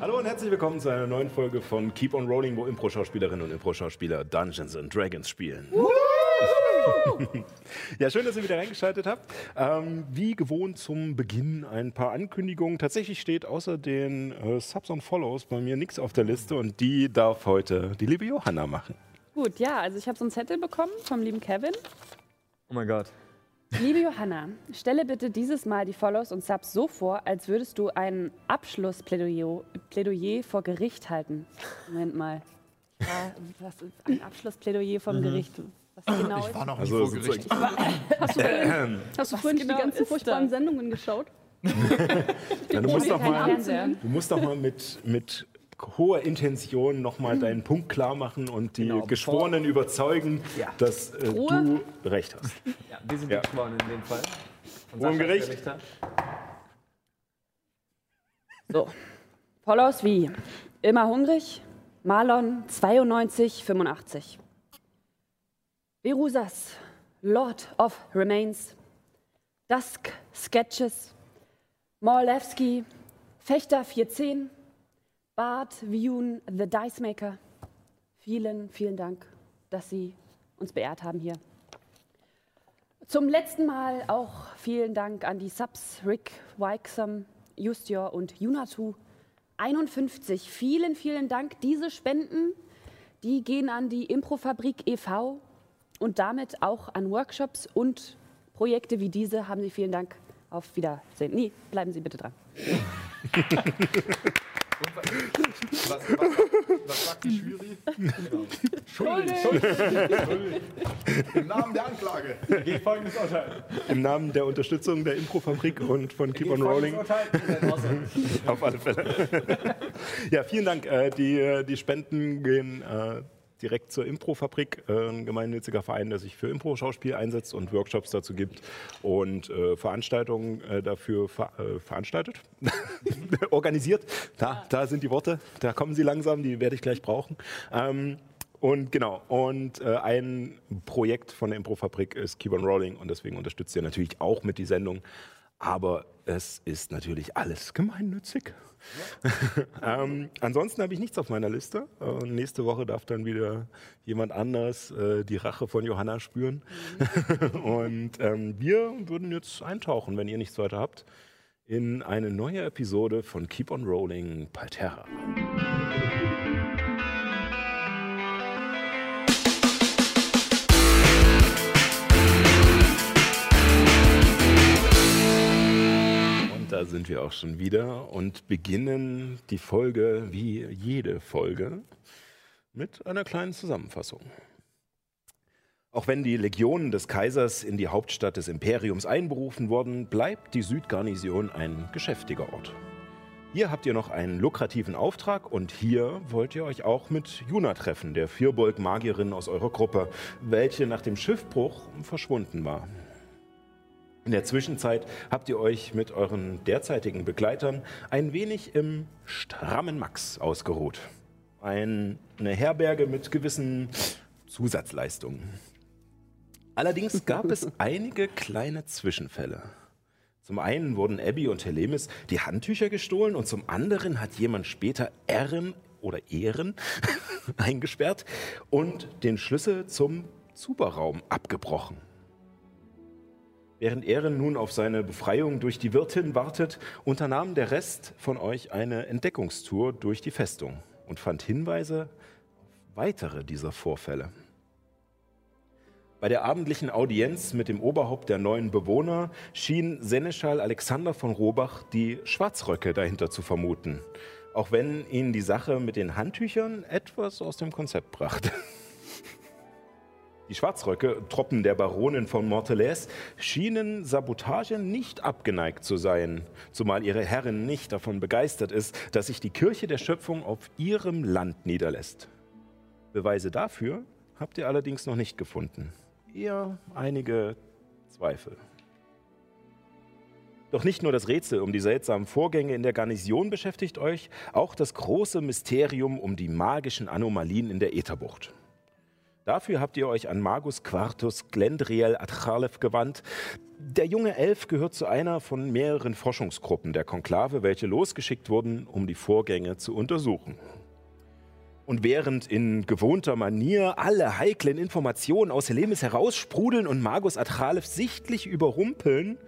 Hallo und herzlich willkommen zu einer neuen Folge von Keep on Rolling, wo Impro-Schauspielerinnen und Impro-Schauspieler Dungeons and Dragons spielen. ja, schön, dass ihr wieder reingeschaltet habt. Ähm, wie gewohnt zum Beginn ein paar Ankündigungen. Tatsächlich steht außer den äh, Subs und Follows bei mir nichts auf der Liste und die darf heute die liebe Johanna machen. Gut, ja, also ich habe so einen Zettel bekommen vom lieben Kevin. Oh mein Gott. Liebe Johanna, stelle bitte dieses Mal die Follows und Subs so vor, als würdest du ein Abschlussplädoyer Plädoyer vor Gericht halten. Moment mal. Ja, was ist ein Abschlussplädoyer vom Gericht? Was genau Ich war noch nie Also vor Gericht. Hast du vorhin, hast du vorhin genau die ganzen furchtbaren das? Sendungen geschaut? Ja, du, musst mal, Fernseher. du musst doch mal mit, mit hoher Intention nochmal deinen Punkt klar machen und die Genau, Geschworenen überzeugen, Ja. dass äh, du recht hast. Ja, wir sind Ja. die Geschworenen in dem Fall. Der Gericht. Richter. So, Follows wie Immer hungrig, Marlon 9285. Berusas, Lord of Remains, Dusk Sketches, Morlewski, Fechter 410, Bart Viewun The Dice Maker. Vielen, vielen Dank, dass Sie uns beehrt haben hier. Zum letzten Mal auch vielen Dank an die Subs Rick, Wixom, Justior und Junatu. 51. Vielen, vielen Dank. Diese Spenden, die gehen an die Improfabrik e.V. und damit auch an Workshops und Projekte wie diese. Haben Sie vielen Dank. Auf Wiedersehen. Nee, bleiben Sie bitte dran. Was, was, was sagt die Jury? Schuldig. Im Namen der Anklage. Geht folgendes Urteil. Im Namen der Unterstützung der Improfabrik und von Keep on Rolling. Auf alle Fälle. ja, vielen Dank. Äh, die, äh, die Spenden gehen äh, direkt zur Improfabrik, äh, ein gemeinnütziger Verein, der sich für Impro-Schauspiel einsetzt und Workshops dazu gibt und äh, Veranstaltungen äh, dafür ver äh, veranstaltet, organisiert. Da, da sind die Worte, da kommen sie langsam, die werde ich gleich brauchen. Ähm, und genau, und äh, ein Projekt von der Improfabrik ist Keep on Rolling und deswegen unterstützt ihr natürlich auch mit die Sendung. Aber es ist natürlich alles gemeinnützig. ähm, ansonsten habe ich nichts auf meiner Liste. Äh, nächste Woche darf dann wieder jemand anders äh, die Rache von Johanna spüren. und ähm, wir würden jetzt eintauchen, wenn ihr nichts weiter habt, in eine neue Episode von Keep on Rolling Palterra. Da sind wir auch schon wieder und beginnen die Folge wie jede Folge mit einer kleinen Zusammenfassung. Auch wenn die Legionen des Kaisers in die Hauptstadt des Imperiums einberufen wurden, bleibt die Südgarnison ein geschäftiger Ort. Hier habt ihr noch einen lukrativen Auftrag und hier wollt ihr euch auch mit Juna treffen, der Vierbolg-Magierin aus eurer Gruppe, welche nach dem Schiffbruch verschwunden war. In der Zwischenzeit habt ihr euch mit euren derzeitigen Begleitern ein wenig im strammen Max ausgeruht. Ein, eine Herberge mit gewissen Zusatzleistungen. Allerdings gab es einige kleine Zwischenfälle. Zum einen wurden Abby und Helemis die Handtücher gestohlen und zum anderen hat jemand später Ehren oder Ehren eingesperrt und den Schlüssel zum Zuberraum abgebrochen. Während Ehren nun auf seine Befreiung durch die Wirtin wartet, unternahm der Rest von euch eine Entdeckungstour durch die Festung und fand Hinweise auf weitere dieser Vorfälle. Bei der abendlichen Audienz mit dem Oberhaupt der neuen Bewohner schien Seneschal Alexander von Robach die Schwarzröcke dahinter zu vermuten, auch wenn ihn die Sache mit den Handtüchern etwas aus dem Konzept brachte. Die Schwarzröcke, Truppen der Baronin von Mortelais, schienen Sabotage nicht abgeneigt zu sein, zumal ihre Herrin nicht davon begeistert ist, dass sich die Kirche der Schöpfung auf ihrem Land niederlässt. Beweise dafür habt ihr allerdings noch nicht gefunden. Eher einige Zweifel. Doch nicht nur das Rätsel um die seltsamen Vorgänge in der Garnison beschäftigt euch, auch das große Mysterium um die magischen Anomalien in der Ätherbucht. Dafür habt ihr euch an Magus Quartus Glendriel Atchalev gewandt. Der junge Elf gehört zu einer von mehreren Forschungsgruppen der Konklave, welche losgeschickt wurden, um die Vorgänge zu untersuchen. Und während in gewohnter Manier alle heiklen Informationen aus Helemis heraussprudeln und Magus Atchalev sichtlich überrumpeln,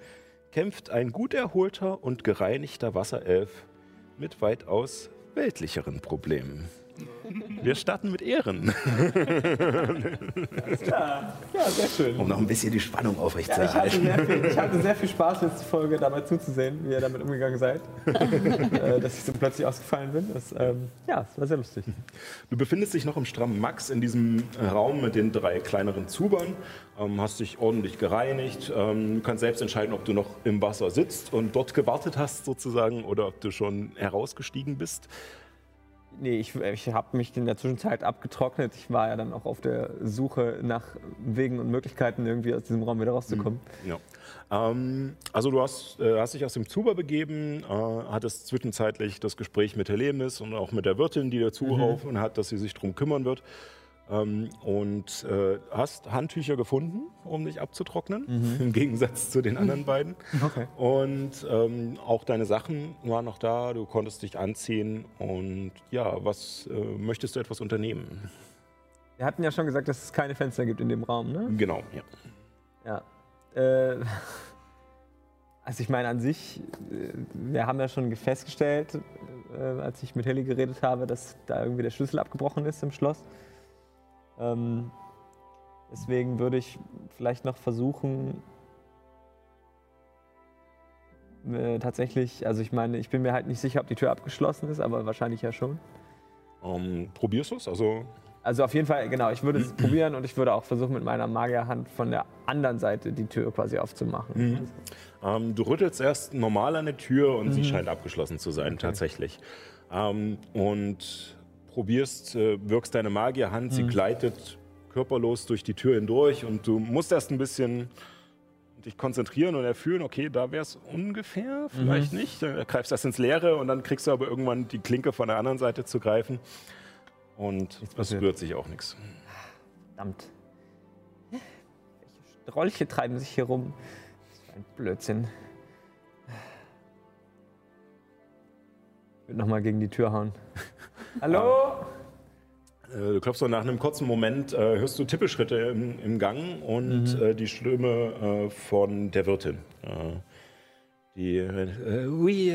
kämpft ein gut erholter und gereinigter Wasserelf mit weitaus weltlicheren Problemen. Wir starten mit Ehren, Ja, sehr schön. um noch ein bisschen die Spannung Ja, ich, hatte aufrechtzuerhalten. sehr viel, ich hatte sehr viel Spaß, letzte Folge dabei zuzusehen, wie ihr damit umgegangen seid. äh, dass ich so plötzlich ausgefallen bin. Das, ähm, ja, es war sehr lustig. Du befindest dich noch im strammen Max in diesem Raum mit den drei kleineren Zubern, ähm, hast dich ordentlich gereinigt. Ähm, du kannst selbst entscheiden, ob du noch im Wasser sitzt und dort gewartet hast sozusagen oder ob du schon herausgestiegen bist. Nee, ich, ich habe mich in der Zwischenzeit abgetrocknet. Ich war ja dann auch auf der Suche nach Wegen und Möglichkeiten, irgendwie aus diesem Raum wieder rauszukommen. Ja. Ähm, also du hast, äh, hast dich aus dem Zuber begeben, äh, hattest zwischenzeitlich das Gespräch mit Helemis und auch mit der Wirtin, die dir zugerufen hat, dass sie sich darum kümmern wird. Ähm, und äh, hast Handtücher gefunden, um dich abzutrocknen, im Gegensatz zu den anderen beiden. Okay. Und ähm, auch deine Sachen waren noch da, du konntest dich anziehen. Und ja, was äh, möchtest du etwas unternehmen? Wir hatten ja schon gesagt, dass es keine Fenster gibt in dem Raum, ne? Genau, ja. Ja. Äh, also ich meine an sich, äh, wir haben ja schon festgestellt, äh, als ich mit Helly geredet habe, dass da irgendwie der Schlüssel abgebrochen ist im Schloss. Ähm, deswegen würde ich vielleicht noch versuchen, äh, tatsächlich, also ich meine, ich bin mir halt nicht sicher, ob die Tür abgeschlossen ist, aber wahrscheinlich ja schon. Ähm, probierst du es? Also Also auf jeden Fall, genau, ich würde es probieren und ich würde auch versuchen, mit meiner Magierhand von der anderen Seite die Tür quasi aufzumachen. Ähm, du rüttelst erst normal an der Tür und sie scheint abgeschlossen zu sein, tatsächlich. Ähm, und probierst, äh, wirkst deine Magierhand, sie gleitet körperlos durch die Tür hindurch und du musst erst ein bisschen dich konzentrieren und erfühlen, okay, da wäre es ungefähr, vielleicht nicht. Dann greifst erst ins Leere und dann kriegst du aber irgendwann die Klinke von der anderen Seite zu greifen. Und es passiert. rührt sich auch nichts. Verdammt. Welche Strolche treiben sich hier rum? Das ist ein Blödsinn. Ich würde nochmal gegen die Tür hauen. Hallo? Äh, Du klopfst so nach einem kurzen Moment, äh, hörst du Tippelschritte im, im Gang und Mhm. äh, die Stimme äh, von der Wirtin. Äh, die, äh, oui,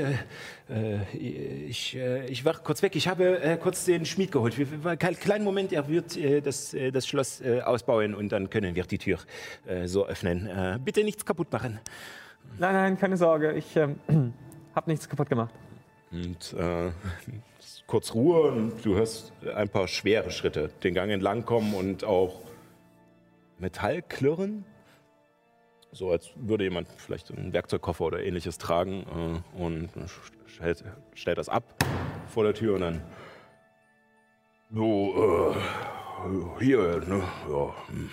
äh, ich, äh, ich war kurz weg. Ich habe äh, kurz den Schmied geholt. Wir, wir, kleinen Moment, er wird äh, das, äh, das Schloss äh, ausbauen und dann können wir die Tür äh, so öffnen. Äh, bitte nichts kaputt machen. Nein, nein, keine Sorge. Ich ähm, habe nichts kaputt gemacht. Und äh, kurz Ruhe und du hörst ein paar schwere Schritte den Gang entlang kommen und auch Metallklirren. So als würde jemand vielleicht einen Werkzeugkoffer oder ähnliches tragen äh, und stellt, stellt das ab vor der Tür und dann. So, äh, hier, ne? Ja. hm.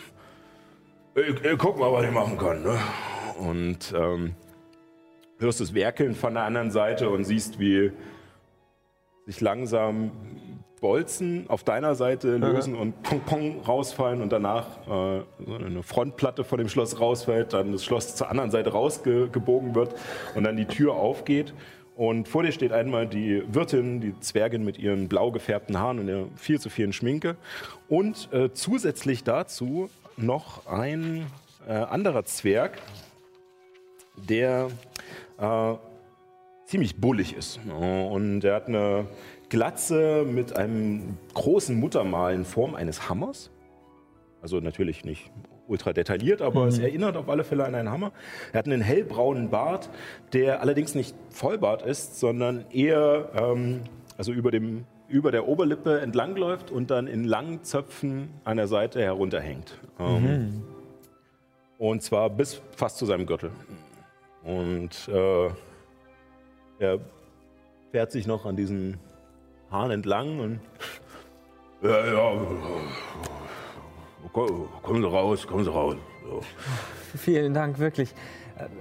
Ich, ich guck mal, was ich machen kann, ne? Und ähm, hörst es werkeln von der anderen Seite und siehst, wie sich langsam Bolzen auf deiner Seite lösen und pong pong rausfallen und danach äh, so eine Frontplatte von dem Schloss rausfällt, dann das Schloss zur anderen Seite rausgebogen wird und dann die Tür aufgeht. Und vor dir steht einmal die Wirtin, die Zwergin mit ihren blau gefärbten Haaren und der viel zu vielen Schminke. Und äh, zusätzlich dazu noch ein äh, anderer Zwerg, der äh, ziemlich bullig ist. Und er hat eine Glatze mit einem großen Muttermal in Form eines Hammers. Also natürlich nicht ultra detailliert, aber es erinnert auf alle Fälle an einen Hammer. Er hat einen hellbraunen Bart, der allerdings nicht Vollbart ist, sondern eher, ähm, also über dem über der Oberlippe entlangläuft und dann in langen Zöpfen an der Seite herunterhängt. Ähm, Und zwar bis fast zu seinem Gürtel. Und äh, er fährt sich noch an diesen Hahn entlang und ja, ja, komm- kommen Sie raus, kommen Sie raus. So. Vielen Dank, wirklich.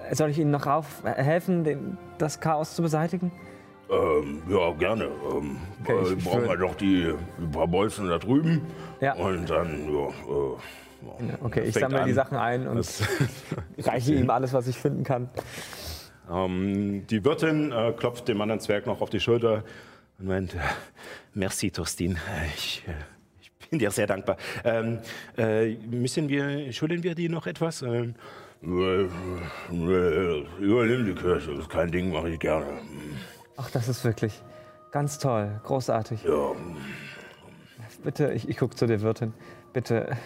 Äh, Soll ich Ihnen noch äh, helfen, das Chaos zu beseitigen? Ähm, ja, gerne. Ähm, Okay, äh, ich brauchen wir doch die, die paar Bolzen da drüben. Ja. Und dann, ja, äh, ja, Okay, ich sammle die an. Sachen ein und reiche ihm alles, was ich finden kann. Ähm, die Wirtin äh, klopft dem anderen Zwerg noch auf die Schulter und meint, äh, merci, Torstin. Äh, Ich, äh, ich bin dir sehr dankbar. Ähm, äh, müssen wir, schulden wir dir noch etwas? Ähm, äh, äh, übernimm die Kirche, das ist kein Ding, mache ich gerne. Ach, das ist wirklich ganz toll, großartig. Ja, Bitte, ich, ich gucke zu der Wirtin. Bitte,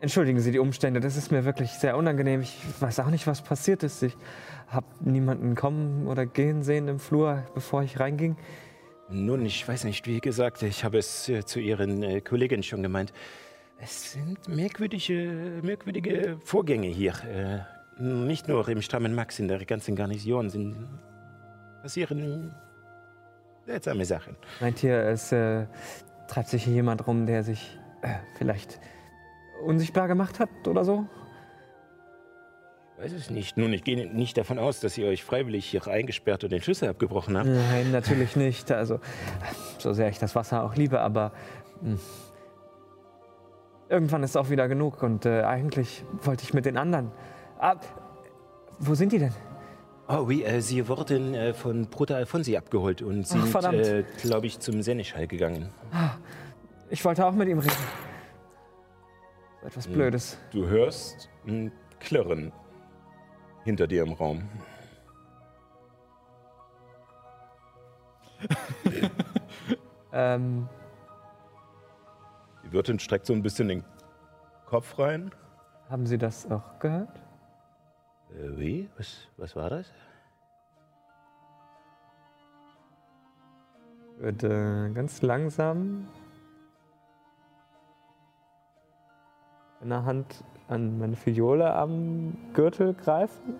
entschuldigen Sie die Umstände. Das ist mir wirklich sehr unangenehm. Ich weiß auch nicht, was passiert ist. Ich habe niemanden kommen oder gehen sehen im Flur, bevor ich reinging. Nun, ich weiß nicht, wie gesagt, ich habe es äh, zu Ihren äh, Kolleginnen schon gemeint. Es sind merkwürdige, merkwürdige Vorgänge hier. Äh, nicht nur im Stammen Max, in der ganzen Garnison sind passieren seltsame Sachen. Meint ihr, es äh, treibt sich hier jemand rum, der sich äh, vielleicht unsichtbar gemacht hat oder so? Ich weiß es nicht. Nun, ich gehe nicht davon aus, dass ihr euch freiwillig hier eingesperrt und den Schlüssel abgebrochen habt. Nein, natürlich nicht. Also, so sehr ich das Wasser auch liebe, aber mh, irgendwann ist auch wieder genug und äh, eigentlich wollte ich mit den anderen. Ah, wo sind die denn? Oh, wie, äh, sie wurden äh, von Bruder Alfonsi abgeholt und sind, äh, glaube ich, zum Seneschall gegangen. Ich wollte auch mit ihm reden. So etwas Blödes. Du hörst ein Klirren hinter dir im Raum. Ähm, Die Wirtin streckt so ein bisschen den Kopf rein. haben Sie das auch gehört? Äh, wie? Was, was war das? Ich würde ganz langsam in der Hand an meine Fiole am Gürtel greifen,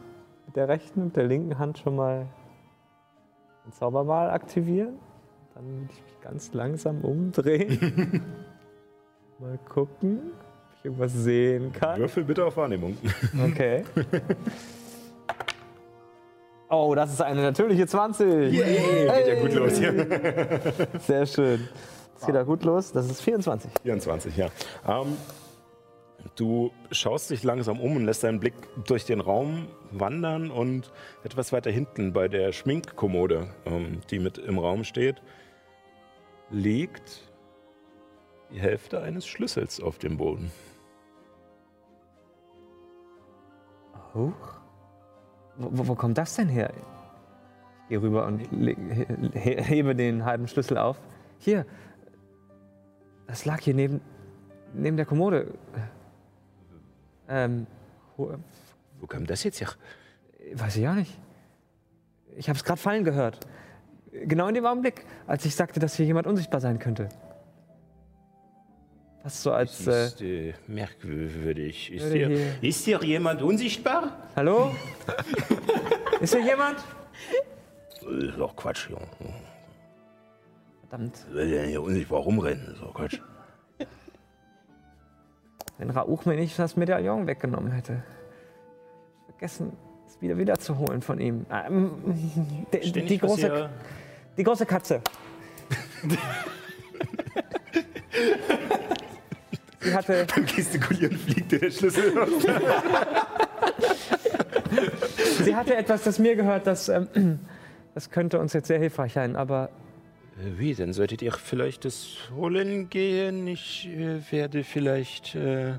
mit der rechten und der linken Hand schon mal den Zaubermal aktivieren. Dann würde ich mich ganz langsam umdrehen. mal gucken, ob ich irgendwas sehen kann. Würfel bitte auf Wahrnehmung. Okay. Oh, das ist eine natürliche 20. Geht ja gut los hier. Sehr schön. Das geht ja gut los. Das ist 24. 24, ja. Ähm, du schaust dich langsam um und lässt deinen Blick durch den Raum wandern und etwas weiter hinten bei der Schminkkommode, ähm, die mit im Raum steht, liegt die Hälfte eines Schlüssels auf dem Boden. Huch. Wo, wo- kommt das denn her? Ich gehe rüber und hebe den halben Schlüssel auf. Hier. Das lag hier neben, neben der Kommode. Ähm, wo, Wo kam das jetzt her? weiß ich auch nicht. Ich habe es gerade fallen gehört. Genau in dem Augenblick, als ich sagte, dass hier jemand unsichtbar sein könnte. Fast so als. Äh, ist äh, merkwürdig. Ist hier, hier- ist hier jemand unsichtbar? hallo? Ist hier jemand? Das ist doch Quatsch, Junge. Verdammt. Will der hier unsichtbar rumrennen? Das doch Quatsch. Wenn Rauch mir nicht das Medaillon weggenommen hätte. Ich vergessen, es wieder wiederzuholen von ihm. Ähm, die, die, große, die große Katze. Sie hatte, Beim Gestikulieren fliegt dir der Schlüssel sie hatte etwas, das mir gehört, das, ähm, das könnte uns jetzt sehr hilfreich sein. Aber Wie, dann solltet ihr vielleicht das holen gehen. Ich äh, werde vielleicht äh,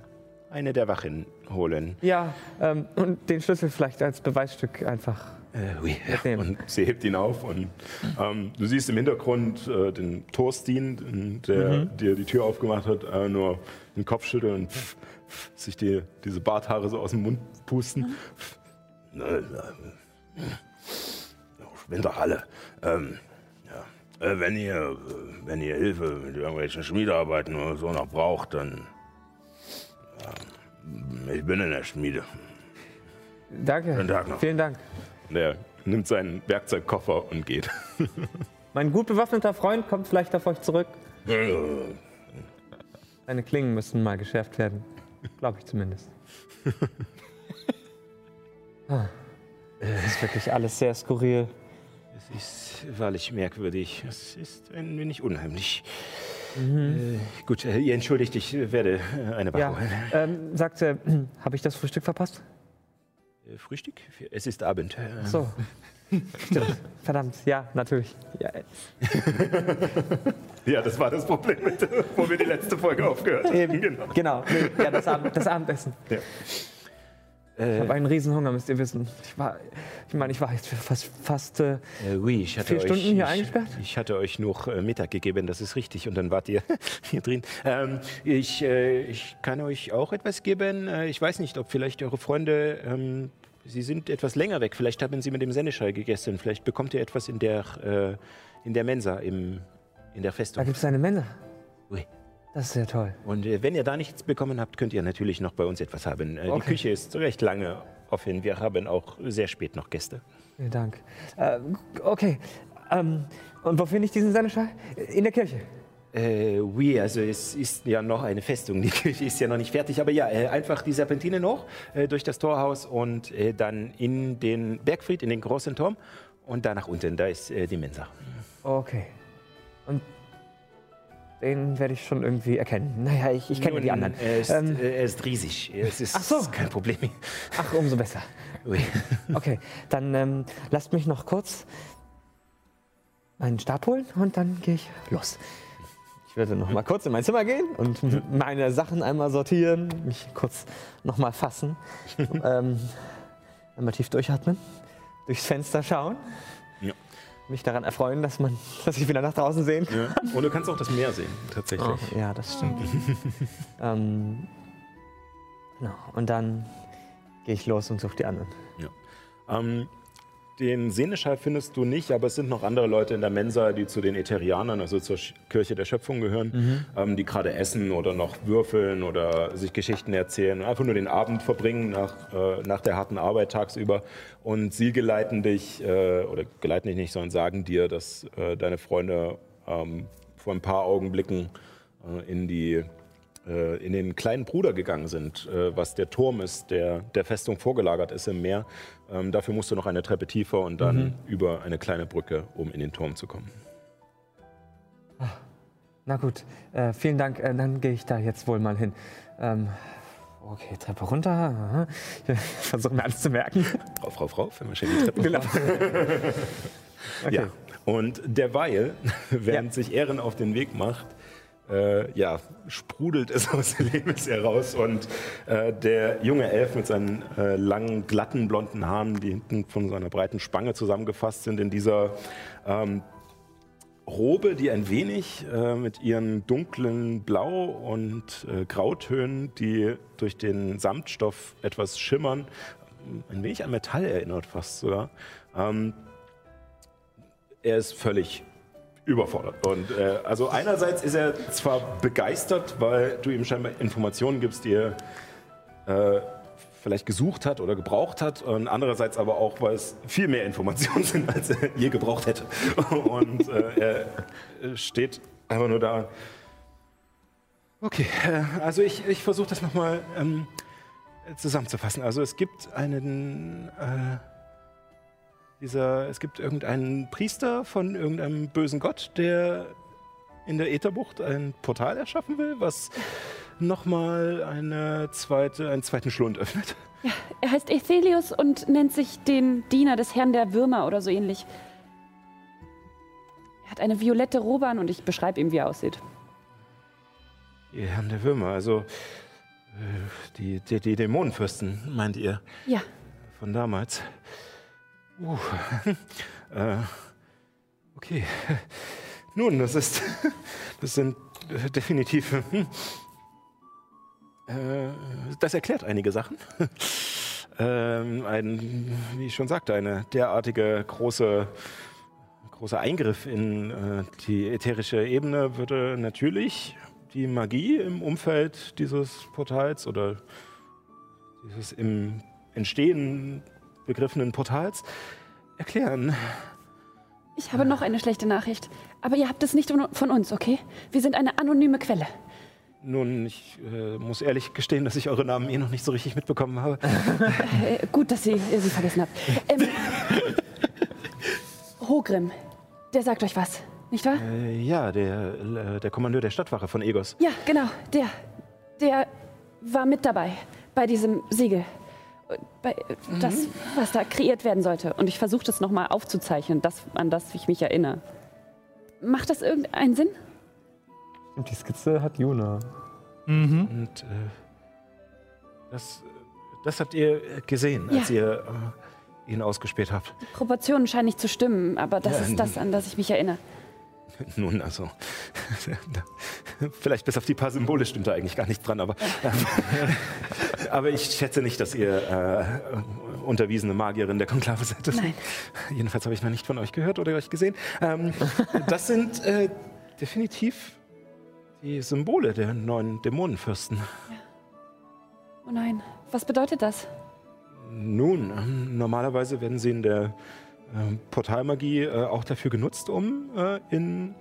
eine der Wachen holen. ja, ähm, und den Schlüssel vielleicht als Beweisstück einfach. Äh, oui. Und sie hebt ihn auf und ähm, du siehst im Hintergrund äh, den Torstin, der dir die Tür aufgemacht hat, äh, nur den Kopf schütteln und pff, pff, sich die, diese Barthaare so aus dem Mund pusten. Pff. Na, na, ja, Schwind doch alle. Ähm. Äh, wenn ihr, äh, wenn ihr Hilfe mit irgendwelchen Schmiedearbeiten oder so noch braucht, dann. äh, ich bin in der Schmiede. Danke. Guten Tag noch. Vielen Dank. Der nimmt seinen Werkzeugkoffer und geht. Mein gut bewaffneter Freund kommt vielleicht auf euch zurück. Seine Klingen müssen mal geschärft werden. Glaube ich zumindest. Ah, Es ist wirklich alles sehr skurril. Es ist wahrlich merkwürdig. Es ist ein wenig unheimlich. Äh, gut, äh, ihr entschuldigt, ich werde äh, eine Wache Ja, holen. ähm, sagte, habe ich das Frühstück verpasst? Äh, Frühstück? Es ist Abend. Äh, Ach so. Stimmt. Verdammt, ja, natürlich. Ja, äh, Ja, das war das Problem, mit, wo wir die letzte Folge aufgehört haben. eben, Genau. genau. Nee, ja, das, Abend, das Abendessen. Ja. Ich habe einen Riesenhunger, müsst ihr wissen. Ich war, ich meine, ich war jetzt fast, fast äh, Äh, oui, Vier euch, Stunden hier ich, eingesperrt? Ich hatte euch noch äh, Mittag gegeben, das ist richtig. Und dann wart ihr hier drin. Ähm, ich, äh, ich kann euch auch etwas geben. Äh, ich weiß nicht, ob vielleicht eure Freunde, ähm, sie sind etwas länger weg. Vielleicht haben sie mit dem Senneschall gegessen. Vielleicht bekommt ihr etwas in der, äh, in der Mensa, im, in der da Festung. gibt es eine Menge. Das ist sehr toll. Und äh, wenn ihr da nichts bekommen habt, könnt ihr natürlich noch bei uns etwas haben. Äh, Die Okay. Küche ist recht lange offen. Wir haben auch sehr spät noch Gäste. Vielen Dank. Äh, okay. Ähm, und wo finde ich diesen Senneschall? In der Kirche. Äh, oui, also es ist ja noch eine Festung. Die Kirche ist ja noch nicht fertig. Aber ja, äh, einfach die Serpentinen hoch äh, durch das Torhaus und äh, dann in den Bergfried, in den großen Turm. Und da nach unten, da ist äh, die Mensa. Okay. Und den werde ich schon irgendwie erkennen. Naja, ich, ich kenne die anderen. Er ist, Ähm, äh, er ist riesig. Es ist Ach so. kein Problem. ach, umso besser. Ui. Okay, dann ähm, lasst mich noch kurz meinen Stab holen und dann gehe ich los. Ich werde noch mal kurz in mein Zimmer gehen und meine Sachen einmal sortieren, mich kurz noch mal fassen, ähm, einmal tief durchatmen, durchs Fenster schauen. Mich daran erfreuen, dass man, dass ich wieder nach draußen sehen kann. Ja. Und du kannst auch das Meer sehen, tatsächlich. Oh, ja, das stimmt. ähm, genau. Und dann gehe ich los und suche die anderen. Ähm, den Seneschall findest du nicht, aber es sind noch andere Leute in der Mensa, die zu den Ätherianern, also zur Kirche der Schöpfung gehören, ähm, die gerade essen oder noch würfeln oder sich Geschichten erzählen und einfach nur den Abend verbringen nach, äh, nach der harten Arbeit tagsüber. Und sie geleiten dich, äh, oder geleiten dich nicht, sondern sagen dir, dass äh, deine Freunde ähm, vor ein paar Augenblicken äh, in die äh, in den kleinen Bruder gegangen sind, äh, was der Turm ist, der der Festung vorgelagert ist im Meer. Ähm, dafür musst du noch eine Treppe tiefer und dann über eine kleine Brücke, um in den Turm zu kommen. Na gut, äh, vielen Dank. Äh, dann gehe ich da jetzt wohl mal hin. Ähm, okay, Treppe runter. Ich versuche mir alles zu merken. Rauf, rauf, rauf, wenn wir schön die Treppe Genau. Okay. Ja. Und derweil, während sich Ehren auf den Weg macht, äh, ja, sprudelt es aus Lemis heraus und äh, der junge Elf mit seinen äh, langen, glatten, blonden Haaren, die hinten von so einer breiten Spange zusammengefasst sind, in dieser ähm, Robe, die ein wenig äh, mit ihren dunklen Blau- und äh, Grautönen, die durch den Samtstoff etwas schimmern, ein wenig an Metall erinnert fast sogar. Ähm, er ist völlig überfordert. Und äh, also einerseits ist er zwar begeistert, weil du ihm scheinbar Informationen gibst, die er äh, vielleicht gesucht hat oder gebraucht hat, und andererseits aber auch, weil es viel mehr Informationen sind, als er je gebraucht hätte. Und äh, er steht einfach nur da. Okay, äh, also ich, ich versuche das nochmal ähm, zusammenzufassen. Also es gibt einen, äh, dieser, es gibt irgendeinen Priester von irgendeinem bösen Gott, der in der Ätherbucht ein Portal erschaffen will, was nochmal eine zweite, einen zweiten Schlund öffnet. Ja, er heißt Ethelius und nennt sich den Diener des Herrn der Würmer oder so ähnlich. Er hat eine violette Robe an und ich beschreibe ihm, wie er aussieht. Die Herren der Würmer, also äh, die, die, die Dämonenfürsten, meint ihr, Ja, von damals. Uh, äh, okay. Nun, das ist, das sind äh, definitiv, äh, das erklärt einige Sachen. ähm, ein, wie ich schon sagte, eine derartige große, großer Eingriff in äh, die ätherische Ebene würde natürlich die Magie im Umfeld dieses Portals oder dieses im Entstehen begriffenen Portals erklären. Ich habe noch eine schlechte Nachricht. Aber ihr habt es nicht von uns, okay? Wir sind eine anonyme Quelle. Nun, ich äh, muss ehrlich gestehen, dass ich eure Namen eh noch nicht so richtig mitbekommen habe. Äh, gut, dass ihr sie vergessen habt. Ähm, Hogrim, der sagt euch was, nicht wahr? Äh, ja, der, äh, der Kommandeur der Stadtwache von Egos. Ja, genau, der. Der war mit dabei bei diesem Siegel. Bei, das, mhm. was da kreiert werden sollte. Und ich versuche das nochmal aufzuzeichnen, das, an das ich mich erinnere. Macht das irgendeinen Sinn? Stimmt, die Skizze hat Juna. Mhm. Und äh, das, das habt ihr gesehen, als ja. ihr äh, ihn ausgespäht habt. Die Proportionen scheinen nicht zu stimmen, aber das ja, ist das, an das ich mich erinnere. Nun, also, vielleicht bis auf die paar Symbole stimmt da eigentlich gar nichts dran, aber, aber ich schätze nicht, dass ihr äh, unterwiesene Magierin der Konklave seid. Nein. Jedenfalls habe ich noch nicht von euch gehört oder euch gesehen. Ähm, das sind äh, definitiv die Symbole der neuen Dämonenfürsten. Ja. Oh nein, was bedeutet das? Nun, ähm, normalerweise werden sie in der äh, Portalmagie äh, auch dafür genutzt, um äh, in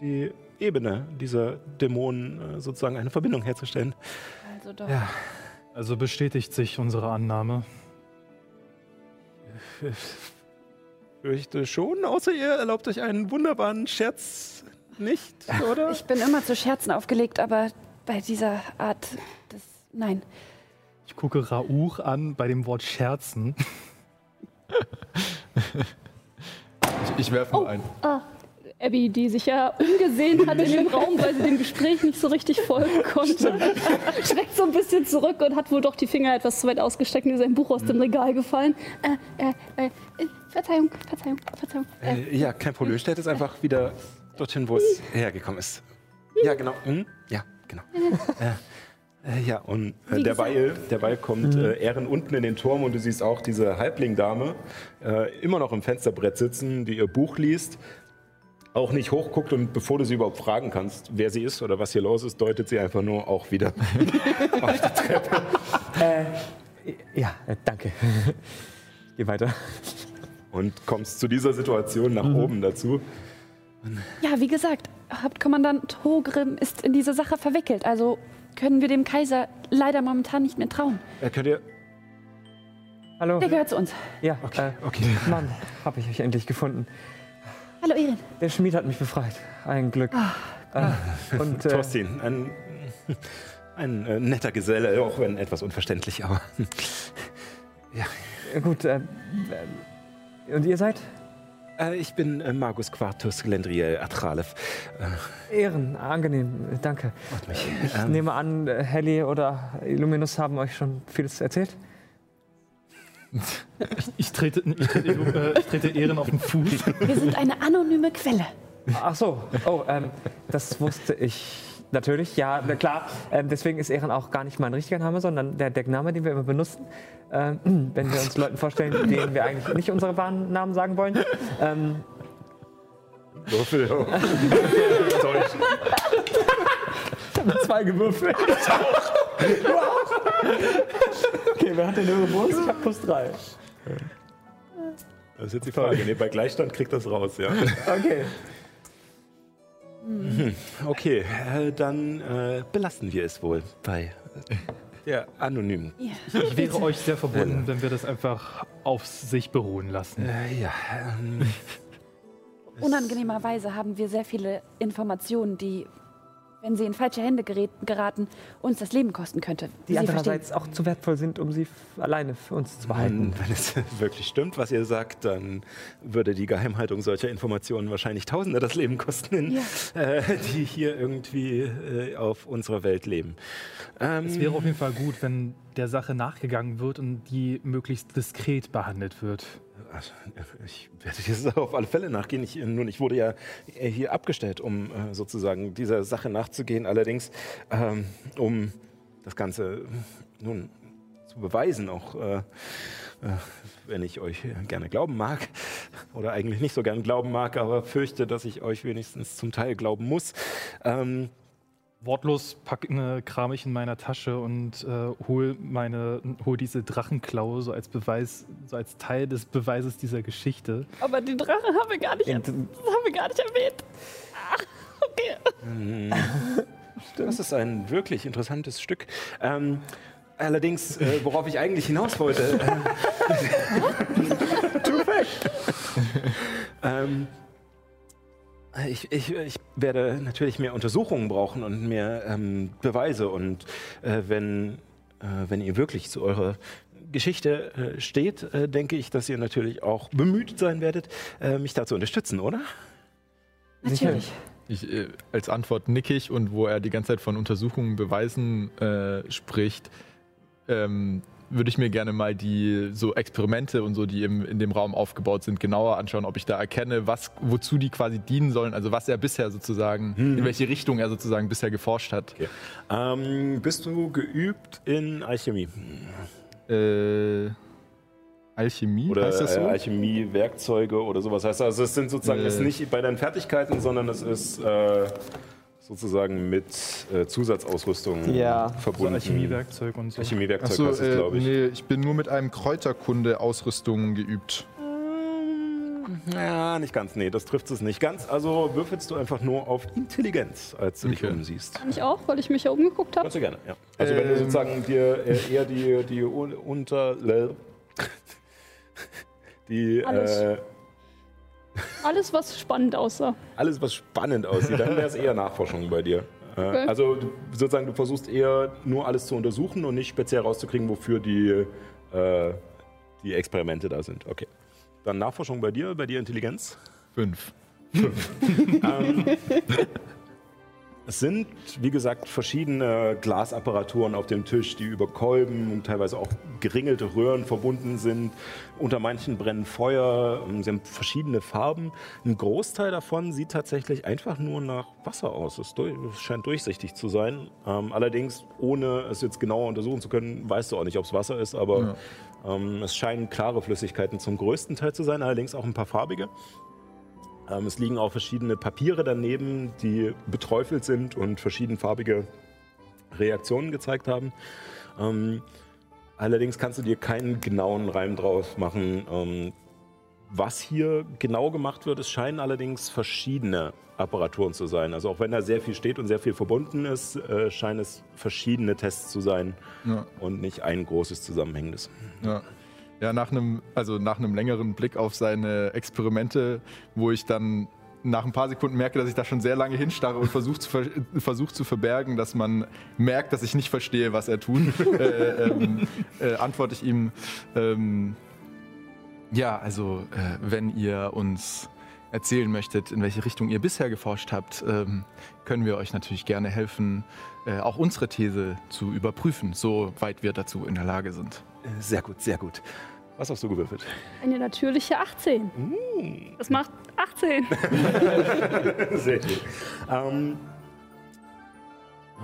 die Ebene dieser Dämonen äh, sozusagen eine Verbindung herzustellen. Also doch. Ja. Also bestätigt sich unsere Annahme. Ich fürchte schon, außer ihr erlaubt euch einen wunderbaren Scherz nicht, oder? Ich bin immer zu Scherzen aufgelegt, aber bei dieser Art des. Nein. Ich gucke Rauch an bei dem Wort Scherzen. ich, ich werfe mal oh, ein. Ah, Abby, die sich ja umgesehen hat in dem Raum, weil sie dem Gespräch nicht so richtig folgen konnte, schreckt so ein bisschen zurück und hat wohl doch die Finger etwas zu weit ausgesteckt und ist ein Buch aus dem Regal gefallen. Äh, äh, äh, Verzeihung, Verzeihung, Verzeihung. Äh, ja, kein Problem. Stellt es einfach wieder dorthin, wo es hergekommen ist. Ja, genau. Hm? Ja, genau. Äh, ja, und äh, derweil, derweil kommt mhm. äh, Ehren unten in den Turm und du siehst auch diese Halblingdame äh, immer noch im Fensterbrett sitzen, die ihr Buch liest, auch nicht hochguckt und bevor du sie überhaupt fragen kannst, wer sie ist oder was hier los ist, deutet sie einfach nur auch wieder auf die Treppe. Äh, ja, äh, danke. Ich geh weiter. Und kommst zu dieser Situation nach mhm. oben dazu. Ja, wie gesagt, Hauptkommandant Hogrim ist in diese Sache verwickelt. Also können wir dem Kaiser leider momentan nicht mehr trauen. Äh, könnt ihr. Hallo. Der gehört zu uns. Ja, okay. Äh, okay. Mann, habe ich euch endlich gefunden. Hallo, Erin. Der Schmied hat mich befreit. Ein Glück. Oh. Äh, und, äh, Thorsten, ein, ein äh, netter Geselle, auch wenn etwas unverständlich, aber. ja. Gut, äh, und ihr seid? Äh, ich bin äh, Magus Quartus Glendriel Atralev. Äh, Ehren, angenehm, danke. Mich. Ich ähm, nehme an, Helly oder Illuminus haben euch schon vieles erzählt? Ich, ich, trete, ich, trete, äh, ich trete Ehren auf den Fuß. Wir sind eine anonyme Quelle. Ach so, oh, ähm, das wusste ich natürlich, ja, klar. Ähm, deswegen ist Ehren auch gar nicht mein richtiger Name, sondern der Deckname, den wir immer benutzen, ähm, wenn wir uns Leuten vorstellen, denen wir eigentlich nicht unsere wahren Namen sagen wollen. Ähm, Würfel. Deutsch. Ich habe zwei gewürfelt. okay, wer hat denn höhere Bonus? Ich habe plus drei. Das ist jetzt die Frage. Nee, bei Gleichstand kriegt das raus, ja. Okay. Mhm. Okay, äh, dann äh, belassen wir es wohl bei der anonymen. Ja. Ich wäre euch sehr verbunden, wenn wir das einfach auf sich beruhen lassen. Äh, ja. Ähm, Unangenehmerweise haben wir sehr viele Informationen, die wenn sie in falsche Hände geraten, uns das Leben kosten könnte. Die sie andererseits verstehen. auch zu wertvoll sind, um sie alleine für uns zu behalten. Wenn, wenn es wirklich stimmt, was ihr sagt, dann würde die Geheimhaltung solcher Informationen wahrscheinlich Tausende das Leben kosten, ja. äh, die hier irgendwie äh, auf unserer Welt leben. Ähm, es wäre auf jeden Fall gut, wenn der Sache nachgegangen wird und die möglichst diskret behandelt wird. Also, ich werde dieser auf alle Fälle nachgehen. Ich, nun, ich wurde ja hier abgestellt, um äh, sozusagen dieser Sache nachzugehen. Allerdings, ähm, um das Ganze nun zu beweisen, auch äh, äh, wenn ich euch gerne glauben mag, oder eigentlich nicht so gern glauben mag, aber fürchte, dass ich euch wenigstens zum Teil glauben muss. Ähm, Wortlos pack, ne, kram ich in meiner Tasche und äh, hol meine, hol diese Drachenklaue so als Beweis, so als Teil des Beweises dieser Geschichte. Aber die Drachen haben wir gar nicht, das haben wir gar nicht erwähnt. Ach, okay. Das ist ein wirklich interessantes Stück. Ähm, allerdings, äh, worauf ich eigentlich hinaus wollte. Äh, ähm, ich, ich, ich werde natürlich mehr Untersuchungen brauchen und mehr ähm, Beweise. Und äh, wenn, äh, wenn ihr wirklich zu eurer Geschichte äh, steht, äh, denke ich, dass ihr natürlich auch bemüht sein werdet, äh, mich da zu unterstützen, oder? Natürlich. Ich, äh, als Antwort nick ich und wo er die ganze Zeit von Untersuchungen, Beweisen äh, spricht, ähm, würde ich mir gerne mal die so Experimente und so, die im, in dem Raum aufgebaut sind, genauer anschauen, ob ich da erkenne, was, wozu die quasi dienen sollen, also was er bisher sozusagen, in welche Richtung er sozusagen bisher geforscht hat. Okay. Ähm, bist du geübt in Alchemie? Äh, Alchemie, Oder heißt das so? äh, Alchemie-Werkzeuge oder sowas heißt das? Also es sind sozusagen, es ist Äh. nicht bei deinen Fertigkeiten, sondern es ist äh, sozusagen mit äh, Zusatzausrüstung Ja. So verbunden. Alchemiewerkzeug und so. Alchemiewerkzeug Achso, heißt es, äh, glaube ich. nee, ich bin nur mit einem Kräuterkunde-Ausrüstung geübt. Ja, nicht ganz. Nee, das trifft es nicht ganz. Also würfelst du einfach nur auf Intelligenz, als du dich Okay. umsiehst. Kann ich auch, weil ich mich ja umgeguckt habe. Kannst du gerne, ja. Also wenn du Ähm. sozusagen dir äh, eher die, die un- unter... Die, Alles. äh, Alles, was spannend aussah. alles, was spannend aussieht, dann wäre es eher Nachforschung bei dir. Okay. Also du, sozusagen, du versuchst eher nur alles zu untersuchen und nicht speziell rauszukriegen, wofür die, äh, die Experimente da sind. Okay. Dann Nachforschung bei dir, bei dir Intelligenz. Fünf. Es sind, wie gesagt, verschiedene Glasapparaturen auf dem Tisch, die über Kolben und teilweise auch geringelte Röhren verbunden sind. Unter manchen brennen Feuer, ähm, sie haben verschiedene Farben. Ein Großteil davon sieht tatsächlich einfach nur nach Wasser aus. Es durch- es scheint durchsichtig zu sein. Ähm, allerdings, ohne es jetzt genauer untersuchen zu können, weißt du auch nicht, ob es Wasser ist, aber ähm, es scheinen klare Flüssigkeiten zum größten Teil zu sein, allerdings auch ein paar farbige. Ähm, es liegen auch verschiedene Papiere daneben, die beträufelt sind und verschiedenfarbige Reaktionen gezeigt haben. Ähm, allerdings kannst du dir keinen genauen Reim draus machen, ähm, was hier genau gemacht wird. Es scheinen allerdings verschiedene Apparaturen zu sein. Also auch wenn da sehr viel steht und sehr viel verbunden ist, äh, scheinen es verschiedene Tests zu sein Ja. und nicht ein großes zusammenhängendes. Ja. Ja, nach einem, also nach einem längeren Blick auf seine Experimente, wo ich dann nach ein paar Sekunden merke, dass ich da schon sehr lange hinstarre und versuche zu, ver versuch zu verbergen, dass man merkt, dass ich nicht verstehe, was er tut, äh, ähm, äh, antworte ich ihm, ähm, ja, also äh, wenn ihr uns erzählen möchtet, in welche Richtung ihr bisher geforscht habt, ähm, können wir euch natürlich gerne helfen, äh, auch unsere These zu überprüfen, soweit wir dazu in der Lage sind. Sehr gut, sehr gut. Was hast du gewürfelt? Eine natürliche 18. Das macht 18. Sehr gut. Ähm,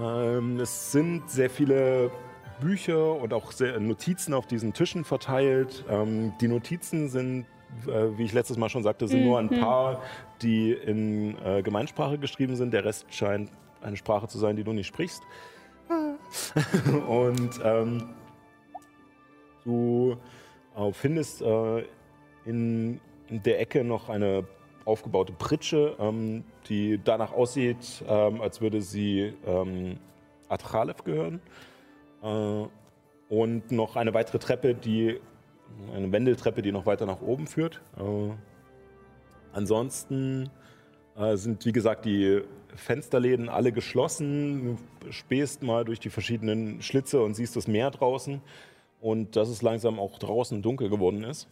ähm, es sind sehr viele Bücher und auch sehr Notizen auf diesen Tischen verteilt. Ähm, die Notizen sind, äh, wie ich letztes Mal schon sagte, sind nur ein paar, die in äh, Gemeinsprache geschrieben sind. Der Rest scheint eine Sprache zu sein, die du nicht sprichst. und ähm, du äh, findest äh, in der Ecke noch eine aufgebaute Pritsche, ähm, die danach aussieht, ähm, als würde sie ähm, Atralev gehören. Äh, und noch eine weitere Treppe, die eine Wendeltreppe, die noch weiter nach oben führt. Äh, ansonsten äh, sind, wie gesagt, die Fensterläden alle geschlossen. Du spähst mal durch die verschiedenen Schlitze und siehst das Meer draußen. Und dass es langsam auch draußen dunkel geworden ist.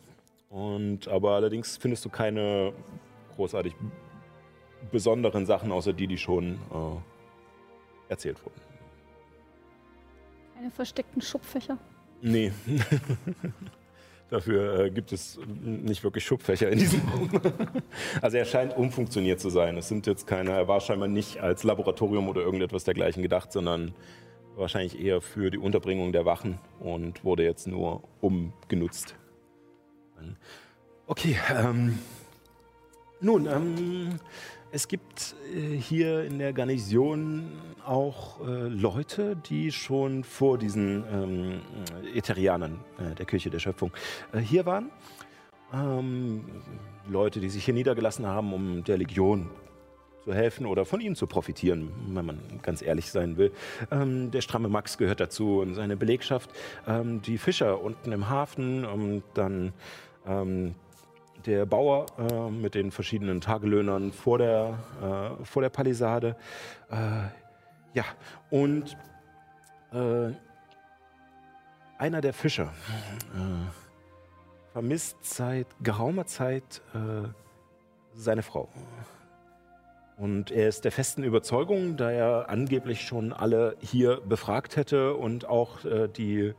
Und, aber allerdings findest du keine großartig besonderen Sachen, außer die, die schon äh, erzählt wurden. Keine versteckten Schubfächer. Nee. Dafür äh, gibt es nicht wirklich Schubfächer in diesem Raum. also er scheint umfunktioniert zu sein. Es sind jetzt keine, er war scheinbar nicht als Laboratorium oder irgendetwas dergleichen gedacht, sondern wahrscheinlich eher für die Unterbringung der Wachen und wurde jetzt nur umgenutzt. Okay, ähm, nun, ähm, es gibt äh, hier in der Garnison auch äh, Leute, die schon vor diesen ähm, Ätherianern äh, der Kirche der Schöpfung äh, hier waren. Ähm, Leute, die sich hier niedergelassen haben, um der Legion zu helfen oder von ihnen zu profitieren, wenn man ganz ehrlich sein will. Ähm, der stramme Max gehört dazu und seine Belegschaft. Ähm, die Fischer unten im Hafen und dann ähm, der Bauer äh, mit den verschiedenen Tagelöhnern vor der, äh, vor der Palisade. Äh, ja, und äh, einer der Fischer äh, vermisst seit geraumer Zeit äh, seine Frau. Und er ist der festen Überzeugung, da er angeblich schon alle hier befragt hätte und auch äh, die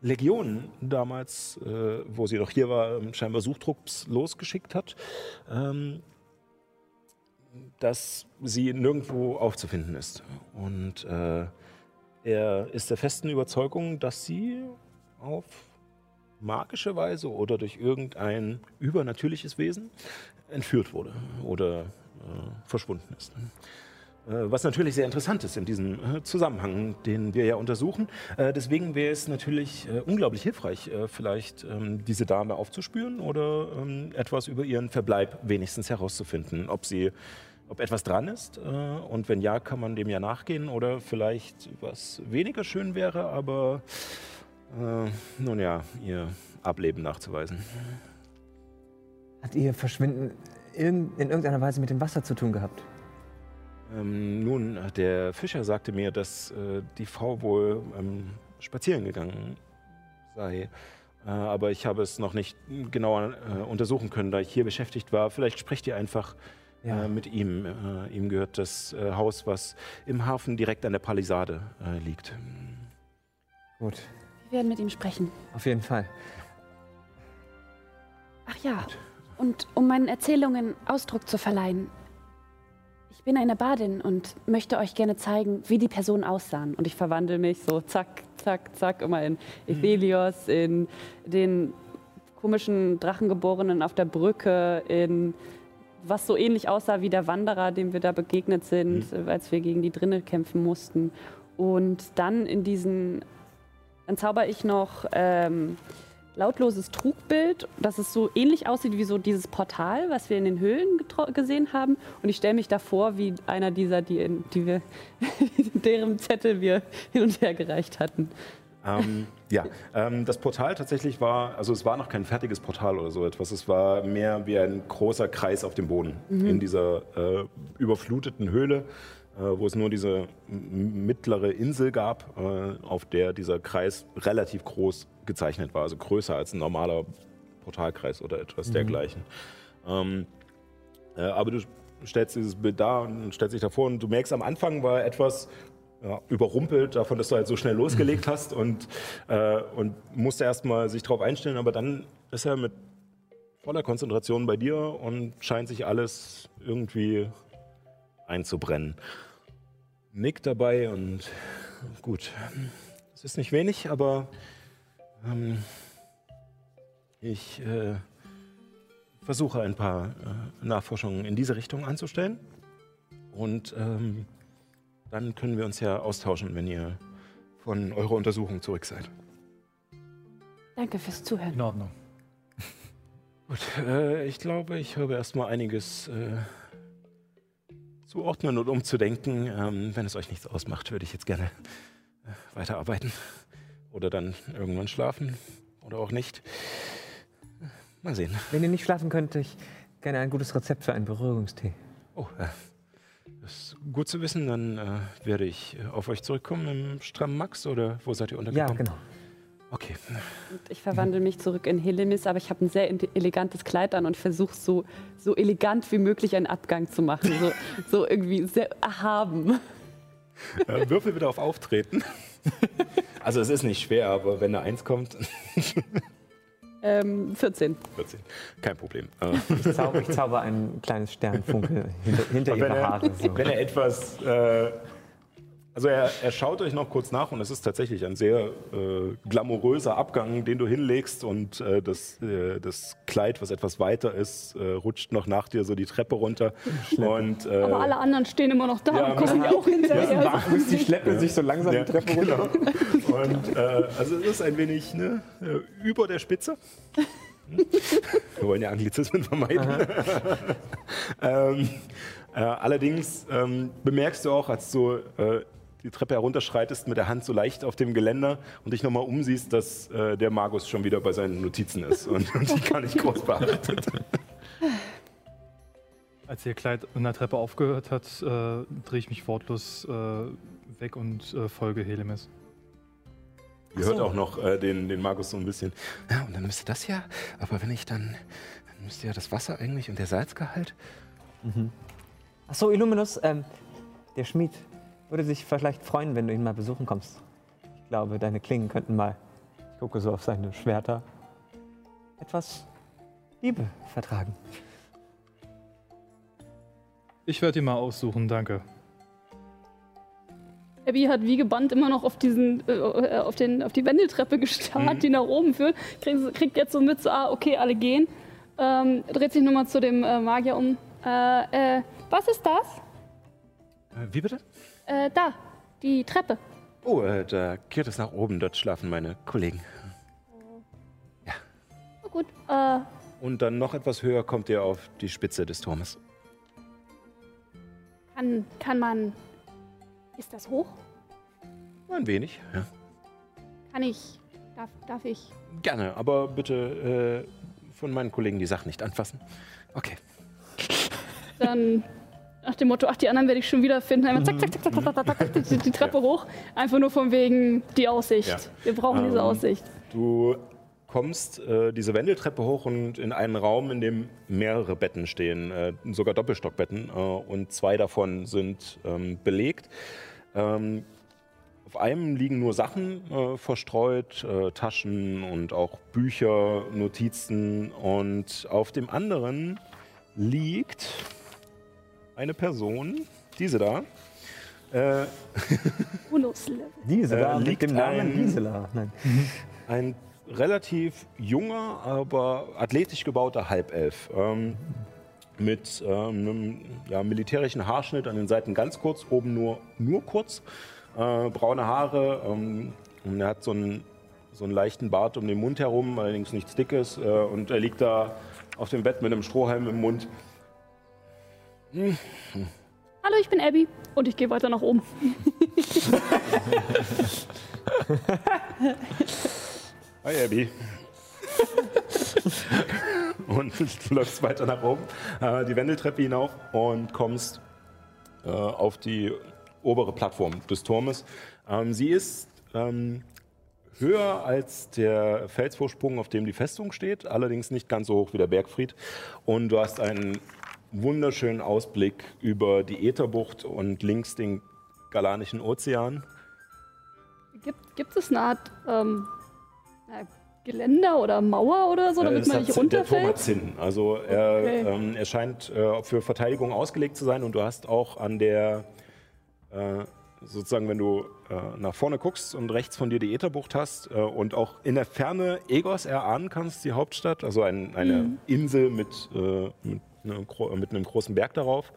Legion damals, äh, wo sie noch hier war, scheinbar Suchtrupps losgeschickt hat, ähm, dass sie nirgendwo aufzufinden ist. Und äh, er ist der festen Überzeugung, dass sie auf magische Weise oder durch irgendein übernatürliches Wesen entführt wurde oder verschwunden ist. Äh, was natürlich sehr interessant ist in diesem äh, Zusammenhang, den wir ja untersuchen. Äh, deswegen wäre es natürlich unglaublich hilfreich, vielleicht ähm, diese Dame aufzuspüren oder ähm, etwas über ihren Verbleib wenigstens herauszufinden, ob sie ob etwas dran ist und wenn ja, kann man dem ja nachgehen oder vielleicht was weniger schön wäre, aber äh, nun ja, ihr Ableben nachzuweisen. Hat ihr Verschwinden in, in irgendeiner Weise mit dem Wasser zu tun gehabt? Ähm, nun, der Fischer sagte mir, dass äh, die Frau wohl ähm, spazieren gegangen sei. Äh, aber ich habe es noch nicht genauer äh, untersuchen können, da ich hier beschäftigt war. Vielleicht sprecht ihr einfach äh, ja. mit ihm. Äh, ihm gehört das äh, Haus, was im Hafen direkt an der Palisade liegt. Gut. Wir werden mit ihm sprechen. Auf jeden Fall. Ach ja. Gut. Und um meinen Erzählungen Ausdruck zu verleihen, ich bin eine Badin und möchte euch gerne zeigen, wie die Personen aussahen. Und ich verwandle mich so zack, zack, zack, immer in Ethelios, in den komischen Drachengeborenen auf der Brücke, in was so ähnlich aussah wie der Wanderer, dem wir da begegnet sind, mhm. als wir gegen die Drinne kämpfen mussten. Und dann in diesen, dann zauber ich noch ähm, lautloses Trugbild, dass es so ähnlich aussieht wie so dieses Portal, was wir in den Höhlen gesehen haben. Und ich stelle mich davor wie einer dieser, die, in, die wir, deren Zettel wir hin und her gereicht hatten. Ähm, ja, ähm, das Portal tatsächlich war, also es war noch kein fertiges Portal oder so etwas. Es war mehr wie ein großer Kreis auf dem Boden mhm. in dieser äh, überfluteten Höhle. Äh, wo es nur diese mittlere Insel gab, äh, auf der dieser Kreis relativ groß gezeichnet war, also größer als ein normaler Portalkreis oder etwas mhm. dergleichen. Ähm, äh, aber du stellst dieses Bild da und stellst dich davor und du merkst, am Anfang war etwas ja, überrumpelt davon, dass du halt so schnell losgelegt hast und, äh, und musste erstmal sich darauf einstellen, aber dann ist er mit voller Konzentration bei dir und scheint sich alles irgendwie einzubrennen. Nick dabei und gut, es ist nicht wenig, aber ähm, ich äh, versuche ein paar äh, Nachforschungen in diese Richtung anzustellen und ähm, dann können wir uns ja austauschen, wenn ihr von eurer Untersuchung zurück seid. Danke fürs Zuhören. In Ordnung. Gut, äh, ich glaube, ich habe erstmal einiges äh, zuordnen und umzudenken. Ähm, wenn es euch nichts ausmacht, würde ich jetzt gerne äh, weiterarbeiten oder dann irgendwann schlafen oder auch nicht. Mal sehen. Wenn ihr nicht schlafen könnt, ich gerne ein gutes Rezept für einen Berührungstee. Oh, äh, das ist gut zu wissen. Dann äh, werde ich äh, auf euch zurückkommen im Stramm Max oder wo seid ihr untergekommen? Ja, genau. Okay. Und ich verwandle mich zurück in Helemis, aber ich habe ein sehr elegantes Kleid an und versuche so, so elegant wie möglich einen Abgang zu machen. So, so irgendwie sehr erhaben. Äh, Würfel bitte auf Auftreten. Also es ist nicht schwer, aber wenn eine Eins kommt. Ähm, 14. 14. Kein Problem. Ich zauber, ich zauber ein kleines Sternfunkel hinter, hinter ihre er, Haare. So. Wenn er etwas äh, Also er, er schaut euch noch kurz nach und es ist tatsächlich ein sehr äh, glamouröser Abgang, den du hinlegst und äh, das, äh, das Kleid, was etwas weiter ist, äh, rutscht noch nach dir so die Treppe runter. Und, äh, Aber alle anderen stehen immer noch da Ja, und gucken auch hinterher. Bis die Schleppe sich so langsam ja, die Treppe runter. genau. Und äh, also es ist ein wenig ne, über der Spitze. Wir wollen ja Anglizismen vermeiden. ähm, äh, allerdings ähm, bemerkst du auch, als du äh, die Treppe herunterschreitest, mit der Hand so leicht auf dem Geländer und dich nochmal umsiehst, dass äh, der Magus schon wieder bei seinen Notizen ist und, und die gar nicht groß beachtet. Als ihr Kleid in der Treppe aufgehört hat, äh, drehe ich mich wortlos äh, weg und äh, folge Helemis. Ihr hört auch noch äh, den, den Magus so ein bisschen. Ja, und dann müsste das ja, aber wenn ich dann, dann müsste ja das Wasser eigentlich und der Salzgehalt. Achso, Illuminus, ähm, der Schmied würde sich vielleicht freuen, wenn du ihn mal besuchen kommst. Ich glaube, deine Klingen könnten mal, ich gucke so auf seine Schwerter, etwas Liebe vertragen. Ich werde ihn mal aussuchen, danke. Abby hat wie gebannt immer noch auf, diesen, äh, auf, den, auf die Wendeltreppe gestarrt, die nach oben führt. Kriegt, kriegt jetzt so mit, so, ah, okay, alle gehen. Ähm, dreht sich nochmal zu dem äh, Magier um. Äh, äh, was ist das? Äh, wie bitte? Äh, da, die Treppe. Oh, äh, da geht es nach oben, dort schlafen meine Kollegen. Oh, gut. Äh, Und dann noch etwas höher kommt ihr auf die Spitze des Turmes. kann, kann man. Ist das hoch? Ein wenig, ja. Kann ich. Darf, darf ich. Gerne, aber bitte äh, von meinen Kollegen die Sachen nicht anfassen. Okay. Dann nach dem Motto, ach, die anderen werde ich schon wieder finden. Einmal zack, zack, zack, zack, zack, zack, zack, die, die Treppe hoch. Einfach nur von wegen die Aussicht. Ja. Wir brauchen diese Ähm, Aussicht. Du kommst äh, diese Wendeltreppe hoch und in einen Raum, in dem mehrere Betten stehen, äh, sogar Doppelstockbetten, äh, und zwei davon sind ähm, belegt. Ähm, auf einem liegen nur Sachen äh, verstreut, äh, Taschen und auch Bücher, Notizen. Und auf dem anderen liegt eine Person, diese da. Äh. Diese Äh, da mit liegt dem Namen ein- Gisela. Nein. ein relativ junger, aber athletisch gebauter Halbelf. Ähm, mit ähm, einem ja, militärischen Haarschnitt an den Seiten ganz kurz, oben nur, nur kurz. Äh, braune Haare. Ähm, und er hat so einen, so einen leichten Bart um den Mund herum, allerdings nichts Dickes. Äh, und er liegt da auf dem Bett mit einem Strohhalm im Mund. Hallo, ich bin Abby und ich gehe weiter nach oben. Hi, Abby. und du läufst weiter nach oben, äh, die Wendeltreppe hinauf und kommst äh, auf die obere Plattform des Turmes. Ähm, sie ist ähm, höher als der Felsvorsprung, auf dem die Festung steht, allerdings nicht ganz so hoch wie der Bergfried. Und du hast einen wunderschönen Ausblick über die Ätherbucht und links den Galanischen Ozean. Gibt, gibt es eine Art ähm, na, Geländer oder Mauer oder so, Ja, damit man nicht Zinn- Der Turm hat runterfällt? Zinn. Also er, Okay. ähm, er scheint äh, für Verteidigung ausgelegt zu sein und du hast auch an der, äh, sozusagen, wenn du äh, nach vorne guckst und rechts von dir die Ätherbucht hast äh, und auch in der Ferne Egos erahnen kannst, die Hauptstadt, also ein, eine Insel mit, äh, mit, gro- mit einem großen Berg darauf.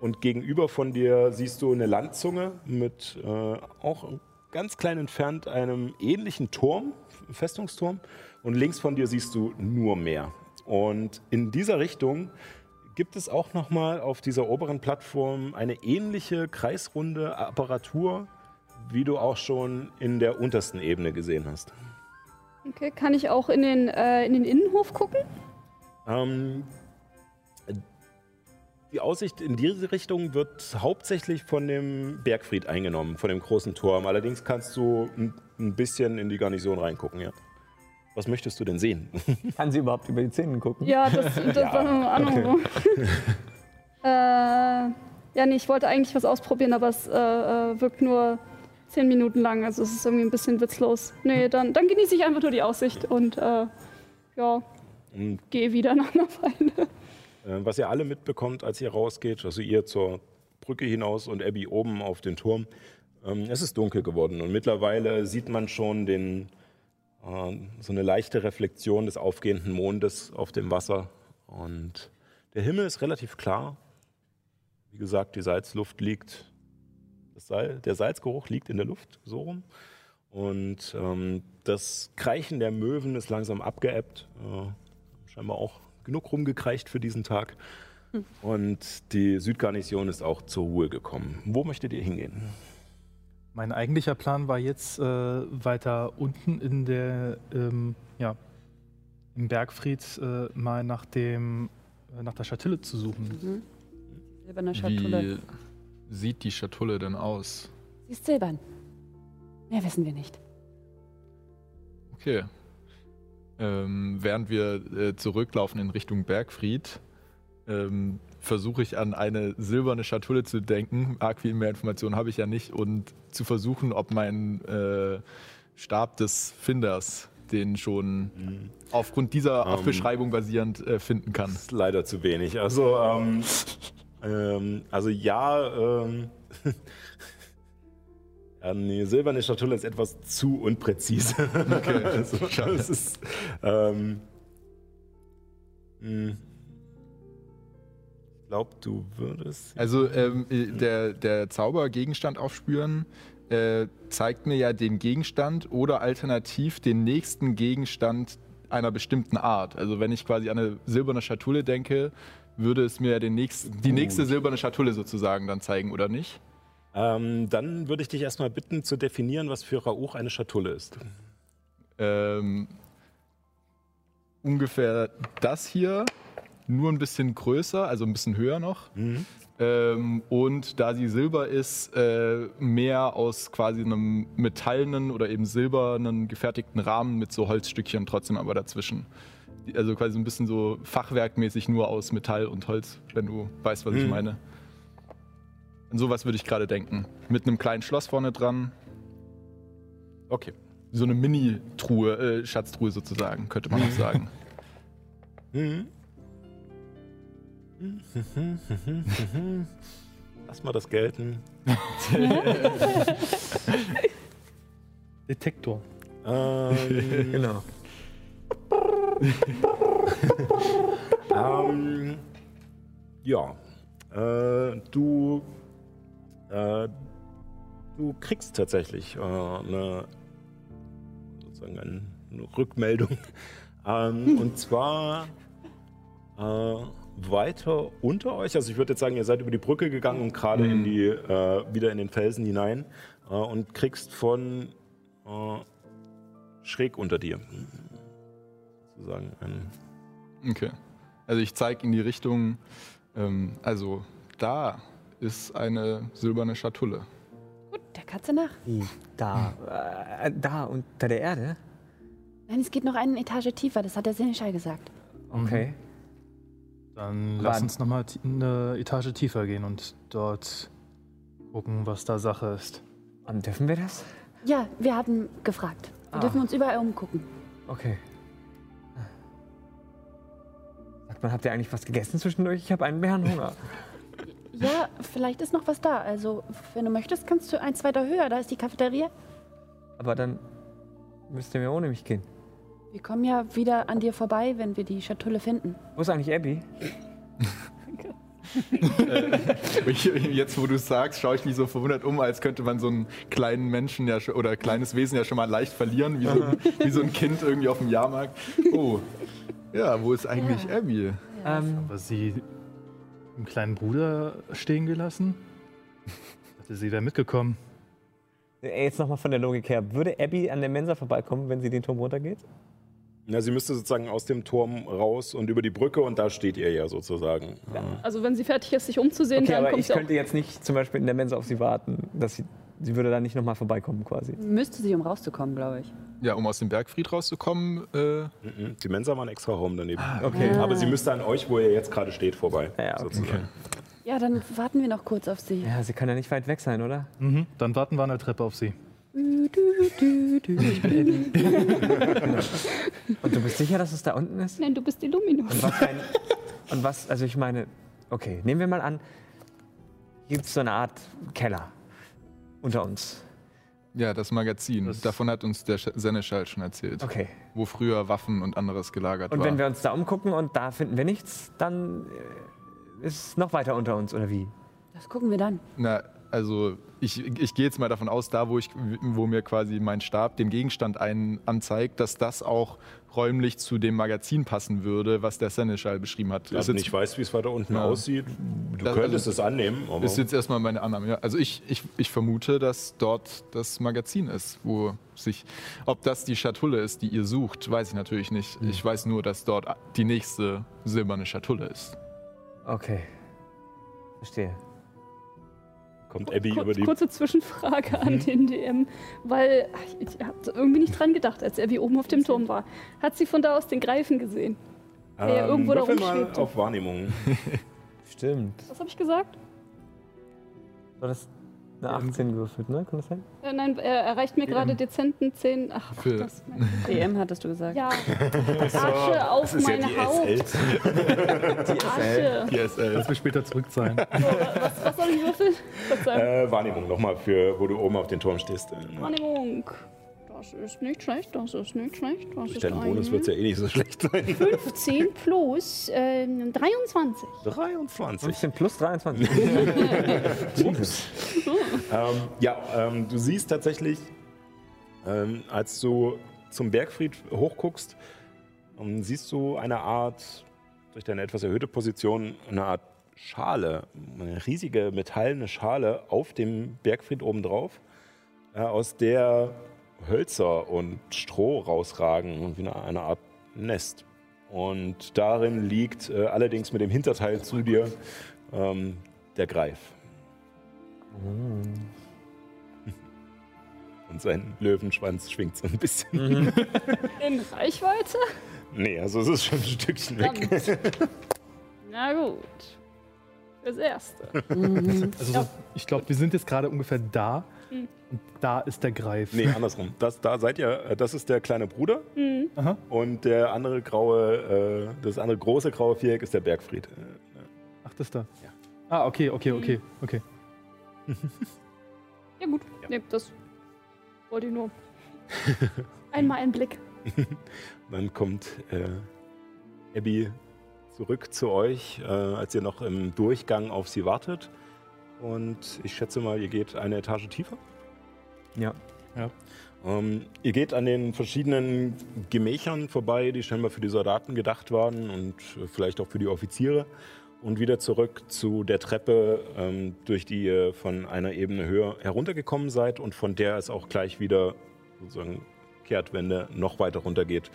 Und gegenüber von dir siehst du eine Landzunge mit äh, auch ganz klein entfernt einem ähnlichen Turm, Festungsturm. Und links von dir siehst du nur Meer. Und in dieser Richtung gibt es auch nochmal auf dieser oberen Plattform eine ähnliche kreisrunde Apparatur, wie du auch schon in der untersten Ebene gesehen hast. Okay, kann ich auch in den, äh, in den Innenhof gucken? Ähm, die Aussicht in diese Richtung wird hauptsächlich von dem Bergfried eingenommen, von dem großen Turm. Allerdings kannst du ein, ein bisschen in die Garnison reingucken, ja. Was möchtest du denn sehen? Kann sie überhaupt über die Zähne gucken? Ja, das, das war eine Ahnung. äh, ja, nee, ich wollte eigentlich was ausprobieren, aber es äh, äh, wirkt nur zehn Minuten lang. Also es ist irgendwie ein bisschen witzlos. Nee, dann, dann genieße ich einfach nur die Aussicht und äh, ja, Und gehe wieder nach einer Weile. Äh, Was ihr alle mitbekommt, als ihr rausgeht, also ihr zur Brücke hinaus und Abby oben auf den Turm, Ähm, es ist dunkel geworden und mittlerweile sieht man schon den, äh, so eine leichte Reflexion des aufgehenden Mondes auf dem Wasser. Und der Himmel ist relativ klar. Wie gesagt, die Salzluft liegt, Salz, der Salzgeruch liegt in der Luft, so rum. Und ähm, das Kreichen der Möwen ist langsam abgeebbt. Äh, scheinbar auch genug rumgekreicht für diesen Tag. Und die Südgarnison ist auch zur Ruhe gekommen. Wo möchtet ihr hingehen? Mein eigentlicher Plan war jetzt äh, weiter unten in der, ähm, ja, im Bergfried äh, mal nach dem, äh, nach der Schatulle zu suchen. Mhm. Silberne Schatulle. Wie sieht die Schatulle denn aus? Sie ist silbern. Mehr wissen wir nicht. Okay. Ähm, während wir äh, zurücklaufen in Richtung Bergfried, ähm, versuche ich an eine silberne Schatulle zu denken. Arg viel mehr Informationen habe ich ja nicht. Und zu versuchen, ob mein äh, Stab des Finders den schon aufgrund dieser Ähm. Beschreibung basierend äh, finden kann. Das ist leider zu wenig. Also, ähm, ähm, also ja, ähm, ja, die silberne Schatulle ist etwas zu unpräzise. Okay, also, das ist, ähm, mh. ich glaube, du würdest. Also ähm, äh, der, der Zaubergegenstand aufspüren äh, zeigt mir ja den Gegenstand oder alternativ den nächsten Gegenstand einer bestimmten Art. Also wenn ich quasi an eine silberne Schatulle denke, würde es mir den nächsten, die nächste silberne Schatulle sozusagen dann zeigen, oder nicht? Ähm, dann würde ich dich erstmal bitten zu definieren, was für Rauch eine Schatulle ist. Ähm, ungefähr das hier, nur ein bisschen größer, also ein bisschen höher noch. Ähm, und da sie silber ist, äh, mehr aus quasi einem metallenen oder eben silbernen gefertigten Rahmen mit so Holzstückchen trotzdem aber dazwischen. Also quasi ein bisschen so fachwerkmäßig nur aus Metall und Holz, wenn du weißt, was ich Mhm. meine. An sowas würde ich gerade denken. Mit einem kleinen Schloss vorne dran. Okay. So eine Mini-Truhe, äh, Schatztruhe sozusagen, könnte man auch sagen. Lass mal das gelten. Detektor. Ähm, Genau. ähm, ja, äh, du, äh, du kriegst tatsächlich äh, eine, sozusagen eine Rückmeldung. Ähm, und zwar äh, weiter unter euch. Also ich würde jetzt sagen, ihr seid über die Brücke gegangen und gerade in die, äh, wieder in den Felsen hinein äh, und kriegst von schräg unter dir sozusagen ein Okay. Also ich zeige in die Richtung, ähm, also da ist eine silberne Schatulle. Gut, der Katze nach. Wie? Da. Äh, da unter der Erde? Nein, es geht noch eine Etage tiefer, das hat der Seneschall gesagt. Okay. Dann Aber- lass uns nochmal eine Etage tiefer gehen und dort gucken, was da Sache ist. Und dürfen wir das? Ja, wir haben gefragt. Wir Ah. dürfen uns überall umgucken. Okay. Sagt man, habt ihr eigentlich was gegessen zwischendurch? Ich habe einen Bärenhunger. Ja, vielleicht ist noch was da. Also, wenn du möchtest, kannst du eins weiter höher. Da ist die Cafeteria. Aber dann müsst ihr mir ohne mich gehen. Wir kommen ja wieder an dir vorbei, wenn wir die Schatulle finden. Wo ist eigentlich Abby? Ich, jetzt, wo du es sagst, schaue ich mich so verwundert um, als könnte man so einen kleinen Menschen ja schon, oder kleines Wesen ja schon mal leicht verlieren, wie so, ein- wie so ein Kind irgendwie auf dem Jahrmarkt. Oh, ja, wo ist eigentlich Abby? Ähm, Aber sie einen kleinen Bruder stehen gelassen? Hatte sie wäre mitgekommen. ey, jetzt nochmal von der Logik her. Würde Abby an der Mensa vorbeikommen, wenn sie den Turm runtergeht? Ja, sie müsste sozusagen aus dem Turm raus und über die Brücke und da steht ihr ja sozusagen. Also wenn sie fertig ist, sich umzusehen, Okay, dann aber kommt ich sie könnte jetzt nicht zum Beispiel in der Mensa auf sie warten. Dass sie, sie würde da nicht nochmal vorbeikommen quasi. Müsste sie, um rauszukommen, glaube ich. Ja, um aus dem Bergfried rauszukommen, äh, Mhm. Die Mensa war ein extra Raum daneben. Okay. Aber sie müsste an euch, wo ihr jetzt gerade steht, vorbei. Ja, okay. sozusagen. Ja, dann warten wir noch kurz auf sie. Ja, sie kann ja nicht weit weg sein, oder? Mhm. Dann warten wir an der Treppe auf sie. Dü, dü. Und du bist sicher, dass es da unten ist? Nein, du bist Illuminus. Und was, ein, und was also ich meine, okay, nehmen wir mal an, hier gibt es so eine Art Keller. Unter uns. Ja, das Magazin. Das- Davon hat uns der Sch- Seneschall schon erzählt. Okay. Wo früher Waffen und anderes gelagert Und war. wenn wir uns da umgucken und da finden wir nichts, dann äh, ist es noch weiter unter uns, oder wie? Das gucken wir dann. Na, also ich, ich gehe jetzt mal davon aus, da wo, ich, wo mir quasi mein Stab den Gegenstand ein, anzeigt, dass das auch räumlich zu dem Magazin passen würde, was der Seneschall beschrieben hat. Nicht weißt, wie es weiter unten Ja. aussieht, du Das- könntest also- es annehmen. Aber ist jetzt erstmal meine Annahme. Ja. Also ich, ich, ich vermute, dass dort das Magazin ist, wo sich. Ob das die Schatulle ist, die ihr sucht, weiß ich natürlich nicht. Ich weiß nur, dass dort die nächste silberne Schatulle ist. Okay. Verstehe. Kommt Abby Kur über die. kurze Zwischenfrage an den DM, weil ich, ich habe irgendwie nicht dran gedacht, als Abby oben auf dem Turm war. Hat sie von da aus den Greifen gesehen? der ja irgendwo da Ähm, rumschwebte. auf Wahrnehmung. Stimmt. Was habe ich gesagt? War das eine 18 gewürfelt, ne? Kann das sein? Äh, nein, er erreicht mir gerade dezenten 10. Ach, ach Für- das. DM hattest du gesagt. Ja, Asche auf Das ist ja mein die. Asche. Die SL. Lass mich später zurückzahlen. So, was, was soll ich würfeln? Äh, Wahrnehmung nochmal, für, wo du oben auf den Turm stehst. Wahrnehmung. Das ist nicht schlecht, das ist nicht schlecht. Das Durch ist deinen Bonus wird es ja eh nicht so schlecht sein. 15 plus ähm, 23. 23. 15 plus 23. Ups. ähm, ja, ähm, du siehst tatsächlich, ähm, als du zum Bergfried hochguckst, ähm, siehst du eine Art, durch deine etwas erhöhte Position, eine Art Schale, eine riesige metallene Schale auf dem Bergfried obendrauf, äh, aus der Hölzer und Stroh rausragen und wie eine, eine Art Nest. Und darin liegt äh, allerdings mit dem Hinterteil zu dir ähm, der Greif. Und sein Löwenschwanz schwingt so ein bisschen. In Reichweite? Nee, also es ist schon ein Stückchen weg. Na gut. Fürs Erste. Also so, ich glaube, wir sind jetzt gerade ungefähr da. Mhm. Und da ist der Greif. Nee, andersrum. Das, da seid ihr, äh, das ist der kleine Bruder Mhm. Aha. und der andere graue, äh, das andere große graue Viereck ist der Bergfried. Äh, Ach, das da. Ja. Ah, okay, okay, okay, okay. Ja gut. Nee, das wollte ich nur. Einmal einen Blick. Dann kommt äh, Abby zurück zu euch, äh, als ihr noch im Durchgang auf sie wartet. Und ich schätze mal, ihr geht eine Etage tiefer. ja. Ähm, ihr geht an den verschiedenen Gemächern vorbei, die scheinbar für die Soldaten gedacht waren und äh, vielleicht auch für die Offiziere. Und wieder zurück zu der Treppe, ähm, durch die ihr von einer Ebene höher heruntergekommen seid und von der es auch gleich wieder sozusagen Kehrtwende noch weiter runtergeht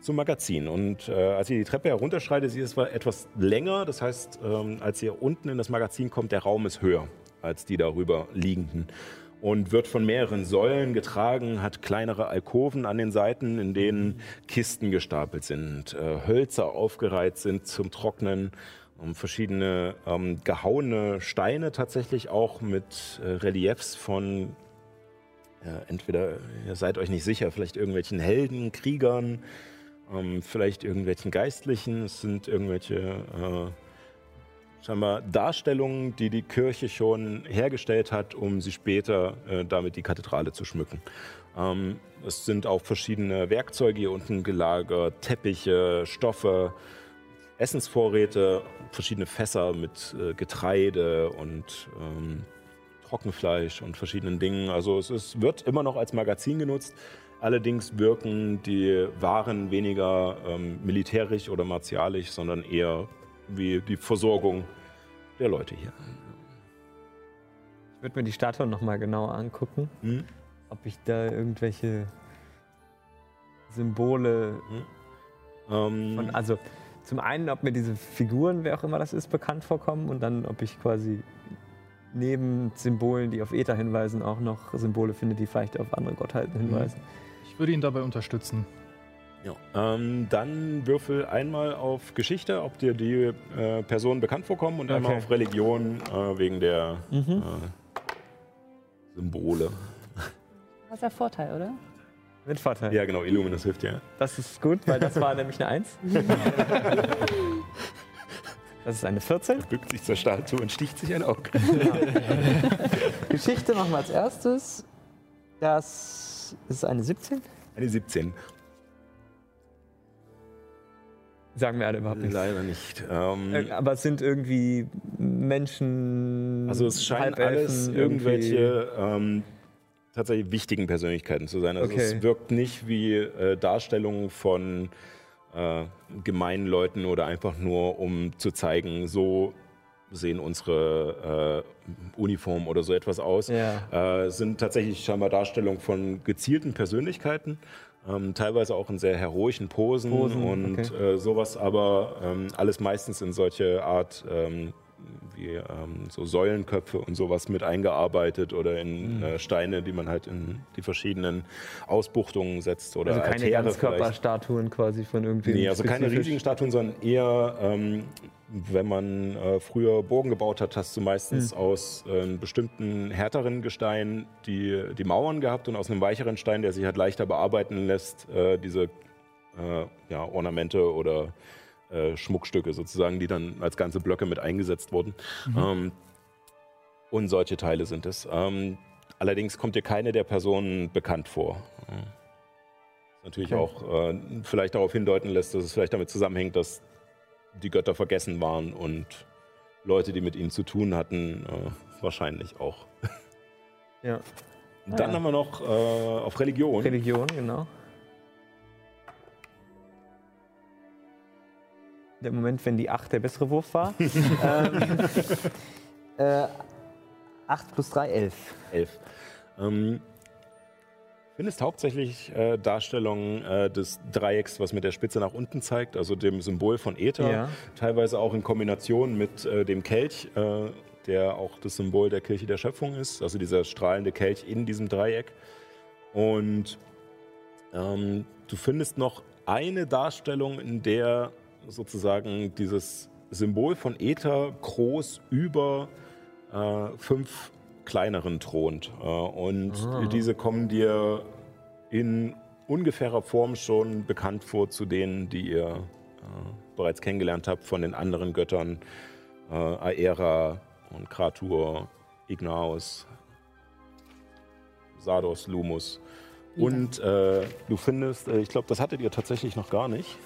zum Magazin. Und äh, als ihr die Treppe herunterschreitet, sie ist zwar etwas länger, das heißt, ähm, als ihr unten in das Magazin kommt, der Raum ist höher als die darüber liegenden und wird von mehreren Säulen getragen, hat kleinere Alkoven an den Seiten, in denen Kisten gestapelt sind, äh, Hölzer aufgereiht sind zum Trocknen, ähm, verschiedene ähm, gehauene Steine tatsächlich auch mit äh, Reliefs von äh, entweder, ihr seid euch nicht sicher, vielleicht irgendwelchen Helden, Kriegern, ähm, vielleicht irgendwelchen Geistlichen, es sind irgendwelche äh, scheinbar Darstellungen, die die Kirche schon hergestellt hat, um sie später äh, damit die Kathedrale zu schmücken. Ähm, es sind auch verschiedene Werkzeuge hier unten gelagert, Teppiche, Stoffe, Essensvorräte, verschiedene Fässer mit äh, Getreide und ähm, Trockenfleisch und verschiedenen Dingen. Also es ist, wird immer noch als Magazin genutzt. Allerdings wirken die Waren weniger ähm, militärisch oder martialisch, sondern eher wie die Versorgung der Leute hier. Ich würde mir die Statue nochmal genauer angucken, Hm? ob ich da irgendwelche Symbole Ähm, von, also zum einen, ob mir diese Figuren, wer auch immer das ist, bekannt vorkommen und dann, ob ich quasi neben Symbolen, die auf Äther hinweisen, auch noch Symbole finde, die vielleicht auf andere Gottheiten hinweisen. Ich würde ihn dabei unterstützen. ja. ähm, dann würfel einmal auf Geschichte, ob dir die äh, Personen bekannt vorkommen und einmal Okay. auf Religion äh, wegen der Mhm. äh, Symbole. Das ist der Vorteil, oder? Mit Vorteil. Ja, genau, Illuminus hilft ja. Das ist gut, weil das war nämlich eine Eins. Das ist eine 14. Bückt sich zur Statue und sticht sich ein Auge. Geschichte machen wir als erstes. Das ist eine 17. Eine 17. Sagen wir alle überhaupt nichts. Leider nicht. Ähm, Äh, Aber es sind irgendwie Menschen. also es scheinen Halbelfen, alles irgendwelche ähm, tatsächlich wichtigen Persönlichkeiten zu sein. Also Okay. es wirkt nicht wie äh, Darstellungen von äh, gemeinen Leuten oder einfach nur, um zu zeigen, so sehen unsere äh, Uniformen oder so etwas aus. Ja. Äh, sind tatsächlich scheinbar Darstellungen von gezielten Persönlichkeiten, ähm, teilweise auch in sehr heroischen Posen, Posen, und okay. äh, sowas, aber ähm, alles meistens in solche Art ähm, wie ähm, so Säulenköpfe und sowas mit eingearbeitet oder in Mhm. äh, Steine, die man halt in die verschiedenen Ausbuchtungen setzt oder Also keine Altäre. Ganzkörperstatuen quasi von irgendwie. Nee, also keine riesigen Statuen, sondern eher, ähm, wenn man äh, früher Burgen gebaut hat, hast du meistens Hm. aus äh, bestimmten härteren Gestein die, die Mauern gehabt und aus einem weicheren Stein, der sich halt leichter bearbeiten lässt, äh, diese äh, ja, Ornamente oder äh, Schmuckstücke sozusagen, die dann als ganze Blöcke mit eingesetzt wurden. Ähm, und solche Teile sind es. Ähm, allerdings kommt dir keine der Personen bekannt vor. Was Natürlich Okay. auch äh, vielleicht darauf hindeuten lässt, dass es vielleicht damit zusammenhängt, dass die Götter vergessen waren und Leute, die mit ihnen zu tun hatten, äh, wahrscheinlich auch. Ja. Dann Ja. haben wir noch äh, auf Religion. Religion, genau. Der Moment, wenn die 8 der bessere Wurf war. ähm, äh, 8 plus 3, 11. Elf. Ähm, findest hauptsächlich äh, Darstellungen äh, des Dreiecks, was mit der Spitze nach unten zeigt, also dem Symbol von Äther, Ja. teilweise auch in Kombination mit äh, dem Kelch, äh, der auch das Symbol der Kirche der Schöpfung ist, also dieser strahlende Kelch in diesem Dreieck. Und ähm, du findest noch eine Darstellung, in der sozusagen dieses Symbol von Äther groß über äh, fünf kleineren thront. Äh, und diese kommen dir in ungefährer Form schon bekannt vor zu denen, die ihr äh, bereits kennengelernt habt von den anderen Göttern äh, Aera und Kratur, Ignaos, Sardos, Lumus. Und äh, du findest, äh, ich glaube, das hattet ihr tatsächlich noch gar nicht.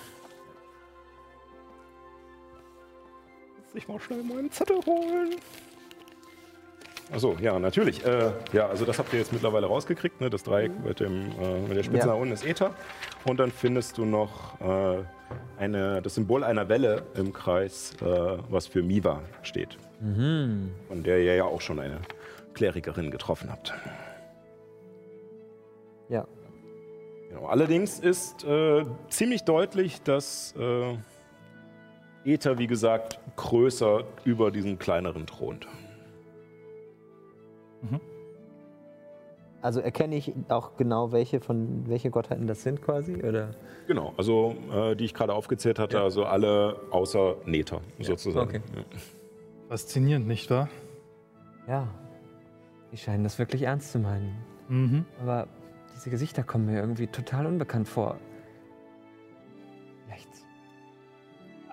Muss ich mal schnell meinen Zettel holen. Achso, ja, natürlich. Äh, ja, also das habt ihr jetzt mittlerweile rausgekriegt, ne? das Dreieck mit, dem, äh, mit der Spitze Ja. nach unten ist Äther. Und dann findest du noch äh, eine, das Symbol einer Welle im Kreis, äh, was für Miva steht. Von der ihr ja auch schon eine Klerikerin getroffen habt. Ja. Genau. Allerdings ist äh, ziemlich deutlich, dass äh, Äther, wie gesagt, größer über diesen kleineren thront. Also erkenne ich auch genau, welche von welche Gottheiten das sind quasi? Oder? Genau, also äh, die ich gerade aufgezählt hatte, also alle außer Nether sozusagen. okay. Ja. Faszinierend, nicht wahr? Ja. Die scheinen das wirklich ernst zu meinen. Mhm. Aber diese Gesichter kommen mir irgendwie total unbekannt vor.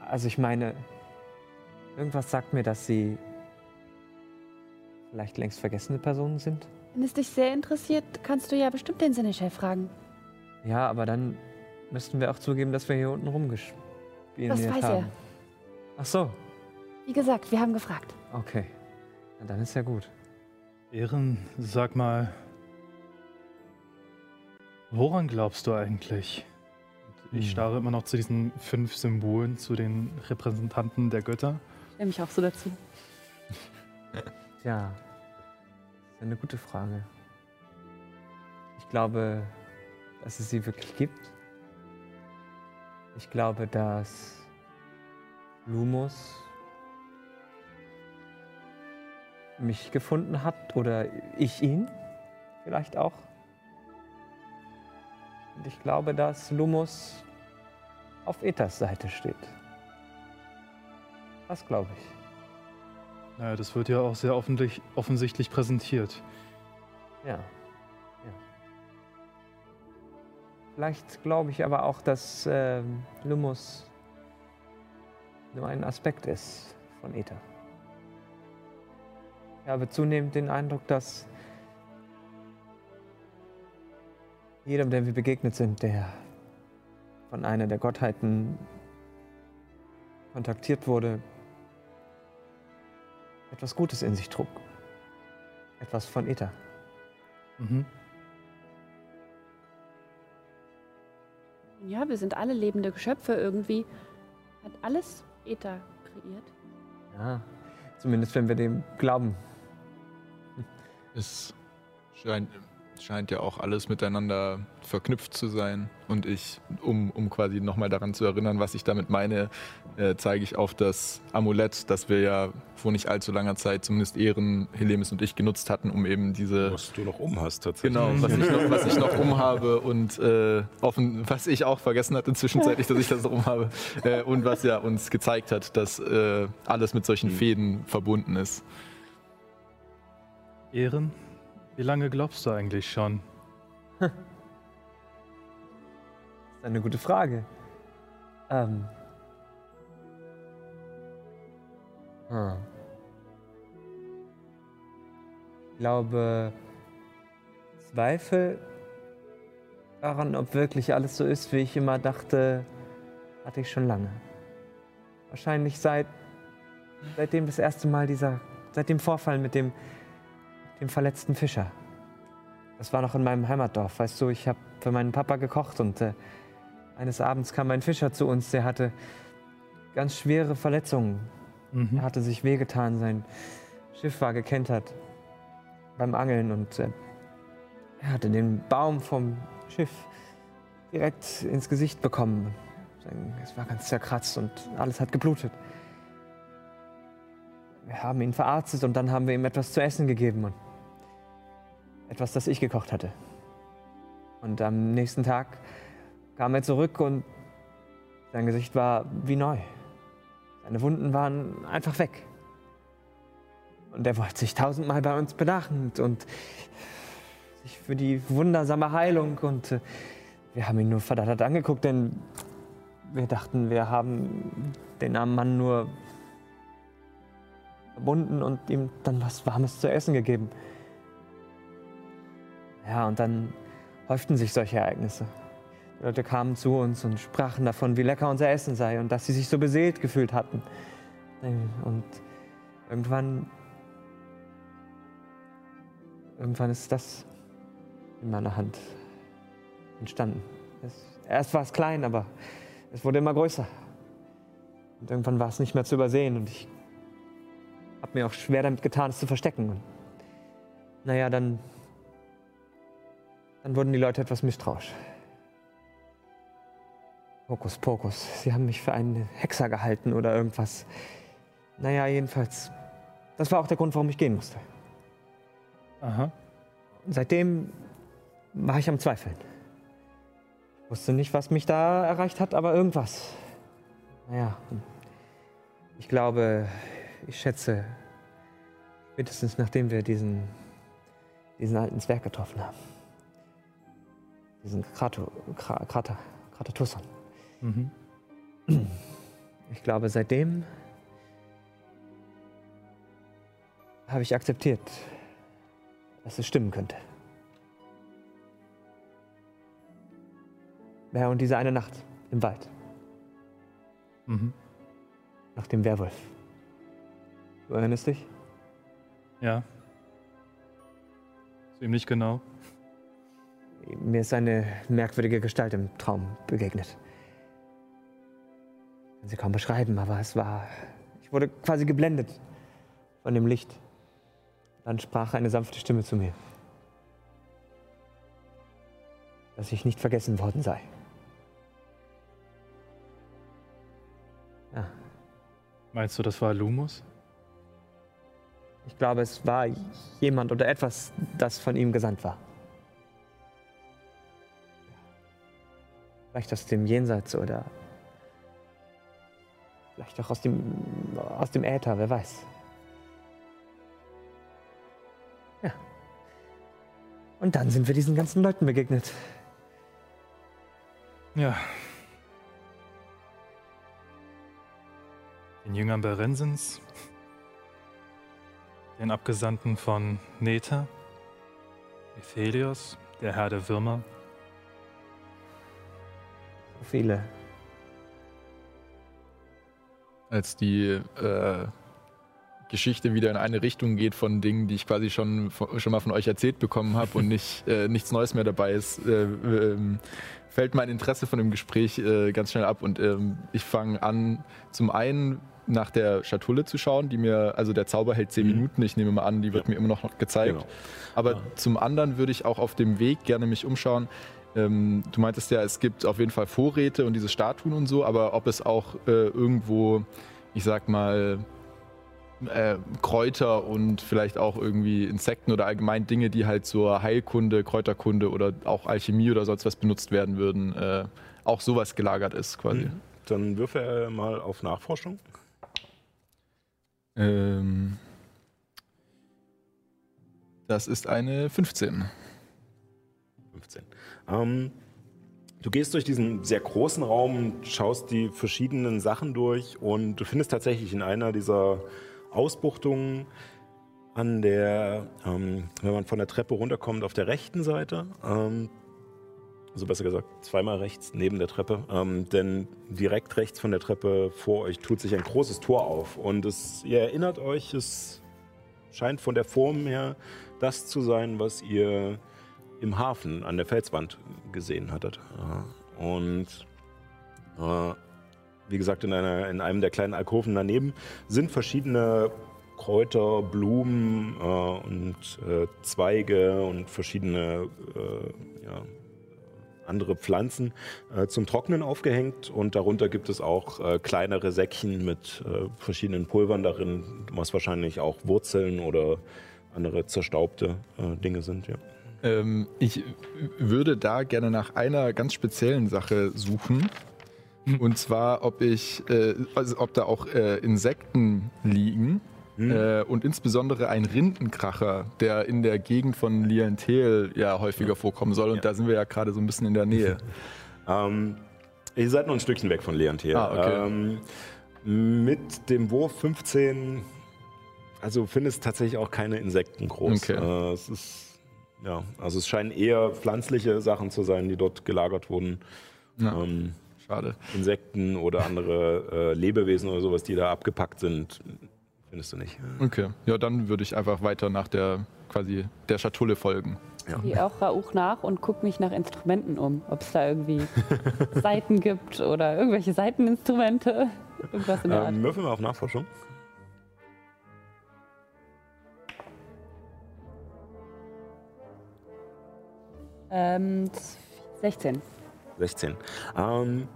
Also ich meine, irgendwas sagt mir, dass sie vielleicht längst vergessene Personen sind. Wenn es dich sehr interessiert, kannst du ja bestimmt den Sinneschef fragen. Ja, aber dann müssten wir auch zugeben, dass wir hier unten rumgespielt Das weiß haben. er. Ach so, Wie gesagt, wir haben gefragt. okay. Na, dann ist ja gut. Ehren, sag mal, woran glaubst du eigentlich? Ich Hm. starre immer noch zu diesen fünf Symbolen, zu den Repräsentanten der Götter. Stell mich auch so dazu. Tja, das ist eine gute Frage. Ich glaube, dass es sie wirklich gibt. Ich glaube, dass Lumos mich gefunden hat oder ich ihn vielleicht auch. Und ich glaube, dass Lumos auf Ethers Seite steht. Das glaube ich. Naja, das wird ja auch sehr offensichtlich präsentiert. Ja. ja. Vielleicht glaube ich aber auch, dass ähm, Lumos nur ein Aspekt ist von Ether. Ich habe zunehmend den Eindruck, dass jedem, dem wir begegnet sind, der von einer der Gottheiten kontaktiert wurde, etwas Gutes in sich trug. Etwas von Ether. Mhm. Ja, wir sind alle lebende Geschöpfe irgendwie. Hat alles Äther kreiert. Ja, zumindest wenn wir dem glauben. Es scheint, scheint ja auch alles miteinander verknüpft zu sein. Und ich, um, um quasi nochmal daran zu erinnern, was ich damit meine, äh, zeige ich auf das Amulett, das wir ja vor nicht allzu langer Zeit, zumindest Ehren, Helemis und ich genutzt hatten, um eben diese Was du noch um hast, tatsächlich. Genau, was ich noch, was ich noch umhabe und äh, offen, was ich auch vergessen hatte zwischenzeitlich, dass ich das umhabe. Äh, und was ja uns gezeigt hat, dass äh, alles mit solchen Fäden verbunden ist. Ehren, wie lange glaubst du eigentlich schon? Das ist eine gute Frage. Ähm. Hm. Ich glaube, Zweifel daran, ob wirklich alles so ist, wie ich immer dachte, hatte ich schon lange. Wahrscheinlich seit seitdem das erste Mal dieser, seit dem Vorfall mit dem, dem verletzten Fischer. Das war noch in meinem Heimatdorf. Weißt du, ich habe für meinen Papa gekocht und äh, eines Abends kam ein Fischer zu uns, der hatte ganz schwere Verletzungen. Mhm. Er hatte sich wehgetan, sein Schiff war gekentert beim Angeln und äh, er hatte den Baum vom Schiff direkt ins Gesicht bekommen. Es war ganz zerkratzt und alles hat geblutet. Wir haben ihn verarztet und dann haben wir ihm etwas zu essen gegeben und etwas, das ich gekocht hatte. Und am nächsten Tag kam er zurück und sein Gesicht war wie neu. Seine Wunden waren einfach weg. Und er wollte sich tausendmal bei uns bedanken und sich für die wundersame Heilung. Und äh, wir haben ihn nur verdattert angeguckt, denn wir dachten, wir haben den armen Mann nur verbunden und ihm dann was Warmes zu essen gegeben. Ja, und dann häuften sich solche Ereignisse. Die Leute kamen zu uns und sprachen davon, wie lecker unser Essen sei und dass sie sich so beseelt gefühlt hatten. Und irgendwann, irgendwann ist das in meiner Hand entstanden. Es, erst war es klein, aber es wurde immer größer. Und irgendwann war es nicht mehr zu übersehen und ich habe mir auch schwer damit getan, es zu verstecken. Und naja, dann, dann wurden die Leute etwas misstrauisch. Hokus Pokus. Sie haben mich für einen Hexer gehalten oder irgendwas. Naja, jedenfalls. Das war auch der Grund, warum ich gehen musste. Aha. Und seitdem war ich am Zweifeln. Ich wusste nicht, was mich da erreicht hat, aber irgendwas. Naja, ich glaube, ich schätze, spätestens nachdem wir diesen, diesen alten Zwerg getroffen haben. Diesen Krato, Kra, Krater, Kratatusson. Mhm. Ich glaube, seitdem habe ich akzeptiert, dass es stimmen könnte. Ja, und diese eine Nacht im Wald, Mhm. nach dem Werwolf. Du erinnerst dich? Ja. Ziemlich genau. Mir ist eine merkwürdige Gestalt im Traum begegnet. Ich kann sie kaum beschreiben, aber es war. Ich wurde quasi geblendet von dem Licht. Dann sprach eine sanfte Stimme zu mir, dass ich nicht vergessen worden sei. Ja, Meinst du, das war Lumus? ich glaube, es war jemand oder etwas, das von ihm gesandt war. Vielleicht aus dem Jenseits oder vielleicht auch aus dem, aus dem Äther, wer weiß. Ja. Und dann sind wir diesen ganzen Leuten begegnet. Ja. den Jüngern Berensens, den Abgesandten von Neta, Ethelios, der Herr der Würmer, viele. als die äh, Geschichte wieder in eine Richtung geht von Dingen, die ich quasi schon, schon mal von euch erzählt bekommen habe und nicht, äh, nichts Neues mehr dabei ist, äh, ähm, fällt mein Interesse von dem Gespräch äh, ganz schnell ab und ähm, ich fange an, zum einen nach der Schatulle zu schauen, die mir, also der Zauber hält zehn Mhm. Minuten, ich nehme mal an, die wird mir immer noch gezeigt. Genau. Aber Ja. zum anderen würde ich auch auf dem Weg gerne mich umschauen. Ähm, du meintest ja, es gibt auf jeden Fall Vorräte und diese Statuen und so, aber ob es auch äh, irgendwo, ich sag mal, äh, Kräuter und vielleicht auch irgendwie Insekten oder allgemein Dinge, die halt zur Heilkunde, Kräuterkunde oder auch Alchemie oder sonst was benutzt werden würden, äh, auch sowas gelagert ist quasi. Mhm. Dann würfe er mal auf Nachforschung. Ähm, das ist eine 15. 15. Ähm, du gehst durch diesen sehr großen Raum, schaust die verschiedenen Sachen durch und du findest tatsächlich in einer dieser Ausbuchtungen an der, ähm, wenn man von der Treppe runterkommt, auf der rechten Seite, ähm, also besser gesagt zweimal rechts neben der Treppe, ähm, denn direkt rechts von der Treppe vor euch tut sich ein großes Tor auf. Und es, ihr erinnert euch, es scheint von der Form her das zu sein, was ihr im Hafen an der Felswand gesehen hattet. Ja. Und äh, wie gesagt, in, einer, in einem der kleinen Alkoven daneben sind verschiedene Kräuter, Blumen äh, und äh, Zweige und verschiedene äh, ja, andere Pflanzen äh, zum Trocknen aufgehängt. Und darunter gibt es auch äh, kleinere Säckchen mit äh, verschiedenen Pulvern darin, was wahrscheinlich auch Wurzeln oder andere zerstaubte äh, Dinge sind. Ja. Ähm, ich würde da gerne nach einer ganz speziellen Sache suchen. Und zwar, ob ich, äh, also ob da auch äh, Insekten liegen. Hm. Äh, und insbesondere ein Rindenkracher, der in der Gegend von Lientel ja häufiger vorkommen soll. Und Ja. da sind wir ja gerade so ein bisschen in der Nähe. Ähm, ihr seid noch ein Stückchen weg von Leontier. Ah, okay. ähm, mit dem Wurf 15, also findest tatsächlich auch keine Insekten groß. Okay. Äh, es ist, ja, also es scheinen eher pflanzliche Sachen zu sein, die dort gelagert wurden. Ja, Ähm, schade. Insekten oder andere äh, Lebewesen oder sowas, die da abgepackt sind, findest du nicht. Okay. Ja, dann würde ich einfach weiter nach der quasi der Schatulle folgen. Ja. gehe auch Rauch nach und gucke mich nach Instrumenten um. Ob es da irgendwie Saiten gibt oder irgendwelche Saiteninstrumente. Irgendwas in der Art. Ähm, würfeln wir auf Nachforschung. Ähm, 16. 16. Ähm,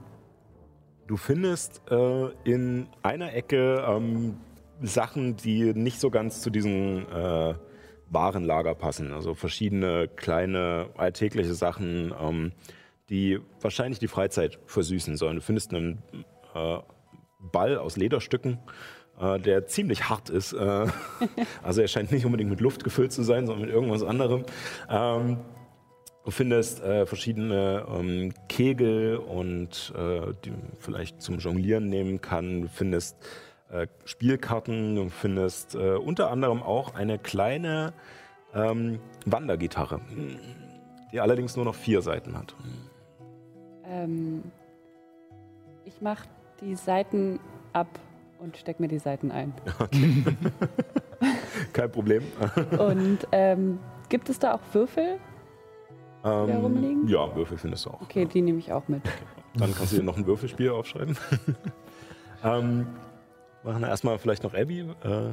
du findest äh, in einer Ecke ähm, Sachen, die nicht so ganz zu diesem äh, Warenlager passen. Also verschiedene kleine alltägliche Sachen, ähm, die wahrscheinlich die Freizeit versüßen sollen. Du findest einen äh, Ball aus Lederstücken, äh, der ziemlich hart ist. Äh, also er scheint nicht unbedingt mit Luft gefüllt zu sein, sondern mit irgendwas anderem. Ähm, Du findest äh, verschiedene ähm, Kegel und äh, die man vielleicht zum Jonglieren nehmen kann. Du findest äh, Spielkarten. Du findest äh, unter anderem auch eine kleine ähm, Wandergitarre, die allerdings nur noch vier Seiten hat. Ähm, ich mache die Seiten ab und stecke mir die Seiten ein. Kein Problem. Und ähm, gibt es da auch Würfel? Ähm, rumliegen? Ja, Würfel findest du auch. Okay, die nehme ich auch mit. Dann kannst du dir noch ein Würfelspiel aufschreiben. ähm, machen wir erstmal vielleicht noch Abby. Äh,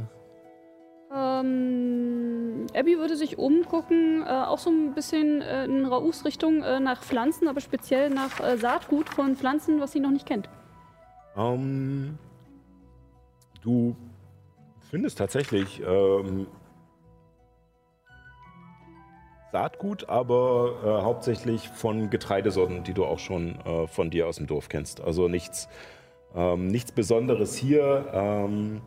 Ähm, Abby würde sich umgucken, äh, auch so ein bisschen äh, in Raus Richtung äh, nach Pflanzen, aber speziell nach äh, Saatgut von Pflanzen, was sie noch nicht kennt. Ähm, du findest tatsächlich ähm, Saatgut, aber äh, hauptsächlich von Getreidesorten, die du auch schon äh, von dir aus dem Dorf kennst. Also nichts, ähm, nichts Besonderes hier. Ähm,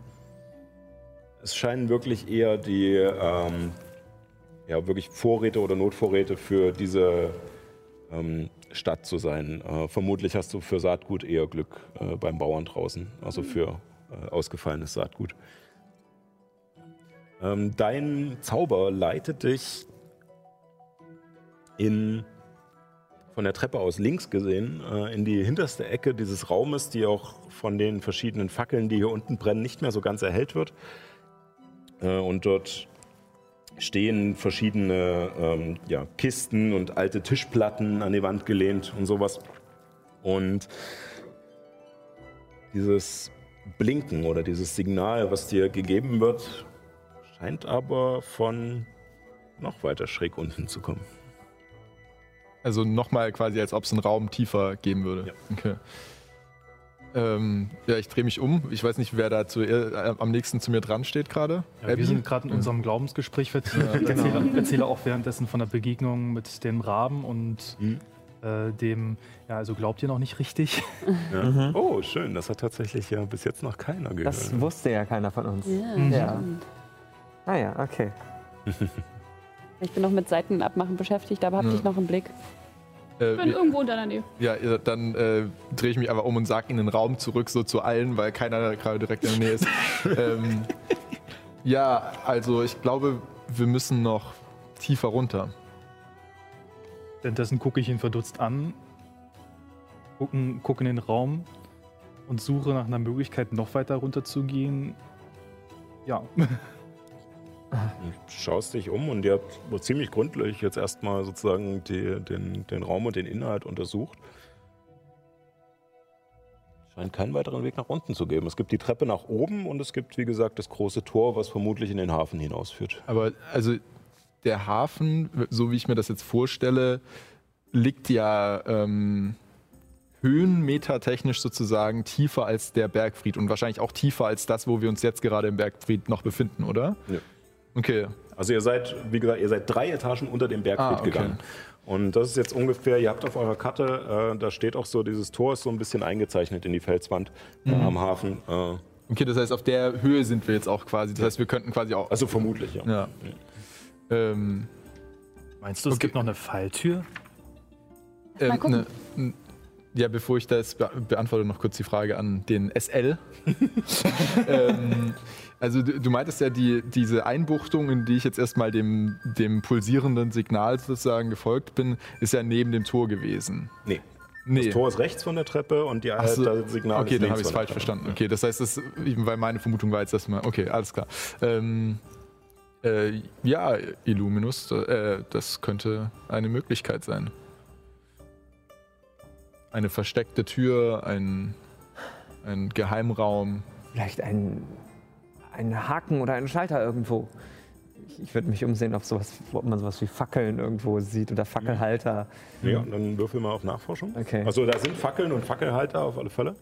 es scheinen wirklich eher die ähm, ja, wirklich Vorräte oder Notvorräte für diese ähm, Stadt zu sein. Äh, vermutlich hast du für Saatgut eher Glück äh, beim Bauern draußen, also für äh, ausgefallenes Saatgut. Ähm, dein Zauber leitet dich in, von der Treppe aus links gesehen äh, in die hinterste Ecke dieses Raumes, die auch von den verschiedenen Fackeln, die hier unten brennen, nicht mehr so ganz erhellt wird. Äh, und dort stehen verschiedene ähm, ja, Kisten und alte Tischplatten an die Wand gelehnt und sowas. Und dieses Blinken oder dieses Signal, was dir gegeben wird, scheint aber von noch weiter schräg unten zu kommen. Also nochmal quasi, als ob es einen Raum tiefer geben würde. Ja. Okay. Ähm, ja, ich drehe mich um. Ich weiß nicht, wer da zu, äh, am nächsten zu mir dran steht gerade. Ja, wir sind gerade in unserem Glaubensgespräch vertieft. Ich erzähle, erzähle auch währenddessen von der Begegnung mit dem Raben und Mhm. äh, dem, ja, also glaubt ihr noch nicht richtig? Ja. Oh, schön. Das hat tatsächlich ja bis jetzt noch keiner gehört. Das wusste ja keiner von uns. Ja, Ja. stimmt. Ah ja, okay. Ich bin noch mit Seiten abmachen beschäftigt, aber hab Ja. dich noch im Blick. Äh, Ich bin irgendwo in deiner Nähe. ja, dann äh, drehe ich mich einfach um und sage in den Raum zurück, so zu allen, weil keiner gerade direkt in der Nähe ist. ähm, ja, also ich glaube, wir müssen noch tiefer runter. Währenddessen gucke ich ihn verdutzt an, gucken, gucke in den Raum und suche nach einer Möglichkeit, noch weiter runter zu gehen. Ja, schaust dich um und ihr habt ziemlich gründlich jetzt erstmal sozusagen die, den, den Raum und den Inhalt untersucht. Scheint keinen weiteren Weg nach unten zu geben. Es gibt die Treppe nach oben und es gibt, wie gesagt, das große Tor, was vermutlich in den Hafen hinausführt. Aber also der Hafen, so wie ich mir das jetzt vorstelle, liegt ja ähm, höhenmetertechnisch sozusagen tiefer als der Bergfried und wahrscheinlich auch tiefer als das, wo wir uns jetzt gerade im Bergfried noch befinden, oder? Ja. Okay. Also ihr seid, wie gesagt, ihr seid drei Etagen unter dem Bergfried Ah, okay. gegangen. Und das ist jetzt ungefähr, ihr habt auf eurer Karte, äh, da steht auch so, dieses Tor ist so ein bisschen eingezeichnet in die Felswand äh, am Hafen. Äh, Okay, das heißt, auf der Höhe sind wir jetzt auch quasi. Das heißt, wir könnten quasi auch. also vermutlich, ja. ja. Ähm, meinst du, es Okay. gibt noch eine Falltür? ähm, Mal gucken. ne, ja, bevor ich das be beantworte, noch kurz die Frage an den SL. ähm, also du, du meintest ja, die, diese Einbuchtung, in die ich jetzt erstmal dem, dem pulsierenden Signal sozusagen gefolgt bin, ist ja neben dem Tor gewesen. Nee. Nee. Das Tor ist rechts von der Treppe und die, Ach so. das Signal okay, ist dann links habe ich es falsch verstanden. Okay, das heißt, das, weil meine Vermutung war jetzt erstmal. Okay, alles klar. Ähm, äh, ja, Illuminus, äh, das könnte eine Möglichkeit sein. Eine versteckte Tür, ein, ein Geheimraum. Vielleicht ein, ein Haken oder ein Schalter irgendwo. Ich, ich würde mich umsehen, ob, sowas, ob man sowas wie Fackeln irgendwo sieht oder Fackelhalter. Ja, dann würfel mal auf Nachforschung. Okay. Also da sind Fackeln und Fackelhalter auf alle Fälle.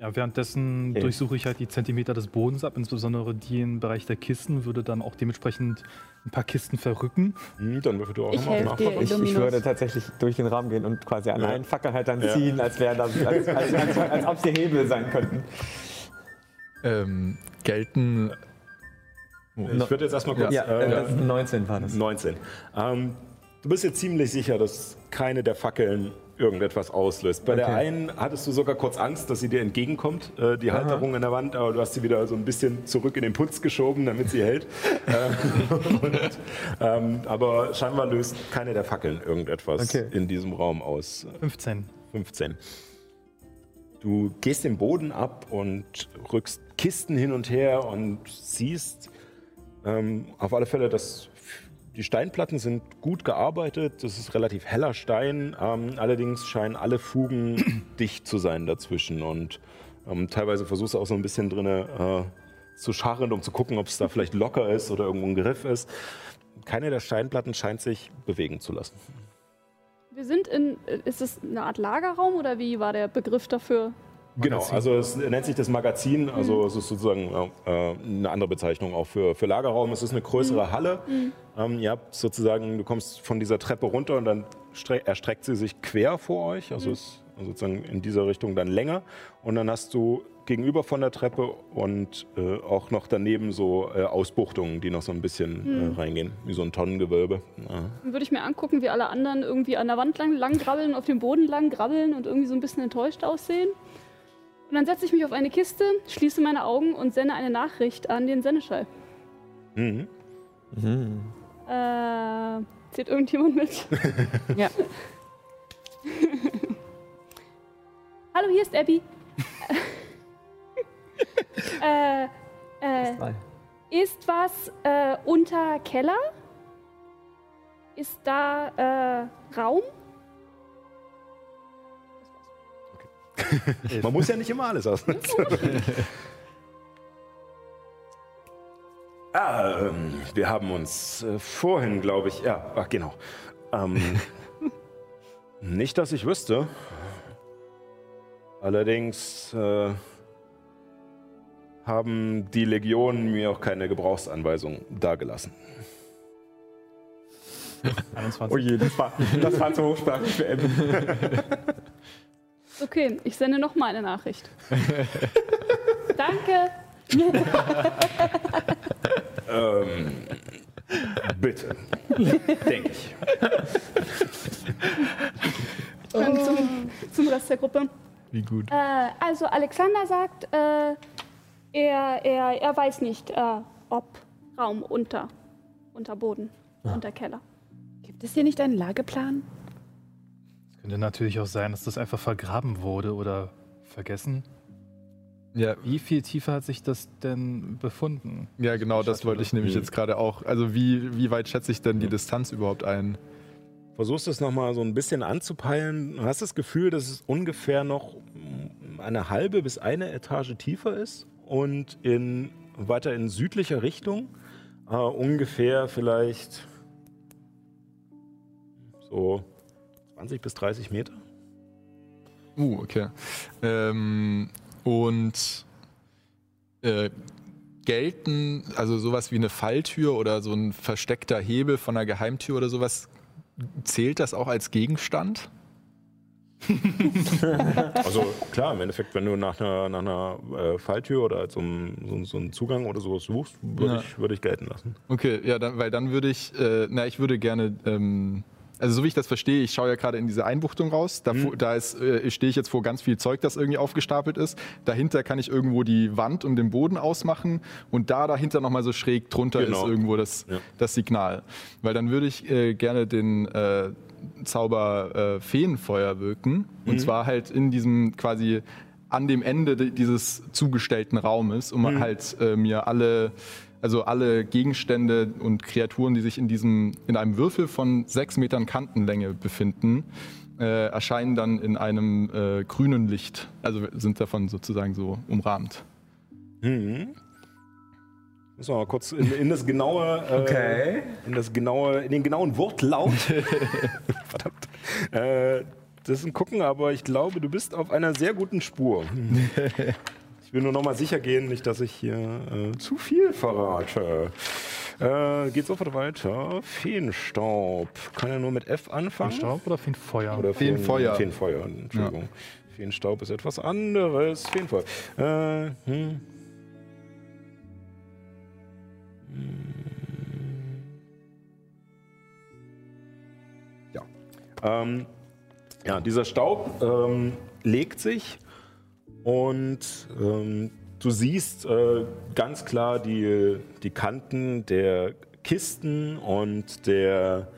Ja, währenddessen Okay. durchsuche ich halt die Zentimeter des Bodens ab, insbesondere die im Bereich der Kisten, würde dann auch dementsprechend ein paar Kisten verrücken. Hm, dann würfel du auch Ich nochmal auf helf dir. Nachforschung. Ich, ich würde tatsächlich durch den Raum gehen und quasi an Ja. allen Fackelhaltern Ja. ziehen, als, wären das, als, als, als, als ob sie Hebel sein könnten. Ähm, gelten. Oh, Ich würde jetzt erstmal kurz. Ja, äh, das 19 war das. 19. Ähm, du bist jetzt ziemlich sicher, dass keine der Fackeln irgendetwas auslöst. Bei der Okay. einen hattest du sogar kurz Angst, dass sie dir entgegenkommt, äh, die Halterung in der Wand, aber du hast sie wieder so ein bisschen zurück in den Putz geschoben, damit sie hält. Äh, und, ähm, aber scheinbar löst keine der Fackeln irgendetwas Okay. in diesem Raum aus. 15. 15. Du gehst den Boden ab und rückst Kisten hin und her und siehst ähm, auf alle Fälle, dass die Steinplatten sind gut gearbeitet. Das ist relativ heller Stein. Ähm, allerdings scheinen alle Fugen dicht zu sein dazwischen. Und ähm, teilweise versuchst du auch so ein bisschen drin äh, zu scharren, um zu gucken, ob es da vielleicht locker ist oder irgendwo ein Griff ist. Keine der Steinplatten scheint sich bewegen zu lassen. Wir sind in. Ist es eine Art Lagerraum oder wie war der Begriff dafür? Genau, also es nennt sich das Magazin, also es ist sozusagen äh, eine andere Bezeichnung auch für, für Lagerraum. Es ist eine größere Halle. Ähm, ihr habt sozusagen, du kommst von dieser Treppe runter und dann stre- erstreckt sie sich quer vor euch, also ist sozusagen in dieser Richtung dann länger. Und dann hast du gegenüber von der Treppe und äh, auch noch daneben so äh, Ausbuchtungen, die noch so ein bisschen äh, reingehen, wie so ein Tonnengewölbe. Ja. Dann würde ich mir angucken, wie alle anderen irgendwie an der Wand lang, lang grabbeln, auf dem Boden lang grabbeln und irgendwie so ein bisschen enttäuscht aussehen. Und dann setze ich mich auf eine Kiste, schließe meine Augen und sende eine Nachricht an den Sendeschall. Mhm. Mhm. Äh, zählt irgendjemand mit? Ja. Hallo, hier ist Abby. äh, äh, ist was äh, unter Keller? Ist da äh, Raum? Man muss ja nicht immer alles aus. ah, ähm, wir haben uns äh, vorhin, glaube ich, ja, ach genau. Ähm, nicht, dass ich wüsste. Allerdings äh, haben die Legionen mir auch keine Gebrauchsanweisung dargelassen. 21. Oh je, das war, das war zu hochsprachig für Abby. Okay, ich sende noch mal eine Nachricht. Danke. Ähm, bitte. Denke ich. Dann zum, zum Rest der Gruppe. Wie gut. Äh, also Alexander sagt, äh, er, er, er weiß nicht, äh, ob Raum unter, unter Boden, unter Keller. Gibt es hier nicht einen Lageplan? Könnte natürlich auch sein, dass das einfach vergraben wurde oder vergessen. Ja, Wie viel tiefer hat sich das denn befunden? ja, genau, das wollte ich nämlich jetzt gerade auch. Also wie, wie weit schätze ich denn die Distanz überhaupt ein? Versuchst es nochmal so ein bisschen anzupeilen. Du hast das Gefühl, dass es ungefähr noch eine halbe bis eine Etage tiefer ist und in, weiter in südlicher Richtung äh, ungefähr vielleicht so 20 bis 30 Meter. Uh, okay. Ähm, und äh, gelten, also sowas wie eine Falltür oder so ein versteckter Hebel von einer Geheimtür oder sowas, zählt das auch als Gegenstand? Also klar, im Endeffekt, wenn du nach einer, nach einer äh, Falltür oder so einem, so, so einem Zugang oder sowas suchst, würde Ja. ich, würde ich gelten lassen. Okay, ja, dann, weil dann würde ich, äh, na, ich würde gerne, ähm, also so wie ich das verstehe, ich schaue ja gerade in diese Einbuchtung raus, da, Mhm. da ist, äh, stehe ich jetzt vor ganz viel Zeug, das irgendwie aufgestapelt ist. Dahinter kann ich irgendwo die Wand und den Boden ausmachen und da dahinter nochmal so schräg drunter Genau. ist irgendwo das, Ja. das Signal. Weil dann würde ich äh, gerne den äh, Zauber äh, Feenfeuer wirken und Mhm. zwar halt in diesem quasi an dem Ende di- dieses zugestellten Raumes, um Mhm. halt äh, mir alle, also alle Gegenstände und Kreaturen, die sich in diesem, in einem Würfel von sechs Metern Kantenlänge befinden, äh, erscheinen dann in einem äh, grünen Licht. Also sind davon sozusagen so umrahmt. Mhm. Müssen wir mal kurz in, in das genaue, äh, Okay. in das genaue, in den genauen Wortlaut. Verdammt. Äh, das ein gucken, aber ich glaube, du bist auf einer sehr guten Spur. Ich will nur noch mal sicher gehen, nicht, dass ich hier äh, zu viel verrate. Äh, geht sofort weiter. Feenstaub. Kann er nur mit F anfangen? Staub oder Feenfeuer? Oder Feenfeuer. Feenfeuer, Entschuldigung. Feenstaub ist etwas anderes. Feenfeuer. Äh, hm. Ja. Ähm, ja, dieser Staub ähm, legt sich und ähm, du siehst äh, ganz klar die, die Kanten der Kisten und der,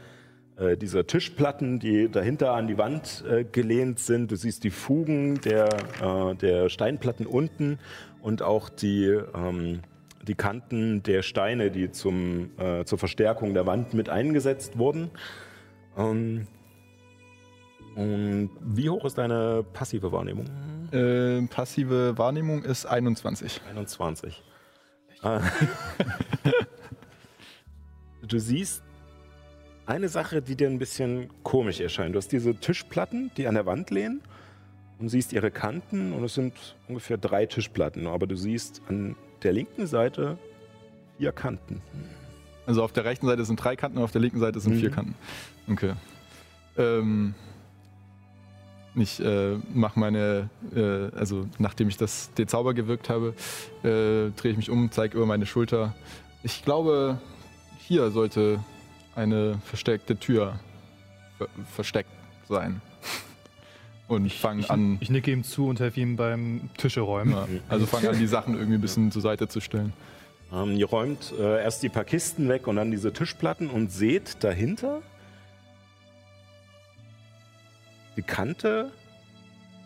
äh, dieser Tischplatten, die dahinter an die Wand äh, gelehnt sind. Du siehst die Fugen der, äh, der Steinplatten unten und auch die, ähm, die Kanten der Steine, die zum, äh, zur Verstärkung der Wand mit eingesetzt wurden. Ähm, und wie hoch ist deine passive Wahrnehmung? Äh, passive Wahrnehmung ist 21. 21. Ah. du siehst eine Sache, die dir ein bisschen komisch erscheint. Du hast diese Tischplatten, die an der Wand lehnen und siehst ihre Kanten und es sind ungefähr drei Tischplatten, aber du siehst an der linken Seite vier Kanten. Also auf der rechten Seite sind drei Kanten und auf der linken Seite sind Mhm. vier Kanten. Okay. Ähm, ich äh, mache meine, äh, also nachdem ich das, den Zauber gewirkt habe, äh, drehe ich mich um, zeige über meine Schulter. Ich glaube, hier sollte eine versteckte Tür ver versteckt sein. Und fange an, Ich nicke ihm zu und helfe ihm beim Tische räumen. ja, also fange an, die Sachen irgendwie ein bisschen zur Seite zu stellen. Ähm, ihr räumt äh, erst die paar Kisten weg und dann diese Tischplatten und seht dahinter die Kante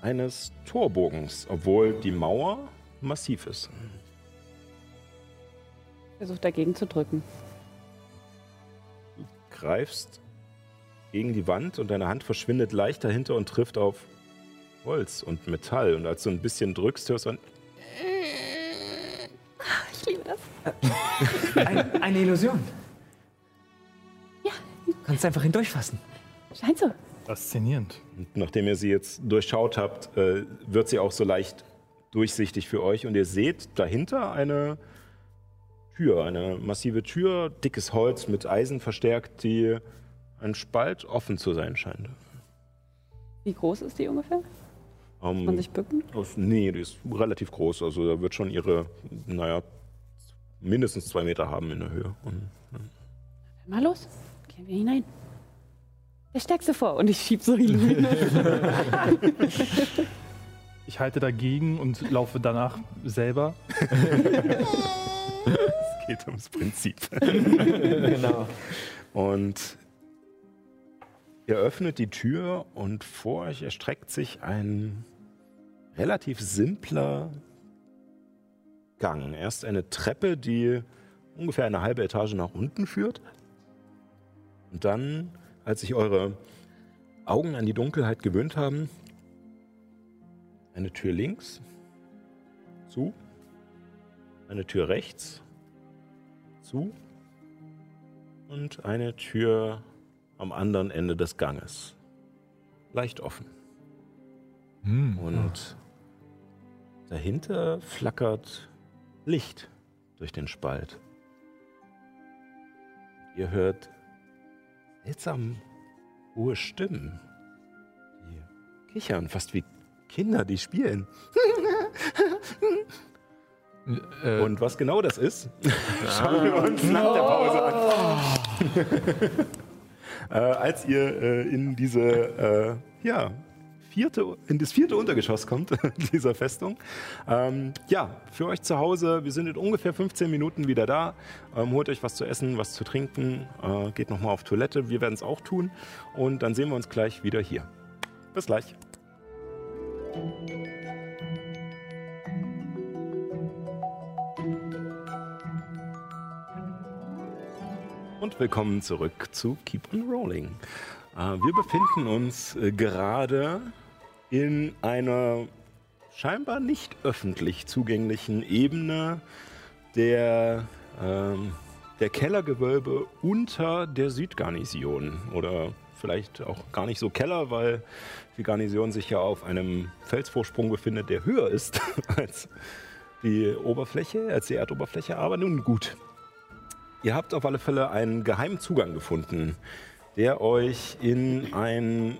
eines Torbogens, obwohl die Mauer massiv ist. Versucht dagegen zu drücken. Greifst gegen die Wand und deine Hand verschwindet leicht dahinter und trifft auf Holz und Metall. Und als du ein bisschen drückst, hörst du ein Ich liebe das. Ein, eine Illusion. Ja. Du kannst einfach hindurchfassen. Scheint so. Faszinierend. Und nachdem ihr sie jetzt durchschaut habt, äh, wird sie auch so leicht durchsichtig für euch. Und ihr seht dahinter eine Tür, eine massive Tür, dickes Holz mit Eisen verstärkt, die ein Spalt offen zu sein scheint. Wie groß ist die ungefähr? Kann man Ähm, sich bücken? aus, nee, die ist relativ groß. Also da wird schon ihre, naja, mindestens zwei Meter haben in der Höhe. Und, Mal los. Gehen wir hinein. Der Stärkste vor. Und ich schieb so Illuminus. Ich halte dagegen und laufe danach selber. es geht ums Prinzip. genau. Und ihr öffnet die Tür und vor euch erstreckt sich ein relativ simpler Gang. Erst eine Treppe, die ungefähr eine halbe Etage nach unten führt. Und dann, als sich eure Augen an die Dunkelheit gewöhnt haben, eine Tür links zu, eine Tür rechts zu und eine Tür am anderen Ende des Ganges. Leicht offen. Hm. Und dahinter flackert Licht durch den Spalt. Ihr hört seltsam hohe Stimmen, die kichern, fast wie Kinder, die spielen. Äh, Und was genau das ist, schauen wir uns nach der Pause an. äh, als ihr äh, in diese, äh, ja, vierte, in das vierte Untergeschoss kommt, dieser Festung. Ähm, ja, für euch zu Hause, wir sind in ungefähr 15 Minuten wieder da. Ähm, holt euch was zu essen, was zu trinken, äh, geht nochmal auf Toilette, wir werden es auch tun. Und dann sehen wir uns gleich wieder hier. Bis gleich. Und willkommen zurück zu Keep on Rolling. Äh, wir befinden uns äh, gerade in einer scheinbar nicht öffentlich zugänglichen Ebene der, ähm, der Kellergewölbe unter der Südgarnison. Oder vielleicht auch gar nicht so Keller, weil die Garnison sich ja auf einem Felsvorsprung befindet, der höher ist als die Oberfläche, als die Erdoberfläche. Aber nun gut. Ihr habt auf alle Fälle einen geheimen Zugang gefunden, der euch in einen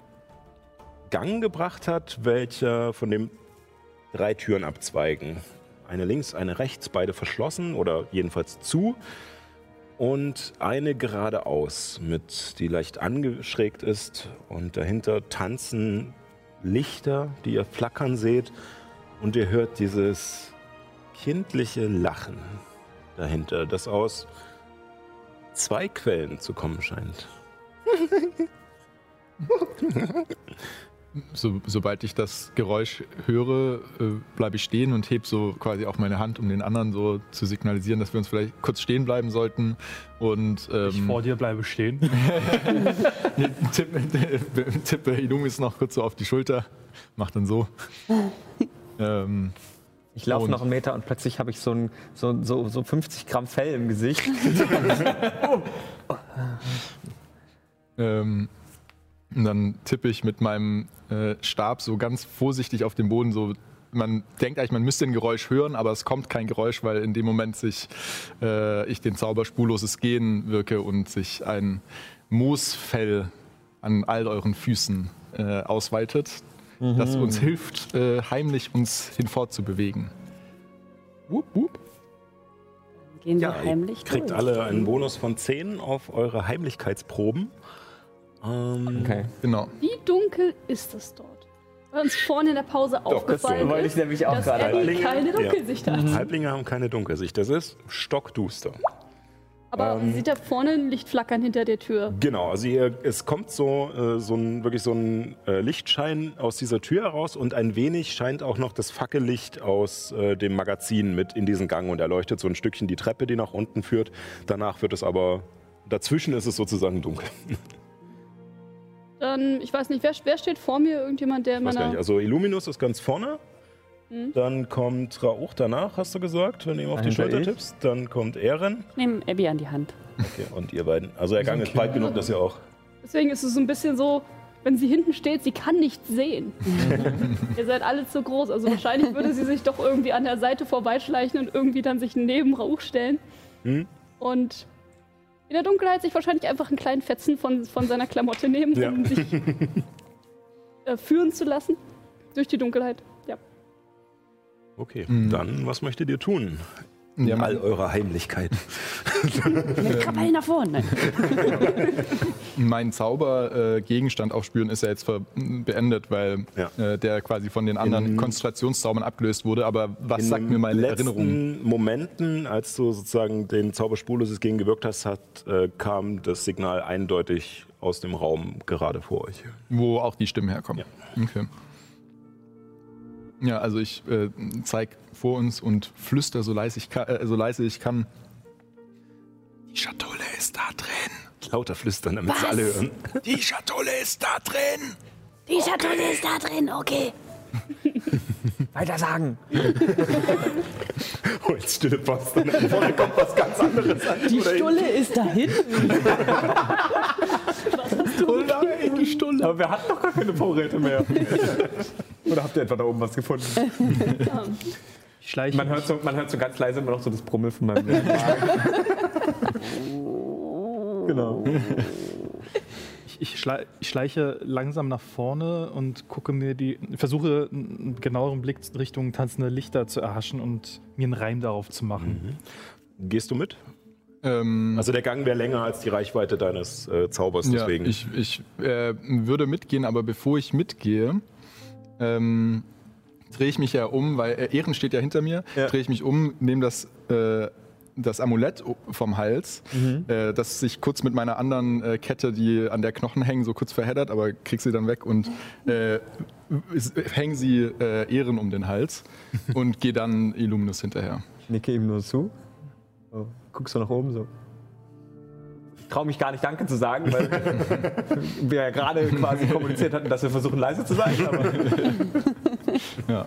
Gang gebracht hat, welcher von dem drei Türen abzweigen. Eine links, eine rechts, beide verschlossen oder jedenfalls zu. Und eine geradeaus, mit, die leicht angeschrägt ist. Und dahinter tanzen Lichter, die ihr flackern seht. Und ihr hört dieses kindliche Lachen dahinter, das aus zwei Quellen zu kommen scheint. so, sobald ich das Geräusch höre, äh, bleibe ich stehen und heb so quasi auch meine Hand, um den anderen so zu signalisieren, dass wir uns vielleicht kurz stehen bleiben sollten. Und Ich ähm, vor dir bleibe stehen. tippe, tippe Ilumis noch kurz so auf die Schulter, mach dann so. ähm, Ich laufe noch einen Meter und plötzlich habe ich so, ein, so, so, so 50 Gramm Fell im Gesicht. Ähm, und dann tippe ich mit meinem äh, Stab so ganz vorsichtig auf den Boden. So, man denkt eigentlich, man müsste ein Geräusch hören, aber es kommt kein Geräusch, weil in dem Moment sich äh, ich den Zauber spurloses Gehen wirke und sich ein Moosfell an all euren Füßen äh, ausweitet, das uns hilft, äh, heimlich uns hinfortzubewegen. Wupp, wupp. Gehen wir Ja, ihr heimlich kriegt durch. alle einen Bonus von 10 auf eure Heimlichkeitsproben. Ähm, Okay. Genau. Wie dunkel ist es dort? Weil uns vorne in der Pause aufgefallen wollte ich ist, nämlich auch dass gerade Abby keine Ja. Dunkelsicht hat. Halblinge haben keine Dunkelsicht. Das ist stockduster. Aber Ähm. sieht da vorne ein Licht flackern hinter der Tür? Genau, also hier, es kommt so, äh, so ein, wirklich so ein äh, Lichtschein aus dieser Tür heraus und ein wenig scheint auch noch das Fackellicht aus äh, dem Magazin mit in diesen Gang und erleuchtet so ein Stückchen die Treppe, die nach unten führt. Danach wird es aber, dazwischen ist es sozusagen dunkel. Dann, ich weiß nicht, wer, wer steht vor mir? Irgendjemand, der in Ich weiß gar nicht. Also Illuminus ist ganz vorne. Mhm. Dann kommt Rauch danach, hast du gesagt, wenn du ihm auf die Dahinter Schulter ich. tippst. Dann kommt Ehren. Ich nehme Abby an die Hand. Okay, und ihr beiden. Also der Gang ist breit genug, dass ihr auch. Deswegen ist es so ein bisschen so, wenn sie hinten steht, sie kann nicht sehen. Ihr seid alle zu groß. Also wahrscheinlich würde sie sich doch irgendwie an der Seite vorbeischleichen und irgendwie dann sich neben Rauch stellen. Hm? Und in der Dunkelheit sich wahrscheinlich einfach einen kleinen Fetzen von, von seiner Klamotte nehmen, Ja. um sich äh, führen zu lassen. Durch die Dunkelheit. Ja. Okay, Mhm. dann was möchtet ihr tun? Ja, In all mein, eurer Heimlichkeit. Krabbel nach vorne. mein Zauber-Gegenstand aufspüren ist ja jetzt ver beendet, weil Ja. äh, der quasi von den anderen In- Konzentrationszaubern abgelöst wurde. Aber was In sagt den mir meine Erinnerung? Momenten, als du sozusagen den Zauber spurloses gegen gewirkt hast, hat, äh, kam das Signal eindeutig aus dem Raum gerade vor euch. Wo auch die Stimmen herkommen. Okay. Ja, also ich äh, zeig vor uns und flüster so leise ich kann. Äh, so leise ich kann. Die Schatulle ist da drin. Lauter flüstern, damit es alle hören. Die Schatulle ist da drin. Die Schatulle ist da drin, okay. Weiter sagen. Jetzt stille Post. Und dann vorne kommt was ganz anderes an. Die Stulle ist da die Stulle. Aber wir hatten doch gar keine Vorräte mehr. Oder habt ihr etwa da oben was gefunden? Ich schleiche, Man hört so, man hört so ganz leise immer noch so das Brummel von meinem genau. ich, ich, schlei, ich schleiche langsam nach vorne und gucke mir die. versuche einen genaueren Blick Richtung tanzende Lichter zu erhaschen und mir einen Reim darauf zu machen. Gehst du mit? Ähm, Also der Gang wäre länger als die Reichweite deines äh, Zaubers, ja, deswegen. ich ich äh, würde mitgehen, aber bevor ich mitgehe, ähm, drehe ich mich ja um, weil äh, Ehren steht ja hinter mir, Ja. drehe ich mich um, nehme das, äh, das Amulett vom Hals, äh, das sich kurz mit meiner anderen äh, Kette, die an der Knochen hängen, so kurz verheddert, aber krieg sie dann weg und äh, hänge sie äh, Ehren um den Hals und gehe dann Illuminus hinterher. Ich nicke ihm nur zu. So, guckst du nach oben so. Ich traue mich gar nicht Danke zu sagen, weil wir ja gerade quasi kommuniziert hatten, dass wir versuchen leise zu sein. Aber Ja.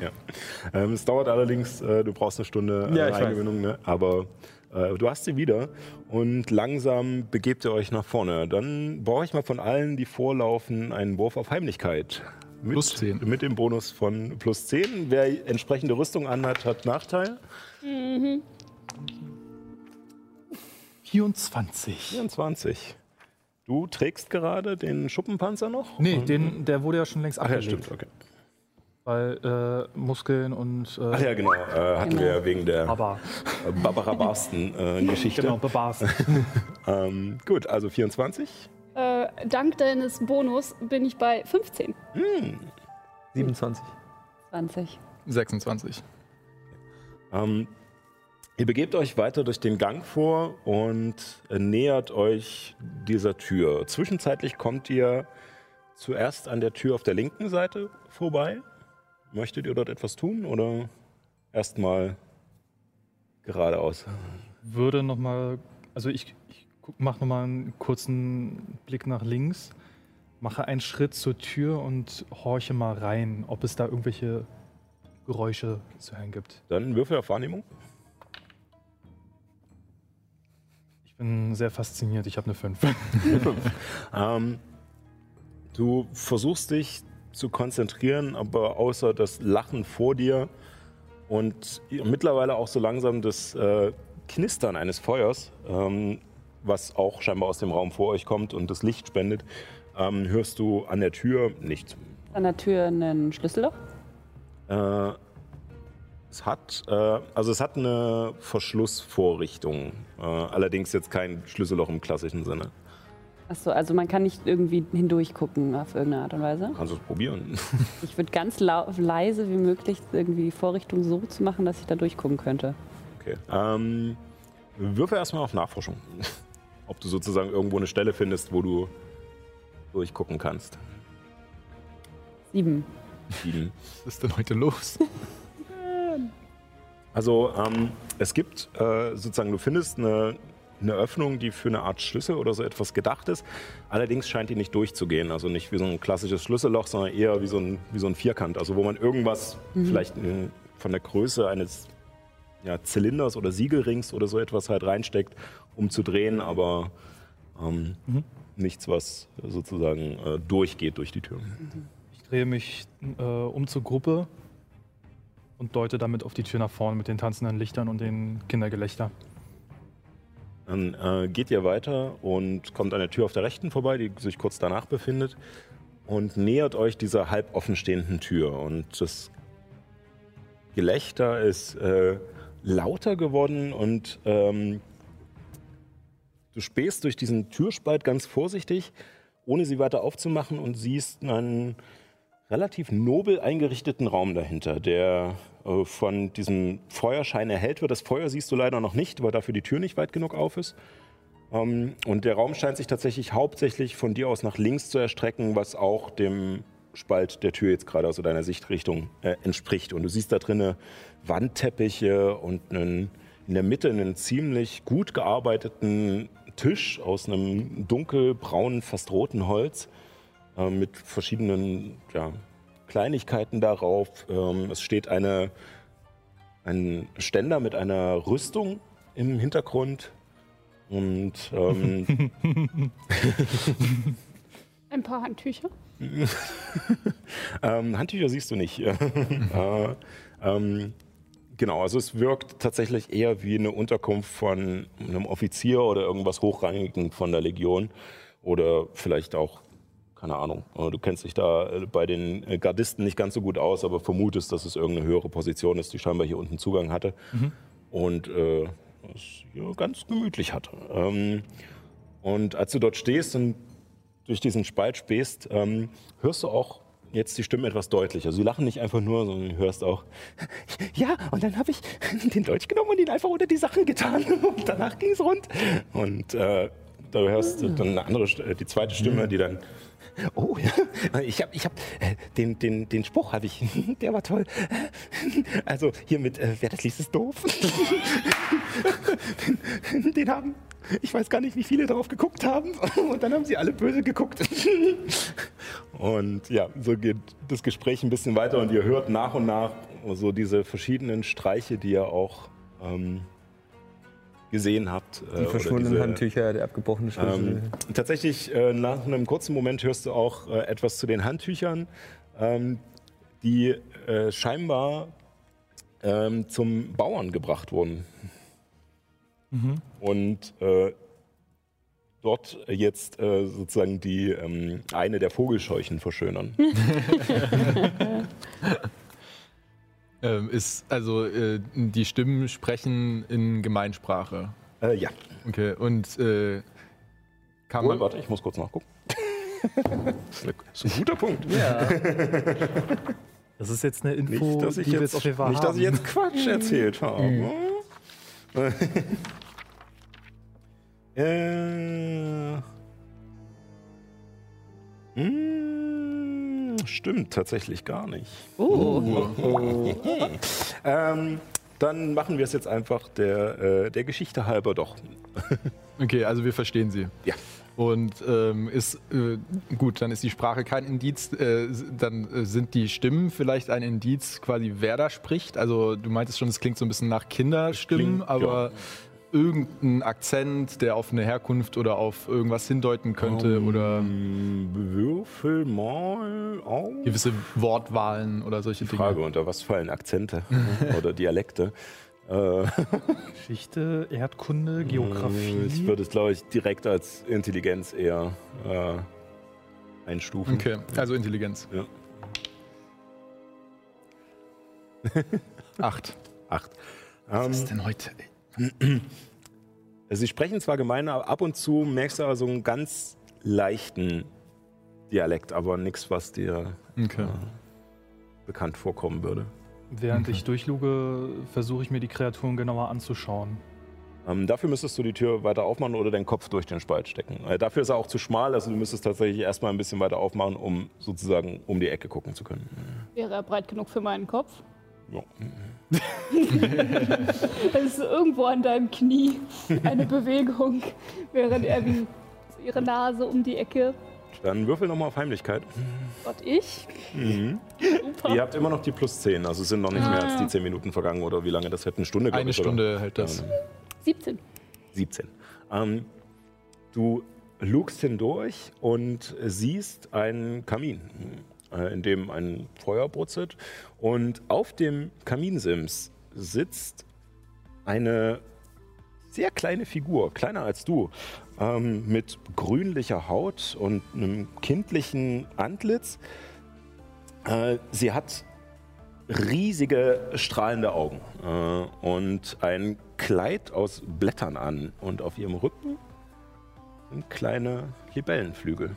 Ähm, es dauert allerdings, äh, du brauchst eine Stunde äh, Ja. Eingewöhnung, ne? aber äh, du hast sie wieder und langsam begebt ihr euch nach vorne. Dann brauche ich mal von allen, die vorlaufen, einen Wurf auf Heimlichkeit. Mit, Plus 10. Mit dem Bonus von plus 10. Wer entsprechende Rüstung anhat, hat Nachteil. 24. 24. Du trägst gerade den Schuppenpanzer noch? Nee, den, der wurde ja schon längst Ach ja, abgelegt. stimmt, okay. Weil äh, Muskeln und. Äh, Ach ja, genau. Äh, hatten wir ja wegen der Aber. äh, Barbara Barsten-Geschichte. Genau, Bebars. ähm, gut, also 24. Äh, dank deines Bonus bin ich bei 15. 27. 20. 26. Ähm, ihr begebt euch weiter durch den Gang vor und äh, nähert euch dieser Tür. Zwischenzeitlich kommt ihr zuerst an der Tür auf der linken Seite vorbei. Möchtet ihr dort etwas tun oder erstmal geradeaus? Würde nochmal. Also ich, ich mache nochmal einen kurzen Blick nach links, mache einen Schritt zur Tür und horche mal rein, ob es da irgendwelche Geräusche zu hören gibt. Dann Würfel auf Wahrnehmung. Bin sehr fasziniert, ich habe eine 5. Ähm, du versuchst dich zu konzentrieren, aber außer das Lachen vor dir und mittlerweile auch so langsam das äh, Knistern eines Feuers, ähm, was auch scheinbar aus dem Raum vor euch kommt und das Licht spendet, ähm, hörst du an der Tür nichts. An der Tür einen Schlüsselloch. Äh, es hat, äh, also es hat eine Verschlussvorrichtung, äh, allerdings jetzt kein Schlüsselloch im klassischen Sinne. Achso, also man kann nicht irgendwie hindurch gucken auf irgendeine Art und Weise. Kannst du es probieren. Ich würde ganz leise wie möglich irgendwie die Vorrichtung so zu machen, dass ich da durchgucken könnte. Okay. Ähm, würfe erstmal auf Nachforschung. Ob du sozusagen irgendwo eine Stelle findest, wo du durchgucken kannst. Sieben. Sieben. Was ist denn heute los? Also ähm, es gibt äh, sozusagen, du findest eine, eine Öffnung, die für eine Art Schlüssel oder so etwas gedacht ist. Allerdings scheint die nicht durchzugehen. Also nicht wie so ein klassisches Schlüsselloch, sondern eher wie so ein, wie so ein Vierkant. Also wo man irgendwas vielleicht äh, von der Größe eines ja, Zylinders oder Siegelrings oder so etwas halt reinsteckt, um zu drehen, aber ähm, nichts, was sozusagen äh, durchgeht durch die Tür. Ich drehe mich äh, um zur Gruppe und deute damit auf die Tür nach vorne mit den tanzenden Lichtern und den Kindergelächter. Dann äh, geht ihr weiter und kommt an der Tür auf der rechten vorbei, die sich kurz danach befindet, und nähert euch dieser halb offen stehenden Tür. Und das Gelächter ist äh, lauter geworden und ähm, du spähst durch diesen Türspalt ganz vorsichtig, ohne sie weiter aufzumachen und siehst einen relativ nobel eingerichteten Raum dahinter, der äh, von diesem Feuerschein erhellt wird. Das Feuer siehst du leider noch nicht, weil dafür die Tür nicht weit genug auf ist. Ähm, und der Raum scheint sich tatsächlich hauptsächlich von dir aus nach links zu erstrecken, was auch dem Spalt der Tür jetzt gerade aus deiner Sichtrichtung äh, entspricht. Und du siehst da drinnen Wandteppiche und einen, in der Mitte einen ziemlich gut gearbeiteten Tisch aus einem dunkelbraunen, fast roten Holz äh, mit verschiedenen ja, Kleinigkeiten darauf. Ähm, es steht eine, ein Ständer mit einer Rüstung im Hintergrund. Und ähm, Ein paar Handtücher. ähm, Handtücher siehst du nicht. äh, ähm, genau, also es wirkt tatsächlich eher wie eine Unterkunft von einem Offizier oder irgendwas Hochrangigen von der Legion. Oder vielleicht auch, keine Ahnung, äh, du kennst dich da äh, bei den äh, Gardisten nicht ganz so gut aus, aber vermutest, dass es irgendeine höhere Position ist, die scheinbar hier unten Zugang hatte. Und äh, es hier ganz gemütlich hatte. Ähm, und als du dort stehst und durch diesen Spalt spähst, ähm, hörst du auch jetzt die Stimmen etwas deutlicher. Sie lachen nicht einfach nur, sondern du hörst auch, ja, und dann habe ich den Dolch genommen und ihn einfach unter die Sachen getan. Und danach ging es rund. Und äh, da hörst du dann eine andere, die zweite Stimme, die dann, oh ja, ich habe ich hab, äh, den, den, den Spruch habe ich, der war toll. Also hier mit, äh, wer das liest, ist doof. den, den haben, ich weiß gar nicht, wie viele darauf geguckt haben. Und dann haben sie alle böse geguckt. Und ja, so geht das Gespräch ein bisschen weiter und ihr hört nach und nach so diese verschiedenen Streiche, die ihr auch ähm, gesehen habt. äh, Die oder verschwundenen diese- Handtücher, der abgebrochene Schlüssel. ähm, tatsächlich, äh, nach einem kurzen Moment hörst du auch äh, etwas zu den Handtüchern, ähm, die äh, scheinbar ähm, zum Bauern gebracht wurden. Und äh, dort jetzt äh, sozusagen die ähm, eine der Vogelscheuchen verschönern. Ähm, ist, also äh, die Stimmen sprechen in Gemeinsprache. äh, ja, Okay, und äh, kann oh, man. warte, ich muss kurz nachgucken. das ist ein guter Punkt. Das ist jetzt eine Info, Nicht, dass ich die wir jetzt, nicht, dass ich jetzt Quatsch erzählt habe. äh, mm, stimmt tatsächlich gar nicht. Oh, Ähm, dann machen wir es jetzt einfach der, äh, der Geschichte halber doch. Okay, also wir verstehen sie. Ja. Und ähm, ist äh, gut, dann ist die Sprache kein Indiz, äh, dann äh, sind die Stimmen vielleicht ein Indiz, quasi wer da spricht. Also du meintest schon, es klingt so ein bisschen nach Kinderstimmen, Klingt, aber irgendein Akzent, der auf eine Herkunft oder auf irgendwas hindeuten könnte oder Ähm, Würfel mal auf. gewisse Wortwahlen oder solche Die Frage, Dinge. unter was fallen Akzente oder Dialekte? Äh, Geschichte, Erdkunde, Geografie. Ich würde es, glaube ich, direkt als Intelligenz eher äh, einstufen. Okay, also Intelligenz. Ja. Acht. Acht. Was Ähm, ist denn heute? Sie sprechen zwar gemein, aber ab und zu merkst du aber so ein ganz leichten Dialekt, aber nichts, was dir Okay. äh, bekannt vorkommen würde. Während ich durchluge, versuche ich mir die Kreaturen genauer anzuschauen. Ähm, dafür müsstest du die Tür weiter aufmachen oder deinen Kopf durch den Spalt stecken. Äh, dafür ist er auch zu schmal, also du müsstest tatsächlich erstmal ein bisschen weiter aufmachen, um sozusagen um die Ecke gucken zu können. Wäre er breit genug für meinen Kopf? Ja. Es ist irgendwo an deinem Knie eine Bewegung, während er wie ihre Nase um die Ecke. Dann würfel nochmal auf Heimlichkeit. Gott, ich? Mhm. Super. Ihr habt immer noch die plus 10, also es sind noch nicht mehr als Ah. die 10 Minuten vergangen oder wie lange das hätte? Eine Stunde, Eine ich, oder? Stunde hält das. Ähm, 17. 17. Ähm, du lugst hindurch und siehst einen Kamin, äh, in dem ein Feuer brutzelt. Und auf dem Kaminsims sitzt eine sehr kleine Figur, kleiner als du, ähm, mit grünlicher Haut und einem kindlichen Antlitz. Äh, sie hat riesige strahlende Augen äh, und ein Kleid aus Blättern an und auf ihrem Rücken sind kleine Libellenflügel.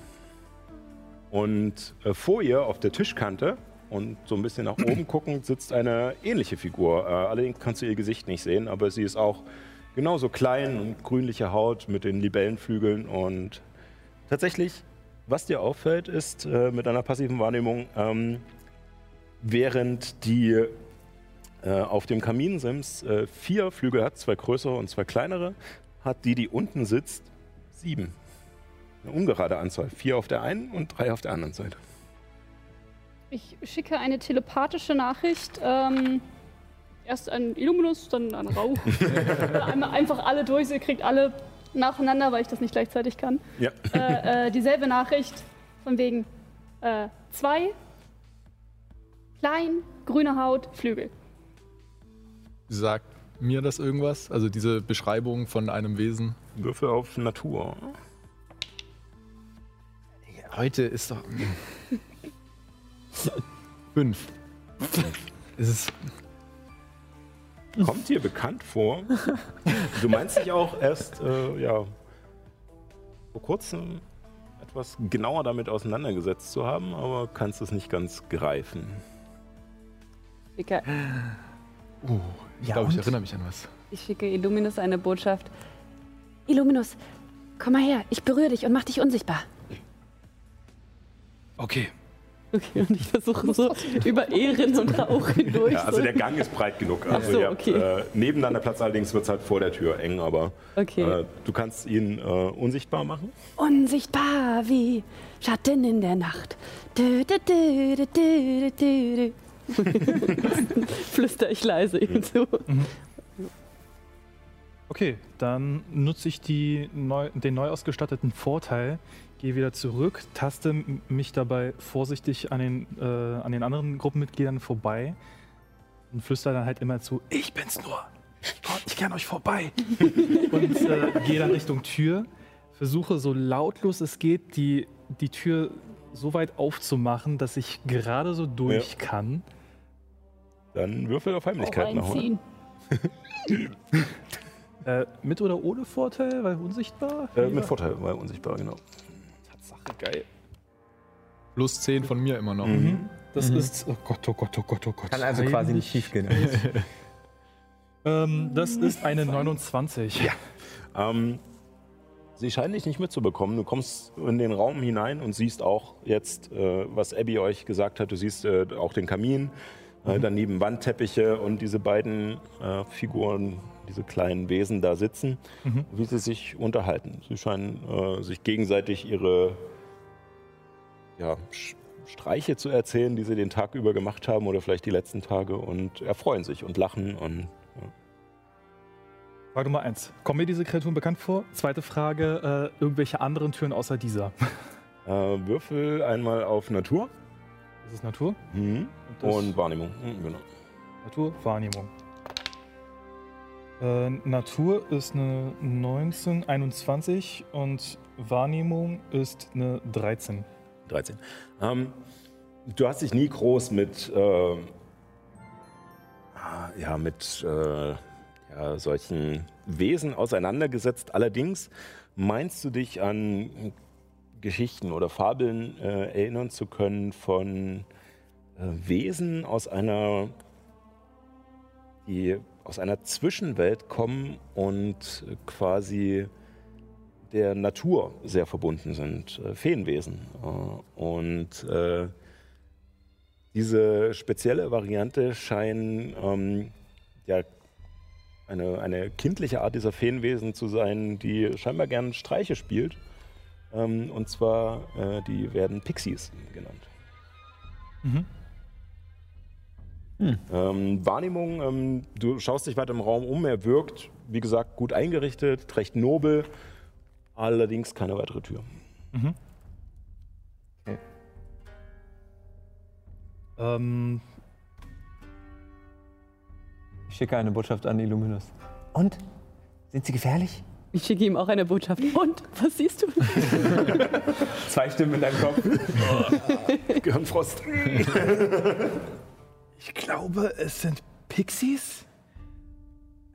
Und äh, vor ihr auf der Tischkante und so ein bisschen nach oben guckend sitzt eine ähnliche Figur. Äh, allerdings kannst du ihr Gesicht nicht sehen, aber sie ist auch genauso klein und grünliche Haut mit den Libellenflügeln und tatsächlich, was dir auffällt, ist äh, mit einer passiven Wahrnehmung, ähm, während die äh, auf dem Kaminsims äh, vier Flügel hat, zwei größere und zwei kleinere, hat die, die unten sitzt, sieben. Eine ungerade Anzahl. Vier auf der einen und drei auf der anderen Seite. Ich schicke eine telepathische Nachricht. Ähm, erst an Illuminus, dann an Rauch. Einfach alle durch, ihr kriegt alle nacheinander, weil ich das nicht gleichzeitig kann. Ja. Äh, äh, dieselbe Nachricht von wegen äh, zwei, klein, grüne Haut, Flügel. Sagt mir das irgendwas? Also diese Beschreibung von einem Wesen? Würfel auf Natur. Heute ist doch. Fünf. Es ist. Kommt dir bekannt vor? Du meinst dich auch erst, äh, ja, vor kurzem etwas genauer damit auseinandergesetzt zu haben, aber kannst es nicht ganz greifen. schicke, Oh, ich Ja, glaube, ich erinnere mich an was. ich schicke Illuminus eine Botschaft. Illuminus, komm mal her, ich berühre dich und mach dich unsichtbar. Okay. Okay, und ich versuche so über Ehren und Rauch hindurch. Ja, also so. der Gang ist breit genug. Also so, ihr habt, okay. äh, nebeneinander Platz, allerdings wird es halt vor der Tür eng, aber okay. äh, du kannst ihn äh, unsichtbar machen. Unsichtbar wie Schatten in der Nacht. Dü, dü, dü. Flüster ich leise ihm zu. Okay, dann nutze ich die neu, den neu ausgestatteten Vorteil, gehe wieder zurück, taste mich dabei vorsichtig an den, äh, an den anderen Gruppenmitgliedern vorbei und flüstere dann halt immer zu, ich bin's nur, ich, komm, ich kann euch vorbei. und äh, gehe dann Richtung Tür, versuche so lautlos es geht, die, die Tür so weit aufzumachen, dass ich gerade so durch kann. Dann würfel auf Heimlichkeit nachholen. reinziehen. Äh, mit oder ohne Vorteil, weil unsichtbar? Äh, mit Vorteil, weil unsichtbar, genau. Geil. Plus 10 von mir immer noch. Mhm. Das Mhm. ist, oh Gott, oh Gott, oh Gott, oh Gott. Kann also quasi nicht Eigentlich- schief gehen. Ähm, das ist eine 29. Ja. Ähm, sie scheinen dich nicht mitzubekommen. Du kommst in den Raum hinein und siehst auch jetzt, äh, was Abby euch gesagt hat. Du siehst äh, auch den Kamin, äh, daneben Wandteppiche und diese beiden äh, Figuren, diese kleinen Wesen da sitzen, Mhm. wie sie sich unterhalten. Sie scheinen äh, sich gegenseitig ihre ja, Streiche zu erzählen, die sie den Tag über gemacht haben oder vielleicht die letzten Tage und erfreuen sich und lachen und Frage Nummer eins. Kommen mir diese Kreaturen bekannt vor? Zweite Frage, äh, irgendwelche anderen Türen außer dieser? äh, Würfel einmal auf Natur. Das ist Natur. Mhm. das- Und Wahrnehmung. Mhm, genau. Natur, Wahrnehmung. Äh, Natur ist eine 19, 21 und Wahrnehmung ist eine 13. 13. Ähm, du hast dich nie groß mit, äh, ah, ja, mit äh, ja, solchen Wesen auseinandergesetzt. Allerdings meinst du dich an Geschichten oder Fabeln äh, erinnern zu können von äh, Wesen aus einer, die aus einer Zwischenwelt kommen und quasi der Natur sehr verbunden sind, äh, Feenwesen. Äh, und äh, diese spezielle Variante scheinen ähm, ja, eine, eine kindliche Art dieser Feenwesen zu sein, die scheinbar gern Streiche spielt. Ähm, und zwar, äh, die werden Pixies genannt. Mhm. Ähm, Wahrnehmung, ähm, du schaust dich weiter im Raum um, er wirkt, wie gesagt, gut eingerichtet, recht nobel, allerdings keine weitere Tür. Ähm, Ich schicke eine Botschaft an Illuminus. Und? Sind sie gefährlich? Ich schicke ihm auch eine Botschaft. Und, was siehst du? Zwei Stimmen in deinem Kopf. Gehirnfrost. ich glaube, es sind Pixies.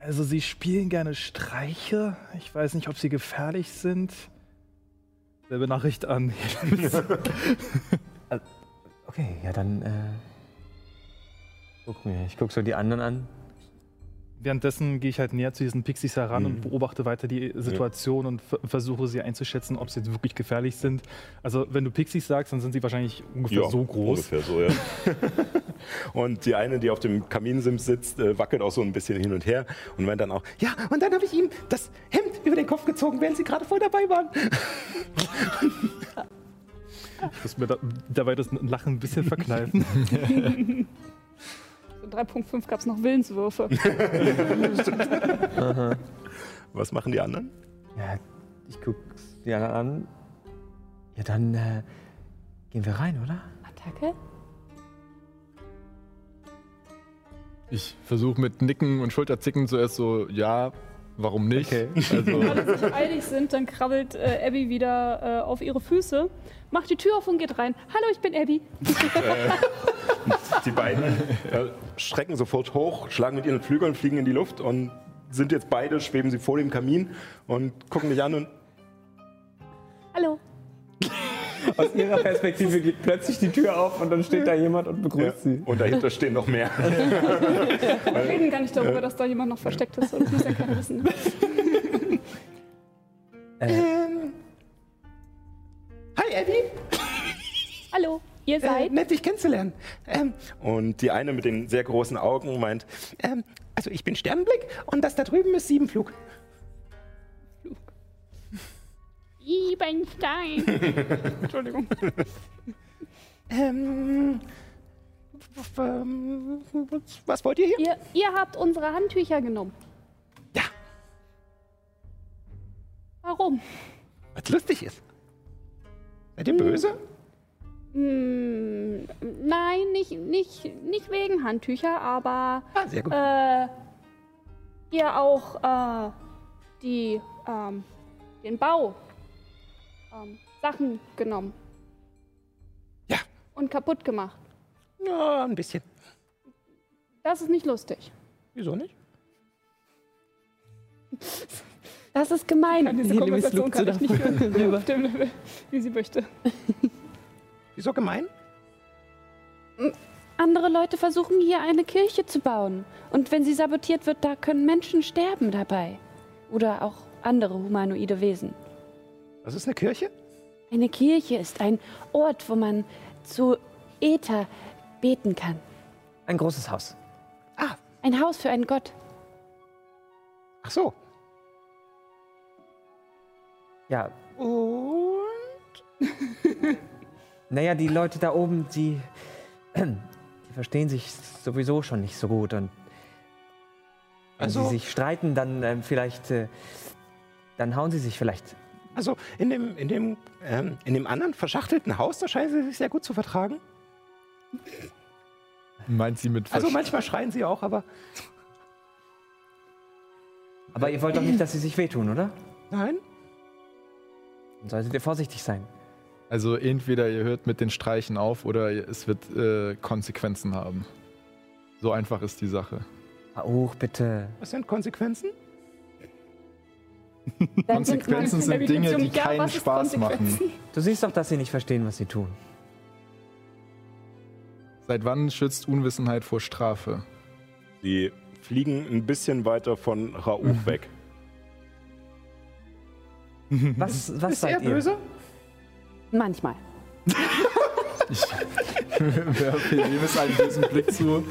Also sie spielen gerne Streiche. Ich weiß nicht, ob sie gefährlich sind. Selbe Nachricht an. Okay, ja dann. Äh, guck mir. Ich guck so die anderen an. Währenddessen gehe ich halt näher zu diesen Pixies heran und beobachte weiter die Situation und ver- versuche sie einzuschätzen, ob sie jetzt wirklich gefährlich sind. Also wenn du Pixies sagst, dann sind sie wahrscheinlich ungefähr so groß. Ungefähr so, ja. und die eine, die auf dem Kaminsims sitzt, äh, wackelt auch so ein bisschen hin und her und meint dann auch, ja, und dann habe ich ihm das Hemd über den Kopf gezogen, während sie gerade voll dabei waren. Ich muss mir da, dabei das Lachen ein bisschen verkneifen. In 3.5 gab es noch Willenswürfe. Was machen die anderen? Ja, ich guck die anderen an. Ja, dann äh, gehen wir rein, oder? Attacke? Ich versuche mit Nicken und Schulterzicken zuerst so, ja, warum nicht? Okay. Also, Wenn alle sich eilig sind, dann krabbelt äh, Abby wieder äh, auf ihre Füße, macht die Tür auf und geht rein. Hallo, ich bin Abby. Die beiden äh, schrecken sofort hoch, schlagen mit ihren Flügeln, fliegen in die Luft und sind jetzt beide, schweben sie vor dem Kamin und gucken dich an und Hallo. Aus ihrer Perspektive geht plötzlich die Tür auf und dann steht da jemand und begrüßt ja, sie. und dahinter stehen noch mehr. Wir reden gar nicht darüber, dass da jemand noch versteckt ist. Das muss ja keiner wissen. Ähm. Hi Abby, Hallo, ihr äh, seid? nett dich kennenzulernen. Ähm, und die eine mit den sehr großen Augen meint, ähm, also ich bin Sternenblick und das da drüben ist Siebenflug. Liebenstein. Entschuldigung. Ähm, ähm, was- was wollt ihr hier? Ihr, ihr habt unsere Handtücher genommen. Ja. Warum? Was lustig ist. Seid ihr böse? Hm, nein, nicht, nicht, nicht wegen Handtücher, aber Ah, sehr gut. äh, ihr auch äh, die, ähm, den Bau ähm, Sachen genommen. Ja. Und kaputt gemacht. Ja, ein bisschen. Das ist nicht lustig. Wieso nicht? Das ist gemein. Diese Helios Konversation kann ich nicht rüber. Auf dem Level, wie sie möchte. Wieso gemein? Andere Leute versuchen hier eine Kirche zu bauen. Und wenn sie sabotiert wird, da können Menschen sterben dabei. Oder auch andere humanoide Wesen. Was ist eine Kirche? Eine Kirche ist ein Ort, wo man zu Äther beten kann. Ein großes Haus. Ein Haus für einen Gott. Ach so. Ja, Und? naja, die Leute da oben, die, die verstehen sich sowieso schon nicht so gut. Und wenn Also- sie sich streiten, dann ähm, vielleicht, äh, dann hauen sie sich vielleicht. Also in dem, in dem, ähm, in dem anderen verschachtelten Haus, da scheinen sie sich sehr gut zu vertragen. meint sie mit Also Versch- manchmal schreien sie auch, aber Aber ihr wollt doch nicht, dass sie sich wehtun, oder? nein. Dann solltet ihr vorsichtig sein. Also entweder ihr hört mit den Streichen auf oder es wird äh, Konsequenzen haben. So einfach ist die Sache. Auch, bitte. Was sind Konsequenzen? Konsequenzen sind Dinge, die ja, keinen Spaß machen. Du siehst doch, dass sie nicht verstehen, was sie tun. Seit wann schützt Unwissenheit vor Strafe? Sie fliegen ein bisschen weiter von Raouf weg. Was, was Ist er seid ihr? böse? Manchmal. Werfe Jemes einen bösen Blick zu.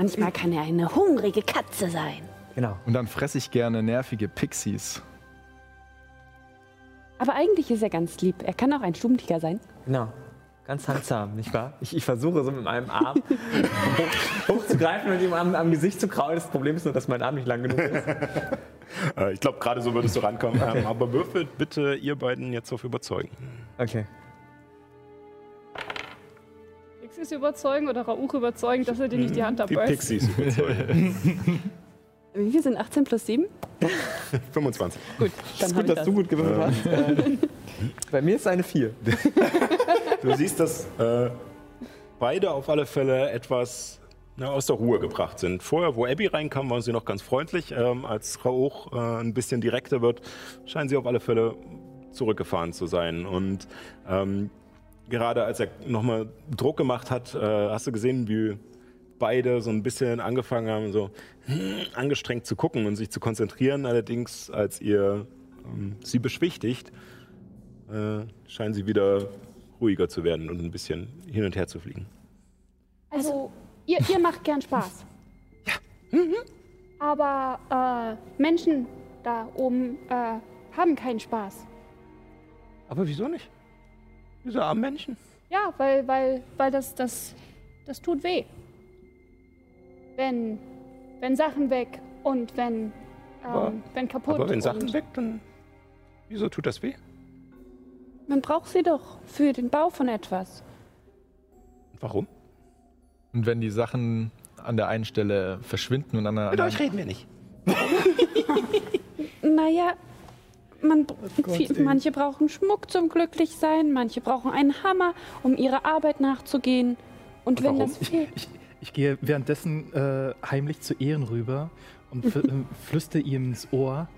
Manchmal kann er eine hungrige Katze sein. Genau. Und dann fresse ich gerne nervige Pixies. Aber eigentlich ist er ganz lieb. Er kann auch ein Stubentiger sein. Genau. Ganz handsam, nicht wahr? Ich, ich versuche so mit meinem Arm hoch, hochzugreifen und ihm am, am Gesicht zu kraulen. Das Problem ist nur, dass mein Arm nicht lang genug ist. Äh, ich glaube, gerade so würdest du rankommen. Ähm, aber würfelt bitte ihr beiden jetzt auf Überzeugen. Okay. Pixies überzeugen oder Rauch überzeugen, dass er dir nicht die Hand Die abbeißt. Pixies überzeugen. Wie viel sind 18 plus 7? 25. Gut, dann habe ich das. gut gewürfelt hast. Äh, Bei mir ist es eine 4. Du siehst, dass äh, beide auf alle Fälle etwas na, aus der Ruhe gebracht sind. Vorher, wo Abby reinkam, waren sie noch ganz freundlich. Ähm, als Rauch äh, ein bisschen direkter wird, scheinen sie auf alle Fälle zurückgefahren zu sein. Und ähm, gerade als er nochmal Druck gemacht hat, äh, hast du gesehen, wie beide so ein bisschen angefangen haben, so hm, angestrengt zu gucken und sich zu konzentrieren. Allerdings, als ihr ähm, sie beschwichtigt, äh, scheinen sie wieder ruhiger zu werden und ein bisschen hin und her zu fliegen. Also, ihr, ihr macht gern Spaß. Ja. Aber äh, Menschen da oben äh, haben keinen Spaß. Aber wieso nicht? Diese armen Menschen. Ja, weil, weil, weil das, das, das tut weh. Wenn, wenn Sachen weg und wenn, Aber- ähm, wenn kaputt. Aber wenn Sachen weg, dann wieso tut das weh? Man braucht sie doch für den Bau von etwas. Warum? Und wenn die Sachen an der einen Stelle verschwinden und an der anderen. reden wir nicht. Naja, man, viel, manche brauchen Schmuck zum Glücklichsein, manche brauchen einen Hammer, um ihrer Arbeit nachzugehen. Und wenn warum? das fehlt. Ich, ich gehe währenddessen äh, heimlich zu Ehren rüber und fl äh, flüster ihm ins Ohr.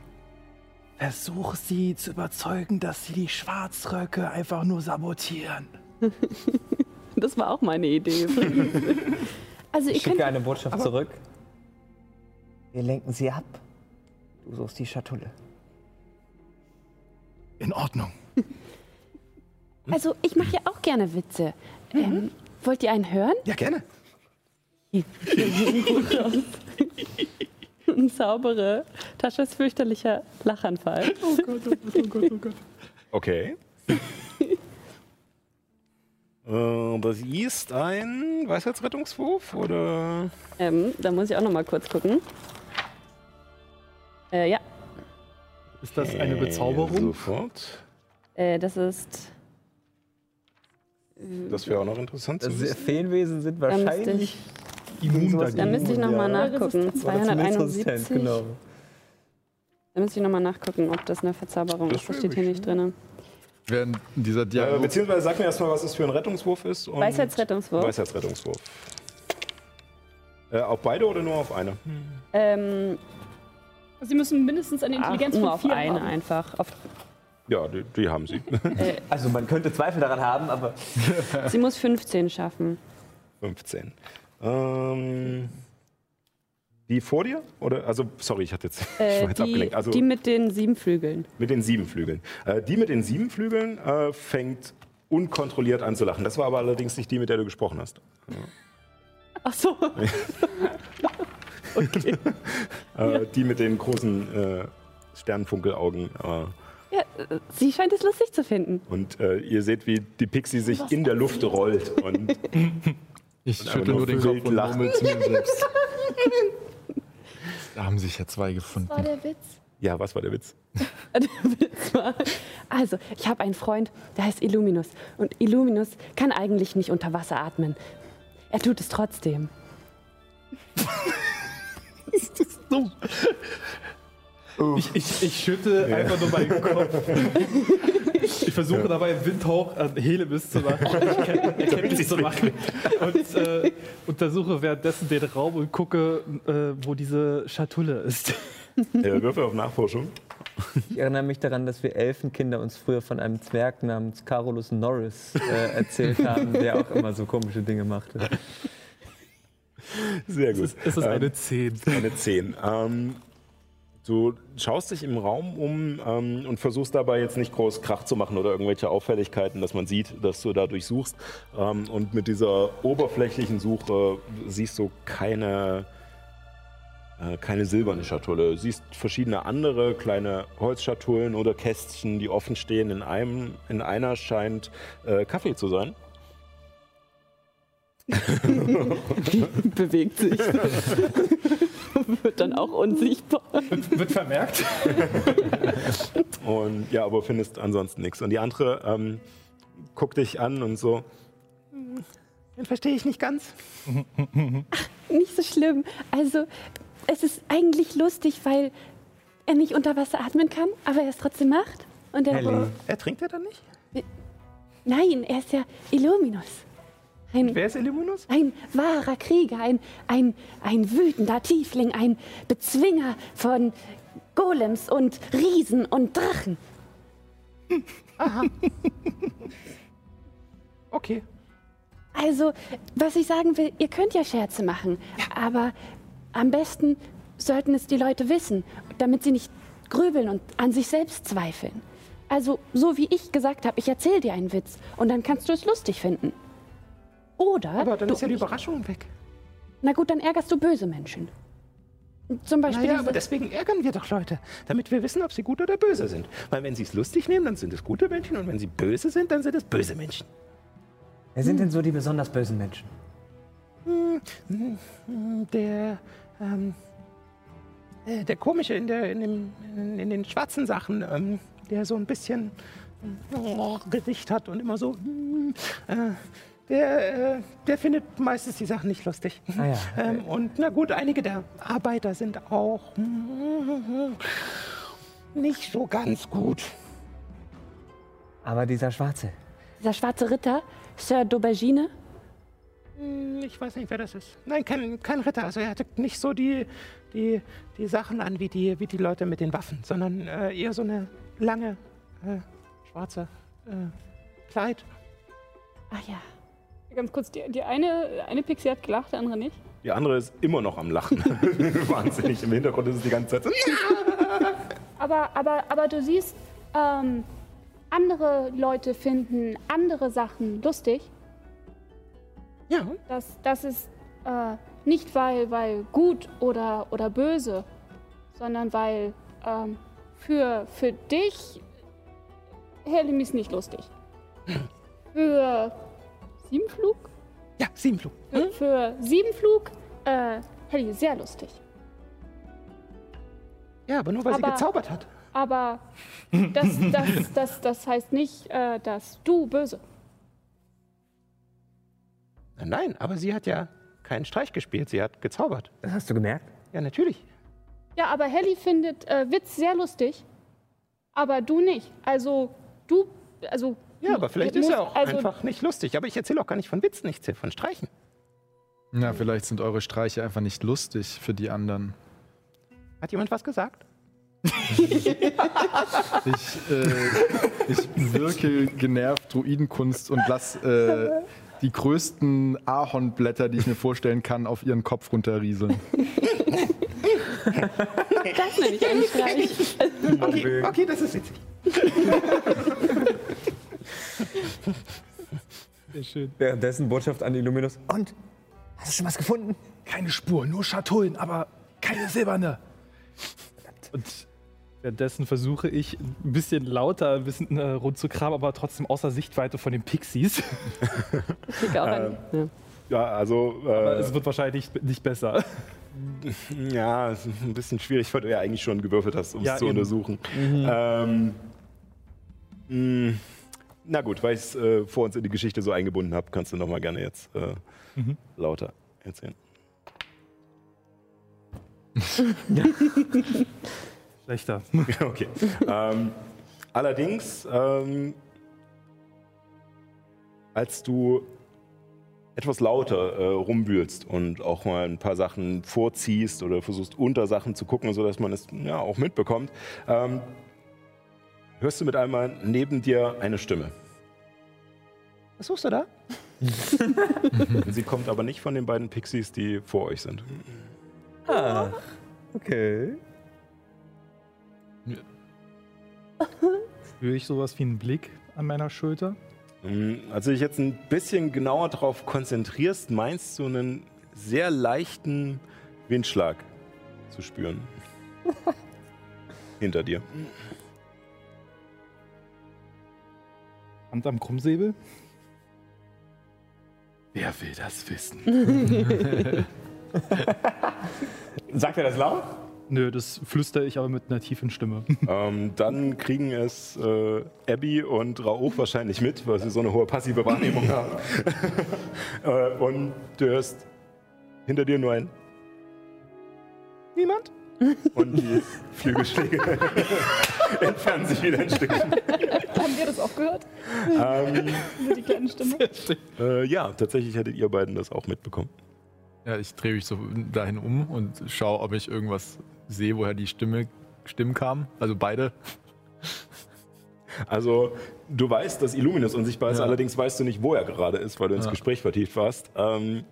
Versuch sie zu überzeugen, dass sie die Schwarzröcke einfach nur sabotieren. Das war auch meine Idee. also Ich schicke eine Botschaft zurück. Wir lenken sie ab. Du suchst die Schatulle. In Ordnung. Also, ich mache ja auch gerne Witze. Ähm, wollt ihr einen hören? Ja, gerne. Ein saubere, Tasche ist fürchterlicher Lachanfall. Okay. äh, das ist ein Weisheitsrettungswurf oder? Ähm, da muss ich auch noch mal kurz gucken. Äh, ja, Ist das eine Äh, Bezauberung? Sofort. äh, das ist. Das wäre auch noch interessant zu wissen. Feenwesen sind wahrscheinlich Immun da müsste ich noch mal Ja. nachgucken. oder zumindest resistent, 271. Genau. Da müsste ich noch mal nachgucken, ob das eine Verzauberung Das ist. Das steht hier nicht drin. Während dieser Äh, Dialog. beziehungsweise sag mir erstmal, was es für ein Rettungswurf ist. und- Weisheitsrettungswurf. Weisheitsrettungswurf. Äh, auf beide oder nur auf eine? Ähm, Sie müssen mindestens eine ach, Intelligenz nur von auf vier eine haben. einfach. Auf, Ja, die, die haben sie. Also man könnte Zweifel daran haben, aber sie muss 15 schaffen. 15. Ähm, die vor dir? Oder, also, sorry, ich hatte jetzt, ich Äh, war jetzt die, abgelenkt. Also die mit den sieben Flügeln. mit den sieben Flügeln. Äh, die mit den sieben Flügeln äh, fängt unkontrolliert an zu lachen. Das war aber allerdings nicht die, mit der du gesprochen hast. Ach so. Äh, Die mit den großen äh, Sternfunkelaugen. Äh, Ja, sie scheint es lustig zu finden. und äh, ihr seht, wie die Pixie sich in der Luft rollt. Und Ich aber schüttel nur den Kopf und lachen. murmel zu mir selbst. Da haben sich ja zwei gefunden. Das war der Witz. ja, was war der Witz? Der Witz war- Also, ich habe einen Freund, der heißt Illuminus. Und Illuminus kann eigentlich nicht unter Wasser atmen. Er tut es trotzdem. Ich, ich, ich schütte einfach nur meinen Kopf. Ich versuche dabei im Windhauch an Helemis zu machen, erkenntlich zu machen. Und äh, untersuche währenddessen den Raum und gucke, äh, wo diese Schatulle ist. Äh, Würfel auf Nachforschung. Ich erinnere mich daran, dass wir Elfenkinder uns früher von einem Zwerg namens Carolus Norris äh, erzählt haben, der auch immer so komische Dinge machte. Sehr gut. Es ist Ähm, eine 10. Eine 10. Ähm, du schaust dich im Raum um ähm, und versuchst dabei jetzt nicht groß Krach zu machen oder irgendwelche Auffälligkeiten, dass man sieht, dass du dadurch suchst. Ähm, und mit dieser oberflächlichen Suche siehst du keine, äh, keine silberne Schatulle. Du siehst verschiedene andere kleine Holzschatullen oder Kästchen, die offen stehen. In, einem, in einer scheint äh, Kaffee zu sein. Bewegt sich. Wird dann auch unsichtbar. Wird vermerkt. Und ja, aber findest ansonsten nichts. Und die andere ähm, guckt dich an und so. "Hm, Den verstehe ich nicht ganz. Nicht so schlimm. Also, es ist eigentlich lustig, weil er nicht unter Wasser atmen kann, aber er es trotzdem macht. Und er. Ellie. Ertrinkt er dann nicht? Nein, er ist ja Illuminus. Ein, Wer ist Illuminus? ein wahrer Krieger, ein, ein, ein wütender Tiefling, ein Bezwinger von Golems und Riesen und Drachen. Okay. Also, was ich sagen will, ihr könnt ja Scherze machen, aber am besten sollten es die Leute wissen, damit sie nicht grübeln und an sich selbst zweifeln. Also, so wie ich gesagt habe, ich erzähle dir einen Witz und dann kannst du es lustig finden. Oder Aber dann du, ist ja die Überraschung weg. Na gut, dann ärgerst du böse Menschen. Zum Beispiel Naja, aber deswegen ärgern wir doch Leute, damit wir wissen, ob sie gut oder böse sind. Weil wenn sie es lustig nehmen, dann sind es gute Menschen und wenn sie böse sind, dann sind es böse Menschen. Wer sind denn so die besonders bösen Menschen? Der, ähm, äh, der komische in, der, in, dem, in, den schwarzen Sachen, ähm, der so ein bisschen oh, Gesicht hat und immer so, mm, äh, der, äh, der findet meistens die Sachen nicht lustig. Ah ja. Ähm, und na gut, einige der Arbeiter sind auch mm, nicht so ganz gut. Aber dieser Schwarze. dieser schwarze Ritter, Sir d'Aubergine, Hm, Ich weiß nicht, wer das ist. Nein, kein, kein Ritter. Also er hatte nicht so die, die, die Sachen an wie die, wie die Leute mit den Waffen, sondern äh, eher so eine lange, äh, schwarze äh, Kleid. ach ja, Ganz kurz, die, die eine, eine Pixie hat gelacht, die andere nicht. Die andere ist immer noch am Lachen. Wahnsinnig. Im Hintergrund ist es die ganze Zeit so. Aber, aber, aber du siehst, ähm, andere Leute finden andere Sachen lustig. Ja, Das, das ist äh, nicht, weil, weil gut oder, oder böse, sondern weil ähm, für, für dich Helium ist nicht lustig. Für Siebenflug? ja, Siebenflug. Für, für Siebenflug äh, Heli ist sehr lustig. Ja, aber nur weil sie Aber- gezaubert hat. Aber das, das, das, das heißt nicht, äh, dass du böse. Nein, aber sie hat ja keinen Streich gespielt, sie hat gezaubert. Das hast du gemerkt? Ja, natürlich. Ja, aber Helly findet äh, Witz sehr lustig, aber du nicht. Also du, also Ja, aber vielleicht ist er auch also, einfach nicht lustig. Aber ich erzähle auch gar nicht von Witzen, ich erzähle von Streichen. Ja, vielleicht sind eure Streiche einfach nicht lustig für die anderen. Hat jemand was gesagt? Ich, äh, ich wirke genervt Druidenkunst und lass äh, die größten Ahornblätter, die ich mir vorstellen kann, auf ihren Kopf runterrieseln. das nenne ich einen Streich. Okay, okay, das ist witzig. Sehr schön. Währenddessen Botschaft an Illuminus. Und? Hast du schon was gefunden? Keine Spur, nur Schatullen, aber keine silberne. Und währenddessen versuche ich ein bisschen lauter, ein bisschen äh, rund zu kramen, aber trotzdem außer Sichtweite von den Pixies. Ich auch an. Ja. Ja, also. Aber Äh, es wird wahrscheinlich nicht besser. ja, es ist ein bisschen schwierig, weil du ja eigentlich schon gewürfelt hast, um es Ja, zu eben. untersuchen. Ähm, mh, na gut, weil ich es äh, vor uns in die Geschichte so eingebunden habe, kannst du noch mal gerne jetzt äh, lauter erzählen. Schlechter. okay. ähm, allerdings, ähm, als du etwas lauter äh, rumwühlst und auch mal ein paar Sachen vorziehst oder versuchst unter Sachen zu gucken, sodass man es ja auch mitbekommt, ähm, hörst du mit einmal neben dir eine Stimme. Was suchst du da? Sie kommt aber nicht von den beiden Pixies, die vor euch sind. Ah, okay. Spüre ich sowas wie einen Blick an meiner Schulter? Mm, Als du dich jetzt ein bisschen genauer darauf konzentrierst, meinst du einen sehr leichten Windschlag zu spüren. Hinter dir. Hand am Krummsäbel? Wer will das wissen? Sagt er das laut? Nö, das flüstere ich aber mit einer tiefen Stimme. ähm, dann kriegen es äh, Abby und Raouf wahrscheinlich mit, weil sie so eine hohe passive Wahrnehmung haben. äh, und du hörst hinter dir nur ein Niemand? Und die Flügelschläge entfernen sich wieder ein Stückchen. Haben wir das auch gehört? Ähm, Nur die kleine Stimme. äh, ja, tatsächlich hättet ihr beiden das auch mitbekommen. Ja, ich drehe mich so dahin um und schaue, ob ich irgendwas sehe, woher die Stimme, Stimmen kamen. Also beide. Also, du weißt, dass Illuminus unsichtbar ist, Ja. allerdings weißt du nicht, wo er gerade ist, weil du ins Ja. Gespräch vertieft warst. Ähm,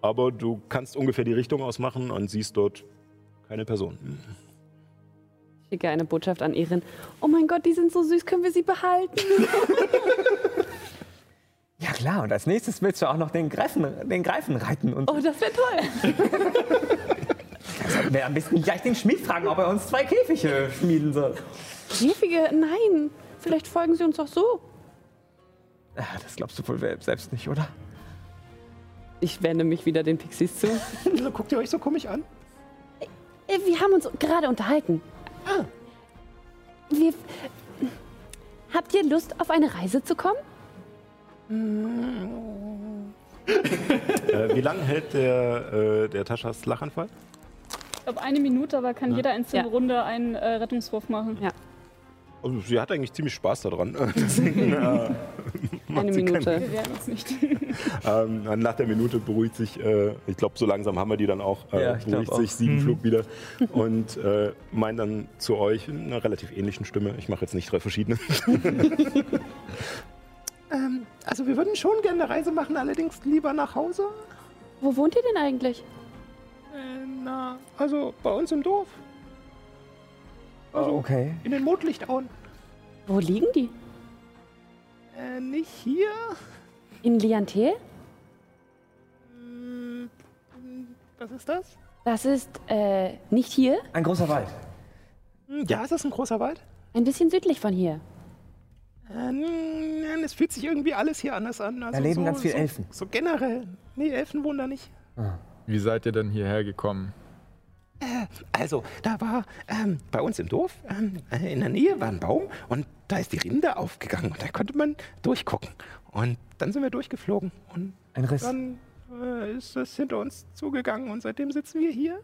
aber du kannst ungefähr die Richtung ausmachen und siehst dort keine Person. Ich schicke eine Botschaft an Erin. Oh mein Gott, die sind so süß, können wir sie behalten? Ja klar, und als nächstes willst du auch noch den Greifen, den Greifen reiten. Und Oh, das wäre toll. sollten wir am besten gleich den Schmied fragen, ob er uns zwei Käfige schmieden soll. Käfige? Nein. Vielleicht folgen sie uns auch so. Ah, Das glaubst du wohl selbst nicht, oder? Ich wende mich wieder den Pixies zu. Wieso guckt ihr euch so komisch an? Äh, Wir haben uns gerade unterhalten. Wir, habt ihr Lust, auf eine Reise zu kommen? Äh, wie lange hält der, äh, der Taschas Lachanfall? Ich glaube, eine Minute, aber kann jeder einzelne Ja. Runde einen äh, Rettungswurf machen. Ja. Also, sie hat eigentlich ziemlich Spaß daran. Deswegen, äh, Eine Minute. Wir werden es nicht. Ähm, nach der Minute beruhigt sich, äh, ich glaube, so langsam haben wir die dann auch, äh, Ja, beruhigt sich Siebenflug wieder und äh, meint dann zu euch in einer relativ ähnlichen Stimme. Ich mache jetzt nicht drei verschiedene. Ähm, also wir würden schon gerne eine Reise machen, allerdings lieber nach Hause. Wo wohnt ihr denn eigentlich? Äh, na, also bei uns im Dorf. Also Oh, okay. in den Mondlichtauen. Wo liegen die? Äh, nicht hier. In Liantel? Hm, Was ist das? Das ist äh, nicht hier, Ein großer Wald. Hm, Ja, ist das ein großer Wald? ein bisschen südlich von hier. Äh, nein, es fühlt sich irgendwie alles hier anders an. Also Da leben so, ganz viele so, Elfen. So generell. Nee, Elfen wohnen da nicht. Wie seid ihr denn hierher gekommen? Also, da war ähm, bei uns im Dorf, ähm, äh, in der Nähe war ein Baum und da ist die Rinde aufgegangen und da konnte man durchgucken. Und dann sind wir durchgeflogen und Ein Riss. dann äh, ist es hinter uns zugegangen und seitdem sitzen wir hier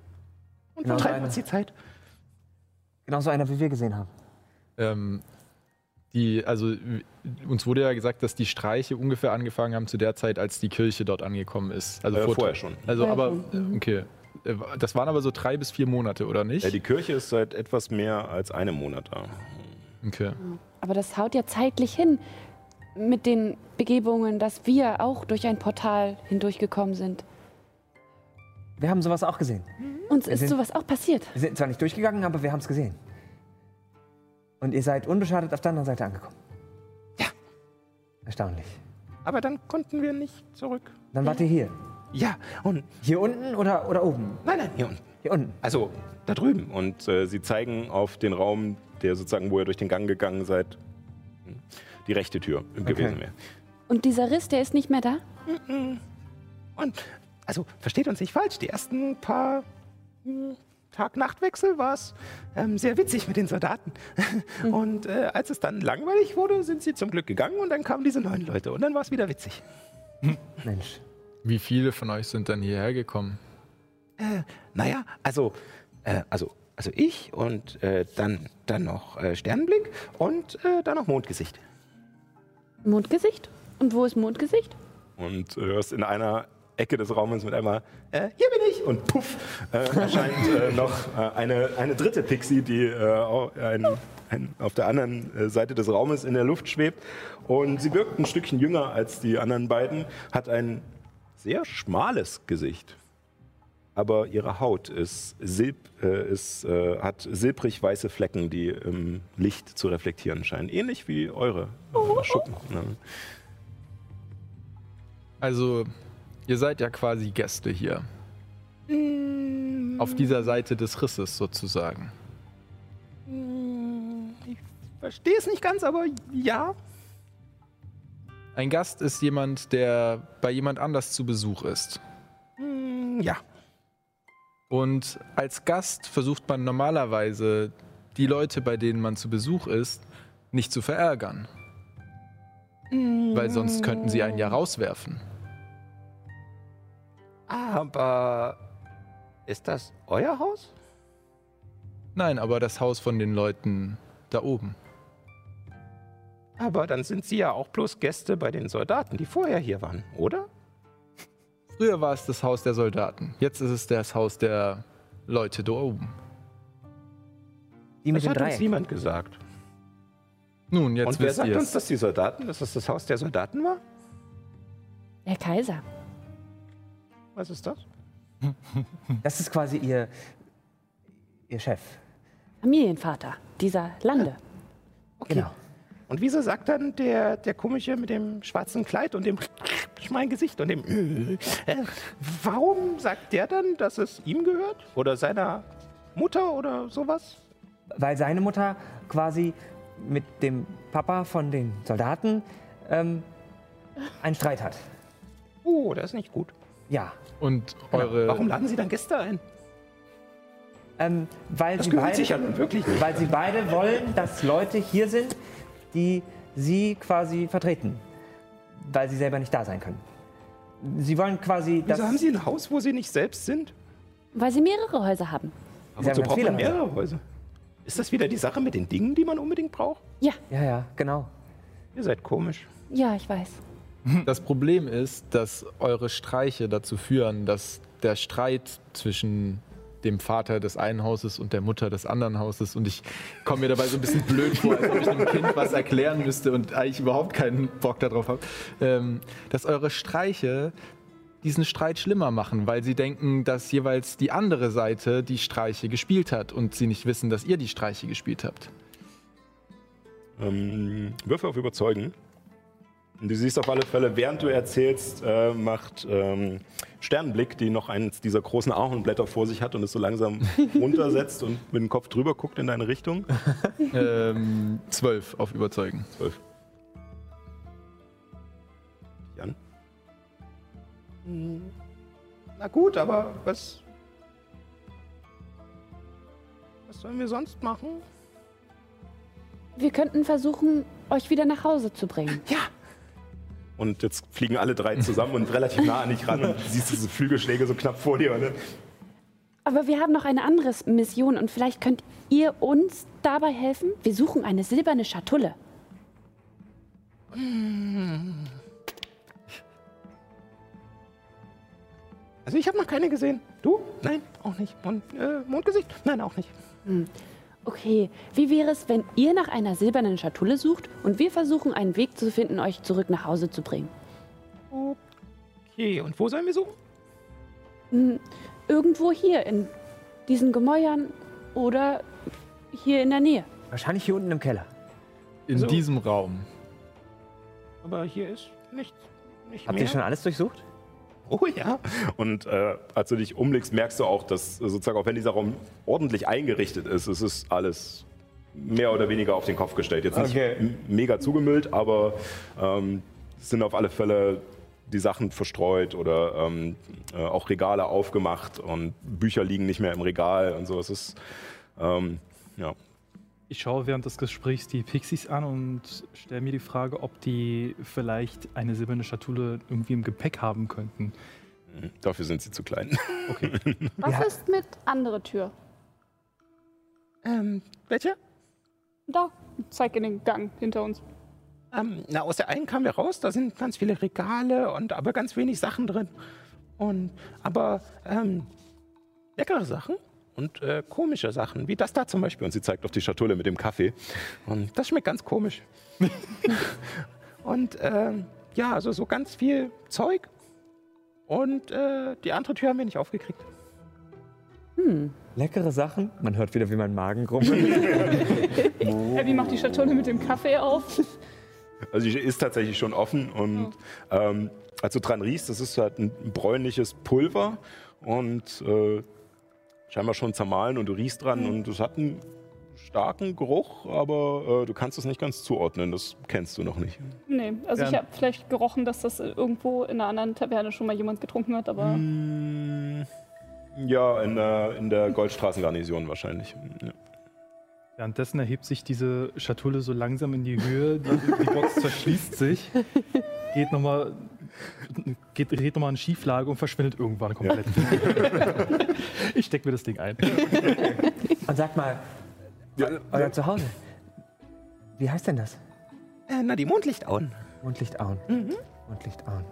und Genau, vertreiben eine- uns die Zeit. Genauso einer, wie wir gesehen haben. Ähm, die, also uns wurde ja gesagt, dass die Streiche ungefähr angefangen haben zu der Zeit, als die Kirche dort angekommen ist. Also Äh, vor- vorher schon. Also, Vorher aber äh, okay. Äh, Das waren aber so drei bis vier Monate, oder nicht? Ja, die Kirche ist seit etwas mehr als einem Monat da. okay. Aber das haut ja zeitlich hin mit den Begebungen, dass wir auch durch ein Portal hindurchgekommen sind. Wir haben sowas auch gesehen. Uns Wir ist sind- sowas auch passiert. Wir sind zwar nicht durchgegangen, aber wir haben es gesehen. Und ihr seid unbeschadet auf der anderen Seite angekommen. Ja. Erstaunlich. Aber dann konnten wir nicht zurück. Dann wart ihr hier. Ja, und Hier unten oder, oder oben? nein, nein, hier unten. Hier unten. Also da drüben. Und äh, sie zeigen auf den Raum, der sozusagen, wo ihr durch den Gang gegangen seid, hm, die rechte Tür gewesen wäre. Und dieser Riss, der ist nicht mehr da? Und, also, versteht uns nicht falsch, die ersten paar hm, Tag-Nacht-Wechsel war es ähm, sehr witzig mit den Soldaten. Und äh, als es dann langweilig wurde, sind sie zum Glück gegangen und dann kamen diese neuen Leute und dann war es wieder witzig. Mensch. Wie viele von euch sind dann hierher gekommen? Äh, naja, also, äh, also also ich und äh, dann, dann noch äh, Sternenblick und äh, dann noch Mondgesicht. Mondgesicht? Und wo ist Mondgesicht? Und du hörst in einer Ecke des Raumes mit einmal, äh, hier bin ich! Und puff, äh, erscheint äh, noch äh, eine, eine dritte Pixie, die äh, ein, ein, auf der anderen äh, Seite des Raumes in der Luft schwebt. Und sie wirkt ein Stückchen jünger als die anderen beiden, hat ein sehr schmales Gesicht. Aber ihre Haut ist silb, äh, ist, äh, hat silbrig weiße Flecken, die im Licht zu reflektieren scheinen. Ähnlich wie eure äh, Schuppen. Ne? Also, ihr seid ja quasi Gäste hier. Auf dieser Seite des Risses sozusagen. Ich verstehe es nicht ganz, aber ja. Ein Gast ist jemand, der bei jemand anders zu Besuch ist. Hm, Ja. Und als Gast versucht man normalerweise, die Leute, bei denen man zu Besuch ist, nicht zu verärgern. Weil sonst könnten sie einen ja rauswerfen. Aber ist das euer Haus? Nein, aber das Haus von den Leuten da oben. Aber dann sind sie ja auch bloß Gäste bei den Soldaten, die vorher hier waren, oder? Früher war es das Haus der Soldaten. Jetzt ist es das Haus der Leute da oben. Die mit Das hat uns Dreieck. niemand gesagt. Nun, jetzt Und wer wisst sagt ihr uns, dass die Soldaten, dass das das Haus der Soldaten war? Der Kaiser. Was ist das? Das ist quasi ihr, ihr Chef. Familienvater dieser Lande. Genau. Und wieso sagt dann der, der komische mit dem schwarzen Kleid und dem schmalen Gesicht und dem äh, warum sagt der dann, dass es ihm gehört? Oder seiner Mutter oder sowas? Weil seine Mutter quasi mit dem Papa von den Soldaten ähm, einen Streit hat. Oh, das ist nicht gut. Ja. Und Genau. eure. Warum laden Sie dann Gäste ein? Ähm, weil, Das sie beide, sich ja nun wirklich weil sie beide wollen, dass Leute hier sind, die sie quasi vertreten. Weil sie selber nicht da sein können. Sie wollen quasi. Wieso haben Sie ein Haus, wo Sie nicht selbst sind? Weil sie mehrere Häuser haben. Sie haben Wozu ganz braucht viele man mehrere Häuser? Ist das wieder die Sache mit den Dingen, die man unbedingt braucht? Ja, Ja, ja, genau. Ihr seid komisch. ja, ich weiß. Das Problem ist, dass eure Streiche dazu führen, dass der Streit zwischen dem Vater des einen Hauses und der Mutter des anderen Hauses und ich komme mir dabei so ein bisschen blöd vor, als ob ich einem Kind was erklären müsste und eigentlich überhaupt keinen Bock darauf habe, ähm, dass eure Streiche diesen Streit schlimmer machen, weil sie denken, dass jeweils die andere Seite die Streiche gespielt hat und sie nicht wissen, dass ihr die Streiche gespielt habt. Ähm, Würfe auf Überzeugen. Du siehst auf alle Fälle, während du erzählst, äh, macht ähm, Sternenblick, die noch eins dieser großen Ahornblätter vor sich hat und es so langsam runtersetzt und mit dem Kopf drüber guckt in deine Richtung. Ähm, zwölf auf Überzeugen. Zwölf. Jan? Na gut, aber was. Was sollen wir sonst machen? Wir könnten versuchen, euch wieder nach Hause zu bringen. Ja, Und jetzt fliegen alle drei zusammen und relativ nah an dich ran und du siehst diese Flügelschläge so knapp vor dir. Ne? Aber wir haben noch eine andere Mission und vielleicht könnt ihr uns dabei helfen. Wir suchen eine silberne Schatulle. also ich habe noch keine gesehen. Du? Nein, auch nicht. Und äh, Mondgesicht? Nein, auch nicht. Okay, wie wäre es, wenn ihr nach einer silbernen Schatulle sucht und wir versuchen, einen Weg zu finden, euch zurück nach Hause zu bringen? Okay, und wo sollen wir suchen? Hm, Irgendwo hier in diesen Gemäuern oder hier in der Nähe. Wahrscheinlich hier unten im Keller. In So. diesem Raum. Aber hier ist nichts. Nicht Habt mehr. ihr schon alles durchsucht? Oh ja. Und äh, als du dich umblickst, merkst du auch, dass äh, sozusagen, auch wenn dieser Raum ordentlich eingerichtet ist, es ist alles mehr oder weniger auf den Kopf gestellt. Jetzt nicht Okay. m- mega zugemüllt, aber ähm, es sind auf alle Fälle die Sachen verstreut oder ähm, äh, auch Regale aufgemacht und Bücher liegen nicht mehr im Regal und so. Es ist, ähm, ja, Ich schaue während des Gesprächs die Pixies an und stelle mir die Frage, ob die vielleicht eine silberne Schatulle irgendwie im Gepäck haben könnten. dafür sind sie zu klein. Okay. Was Ja. ist mit andere Tür? Ähm, welche? Da, zeig in den Gang hinter uns. Ähm, na, aus der einen kamen wir raus, da sind ganz viele Regale und aber ganz wenig Sachen drin. Und aber ähm, leckere Sachen und äh, komische Sachen, wie das da zum Beispiel. Und sie zeigt auf die Schatulle mit dem Kaffee. Und das schmeckt ganz komisch. und ähm, ja, also so ganz viel Zeug. Und äh, die andere Tür haben wir nicht aufgekriegt. Leckere Sachen. Man hört wieder, wie mein Magen grummelt. Abby macht die Schatulle mit dem Kaffee auf. Also die ist tatsächlich schon offen und ähm, als du dran riechst, das ist halt ein bräunliches Pulver und äh, scheinbar schon zermahlen und du riechst dran und es hat einen starken Geruch, aber äh, du kannst es nicht ganz zuordnen, das kennst du noch nicht. Nee, also Ja. ich habe vielleicht gerochen, dass das irgendwo in einer anderen Taverne schon mal jemand getrunken hat, aber Mm, Ja, in der, in der Goldstraßengarnison wahrscheinlich. Ja. Währenddessen erhebt sich diese Schatulle so langsam in die Höhe, die, die Box verschließt sich, geht nochmal geht, dreht nochmal in Schieflage und verschwindet irgendwann komplett. ich steck mir das Ding ein. Und sag mal, euer Zuhause. Wie heißt denn das? Äh, na, die Mondlichtauen. Mondlichtauen. Mondlichtauen.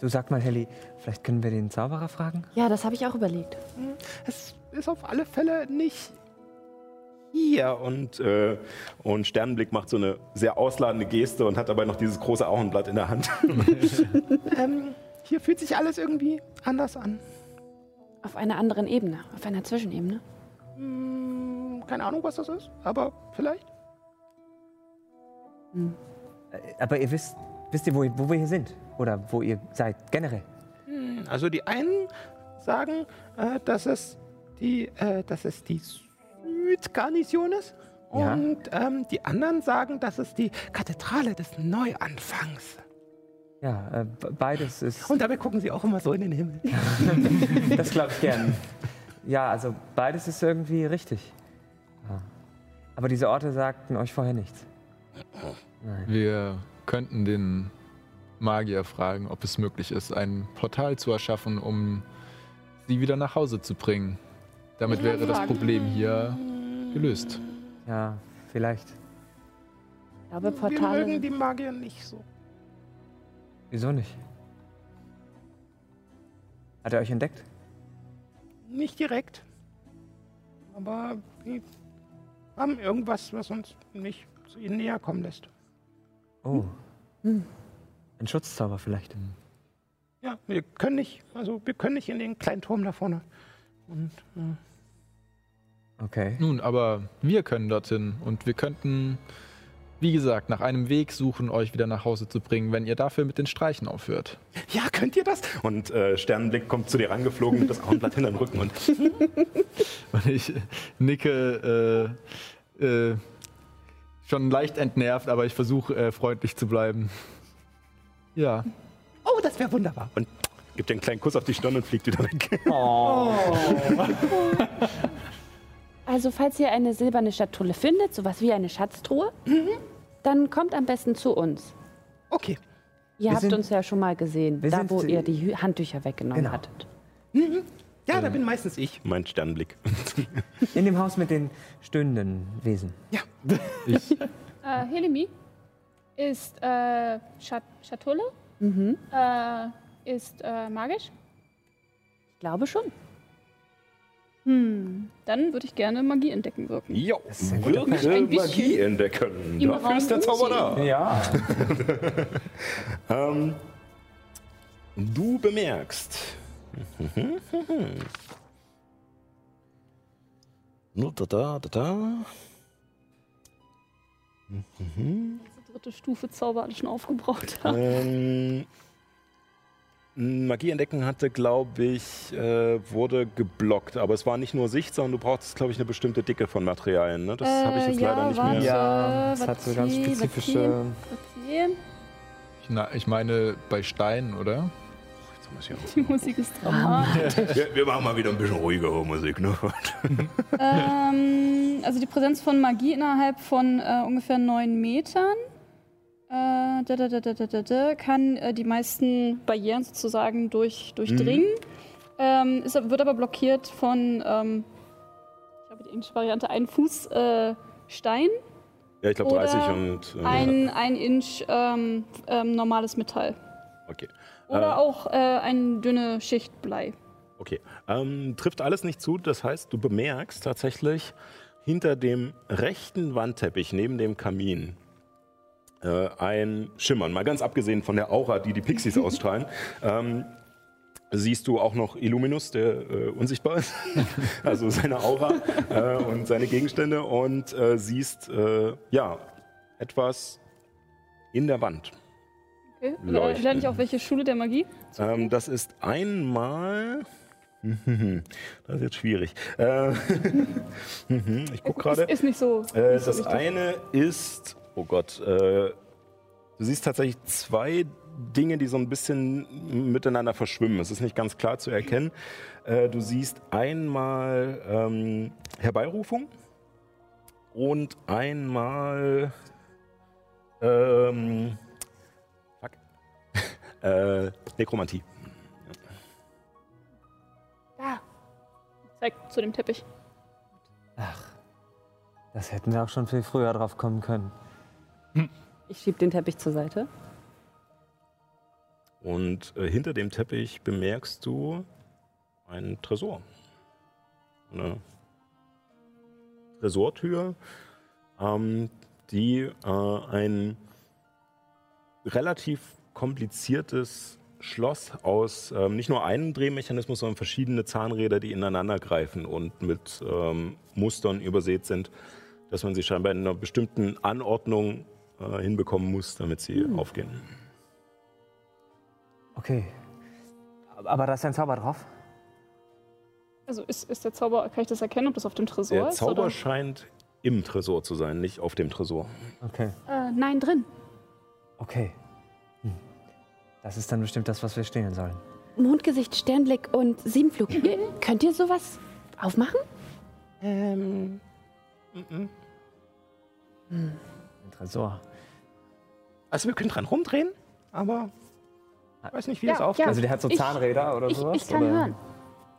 Du sag mal, Helly, vielleicht können wir den Zauberer fragen? Ja, das habe ich auch überlegt. Es ist auf alle Fälle nicht Hier und, äh, und Sternenblick macht so eine sehr ausladende Geste und hat dabei noch dieses große Auenblatt in der Hand. Ähm, hier fühlt sich alles irgendwie anders an. Auf einer anderen Ebene, auf einer Zwischenebene. Hm, keine Ahnung, was das ist, aber vielleicht. Äh, Aber ihr wisst, wisst ihr, wo, wo wir hier sind? Oder wo ihr seid, generell? Hm, Also die einen sagen, äh, dass, es die, äh, dass es die Südgarnison ist. Ja. Und ähm, die anderen sagen, dass es die Kathedrale des Neuanfangs. Ja, äh, beides ist. Und dabei gucken sie auch immer so in den Himmel. Das glaube ich gern. Ja, also beides ist irgendwie richtig. Ja. Aber diese Orte sagten euch vorher nichts. Nein. Wir könnten den Magier fragen, ob es möglich ist, ein Portal zu erschaffen, um sie wieder nach Hause zu bringen. Damit wäre das Problem hier gelöst. Ja, vielleicht. Ich glaube, Wir Portale. mögen die Magier nicht so. Wieso nicht? Hat er euch entdeckt? Nicht direkt. Aber die haben irgendwas, was uns nicht zu ihnen näher kommen lässt. Oh. Ein Schutzzauber vielleicht. Ja, wir können nicht, also wir können nicht in den kleinen Turm da vorne. Und äh, Okay. Nun, aber wir können dorthin und wir könnten, wie gesagt, nach einem Weg suchen, euch wieder nach Hause zu bringen, wenn ihr dafür mit den Streichen aufhört. ja, könnt ihr das? Und äh, Sternenblick kommt zu dir rangeflogen mit das Auenblatt hinter den Rücken und Und ich nicke äh, äh, schon leicht entnervt, aber ich versuche äh, freundlich zu bleiben. Ja. Oh, das wäre wunderbar. und gibt dir einen kleinen Kuss auf die Stirn und fliegt wieder weg. Also, falls ihr eine silberne Schatulle findet, sowas wie eine Schatztruhe, dann kommt am besten zu uns. Okay. Ihr Wir habt sind- uns ja schon mal gesehen, da sind- wo ihr die Handtücher weggenommen Genau. hattet. Ja, da bin meistens ich. Mein Sternenblick. In dem Haus mit den stöhnenden Wesen. Ich, äh, Helemi ist äh, Schat Schatulle, Mhm. äh, ist äh, magisch. Ich glaube schon. Hm, dann würde ich gerne Magie entdecken wirken. Jo, bisschen Magie entdecken. im Dafür Raum ist der Zauber da. Ja. Ähm, du bemerkst. Nur da, da, da, da. Diese dritte Stufe Zauber alle schon aufgebraucht haben. Ähm, Magie entdecken hatte, glaube ich, äh, wurde geblockt. Aber es war nicht nur Sicht, sondern du brauchst, glaube ich, eine bestimmte Dicke von Materialien. Ne? Das habe ich jetzt Äh, ja, leider nicht warte. mehr. Ja, es hat so ganz spezifische. Okay, ich, na, ich meine bei Steinen, oder? Jetzt muss ich auch- die Musik ist dramatisch. wir, wir machen mal wieder ein bisschen ruhigere Musik. Ne? ähm, also die Präsenz von Magie innerhalb von äh, ungefähr neun Metern äh, da, da, da, kann äh, die meisten Barrieren sozusagen durch, durchdringen. Ähm, ist, wird aber blockiert von, ähm, ich habe die englische Variante, einen Fuß äh, Stein, Ja, ich glaube Oder 30 und. äh, ein, ein Inch ähm, ähm, normales Metall. Okay. Oder Äh, auch äh, eine dünne Schicht Blei. Okay. Ähm, trifft alles nicht zu. Das heißt, du bemerkst tatsächlich hinter dem rechten Wandteppich neben dem Kamin äh, ein Schimmern. Mal ganz abgesehen von der Aura, die die Pixies ausstrahlen. Ähm, siehst du auch noch Illuminus, der äh, unsichtbar ist. also seine Aura äh, und seine Gegenstände. Und äh, siehst, äh, ja, etwas in der Wand. Okay. Äh, Leuchten. Lerne ich auch welche Schule der Magie? Ähm, das ist einmal. Das ist jetzt schwierig. Äh, ich gucke gerade. Ist, ist nicht so. Nicht so das wichtig. eine ist, oh Gott, äh, du siehst tatsächlich zwei Dinge, die so ein bisschen miteinander verschwimmen. Es ist nicht ganz klar zu erkennen. Äh, du siehst einmal ähm, Herbeirufung und einmal ähm, fuck, äh, Nekromantie. Da. Zeig zu dem Teppich. Das hätten wir auch schon viel früher drauf kommen können. Ich schieb den Teppich zur Seite. Und äh, hinter dem Teppich bemerkst du einen Tresor. Eine Tresortür, ähm, die äh, ein relativ kompliziertes Schloss aus ähm, nicht nur einem Drehmechanismus, sondern verschiedene Zahnräder, die ineinander greifen und mit ähm, Mustern übersät sind, dass man sie scheinbar in einer bestimmten Anordnung äh, hinbekommen muss, damit sie aufgehen. Okay. Aber da ist ein Zauber drauf. Also ist, ist der Zauber, kann ich das erkennen, ob das auf dem Tresor Der ist? Zauber Oder? scheint im Tresor zu sein, nicht auf dem Tresor. Okay. Äh, nein, drin. Okay. Hm. Das ist dann bestimmt das, was wir stehlen sollen. Mondgesicht, Sternblick und Siebenflug. Ihr- Könnt ihr sowas aufmachen? Ähm, Ein Tresor. Also wir können dran rumdrehen, aber ich weiß nicht, wie Ja, das aufgeht. ja. Also der hat so Ich- Zahnräder oder Ich, sowas? ich kann oder? hören.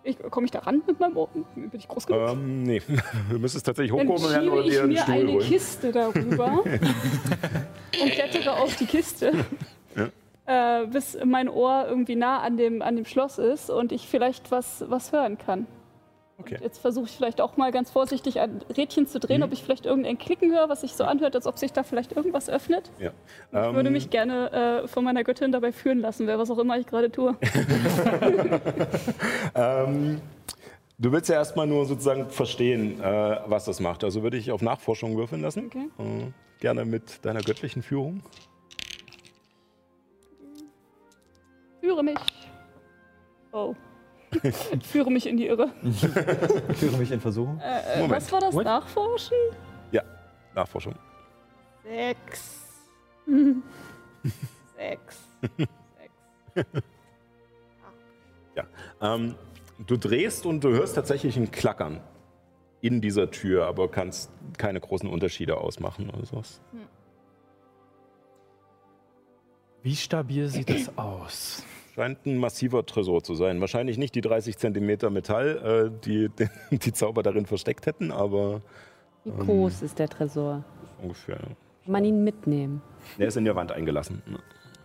Ich, Komme ich da ran mit meinem Ohr? Bin ich groß genug? Ähm, nee, du müsstest tatsächlich werden schiebe oder ich dir einen mir Stuhl eine holen. Kiste darüber und klettere auf die Kiste, äh, bis mein Ohr irgendwie nah an dem, an dem Schloss ist und ich vielleicht was, was hören kann. Okay. Jetzt versuche ich vielleicht auch mal ganz vorsichtig ein Rädchen zu drehen, ob ich vielleicht irgendein Klicken höre, was sich so anhört, als ob sich da vielleicht irgendwas öffnet. Ja. Ich würde Ähm, mich gerne äh, von meiner Göttin dabei führen lassen, wer was auch immer ich gerade tue. Ähm, du willst ja erstmal nur sozusagen verstehen, äh, was das macht. Also würde ich auf Nachforschung würfeln lassen. Okay. Äh, gerne mit deiner göttlichen Führung. Führe mich. Oh. Führe mich in die Irre. Ich führe mich in Versuchung. Äh, äh, Moment. was war das? What? Nachforschen? Ja, Nachforschung. Sechs. Sechs. Sechs. Ähm, du drehst und du hörst tatsächlich ein Klackern in dieser Tür, aber kannst keine großen Unterschiede ausmachen oder sowas. Wie stabil sieht es aus? Scheint ein massiver Tresor zu sein. Wahrscheinlich nicht die 30 Zentimeter Metall, äh, die die Zauber darin versteckt hätten, aber Wie groß ist der Tresor? ungefähr. Kann man ihn mitnehmen? Der ist in der Wand eingelassen.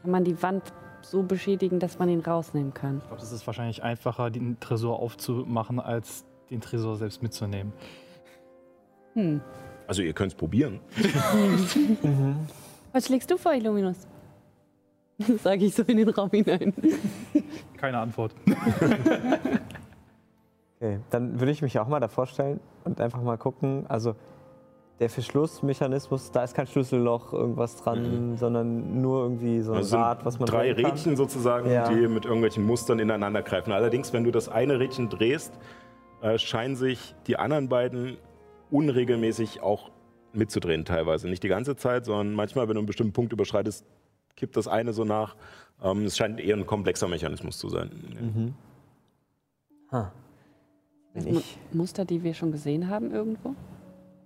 Kann man die Wand so beschädigen, dass man ihn rausnehmen kann? Ich glaube, es ist wahrscheinlich einfacher, den Tresor aufzumachen, als den Tresor selbst mitzunehmen. Hm. Also ihr könnt es probieren. Was schlägst du vor, Illuminus? Sage ich so in den Raum hinein. Keine Antwort. Okay, dann würde ich mich auch mal davor stellen und einfach mal gucken. Also der Verschlussmechanismus, da ist kein Schlüsselloch, irgendwas dran, sondern nur irgendwie so ein Also Rad, was man drei. Rädchen sozusagen, Ja. die mit irgendwelchen Mustern ineinander greifen. Allerdings, wenn du das eine Rädchen drehst, äh, scheinen sich die anderen beiden unregelmäßig auch mitzudrehen teilweise. Nicht die ganze Zeit, sondern manchmal, wenn du einen bestimmten Punkt überschreitest, kippt das eine so nach. Ähm, es scheint eher ein komplexer Mechanismus zu sein. Mhm. Ha. Mu- ich, Muster, die wir schon gesehen haben irgendwo?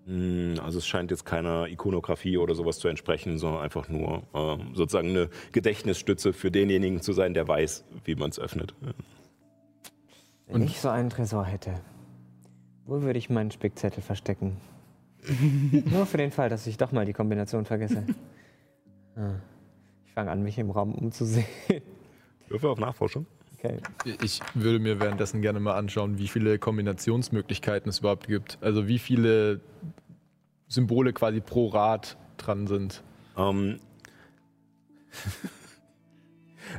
Mm, Also es scheint jetzt keiner Ikonografie oder sowas zu entsprechen, sondern einfach nur ähm, sozusagen eine Gedächtnisstütze für denjenigen zu sein, der weiß, wie man es öffnet. wenn ich so einen Tresor hätte, Wo würde ich meinen Spickzettel verstecken? Nur für den Fall, dass ich doch mal die Kombination vergesse. Ah. Ich fange an, mich im Raum umzusehen. Würfel auf Nachforschung. Okay. Ich würde mir währenddessen gerne mal anschauen, wie viele Kombinationsmöglichkeiten es überhaupt gibt. Also wie viele Symbole quasi pro Rad dran sind. Ähm,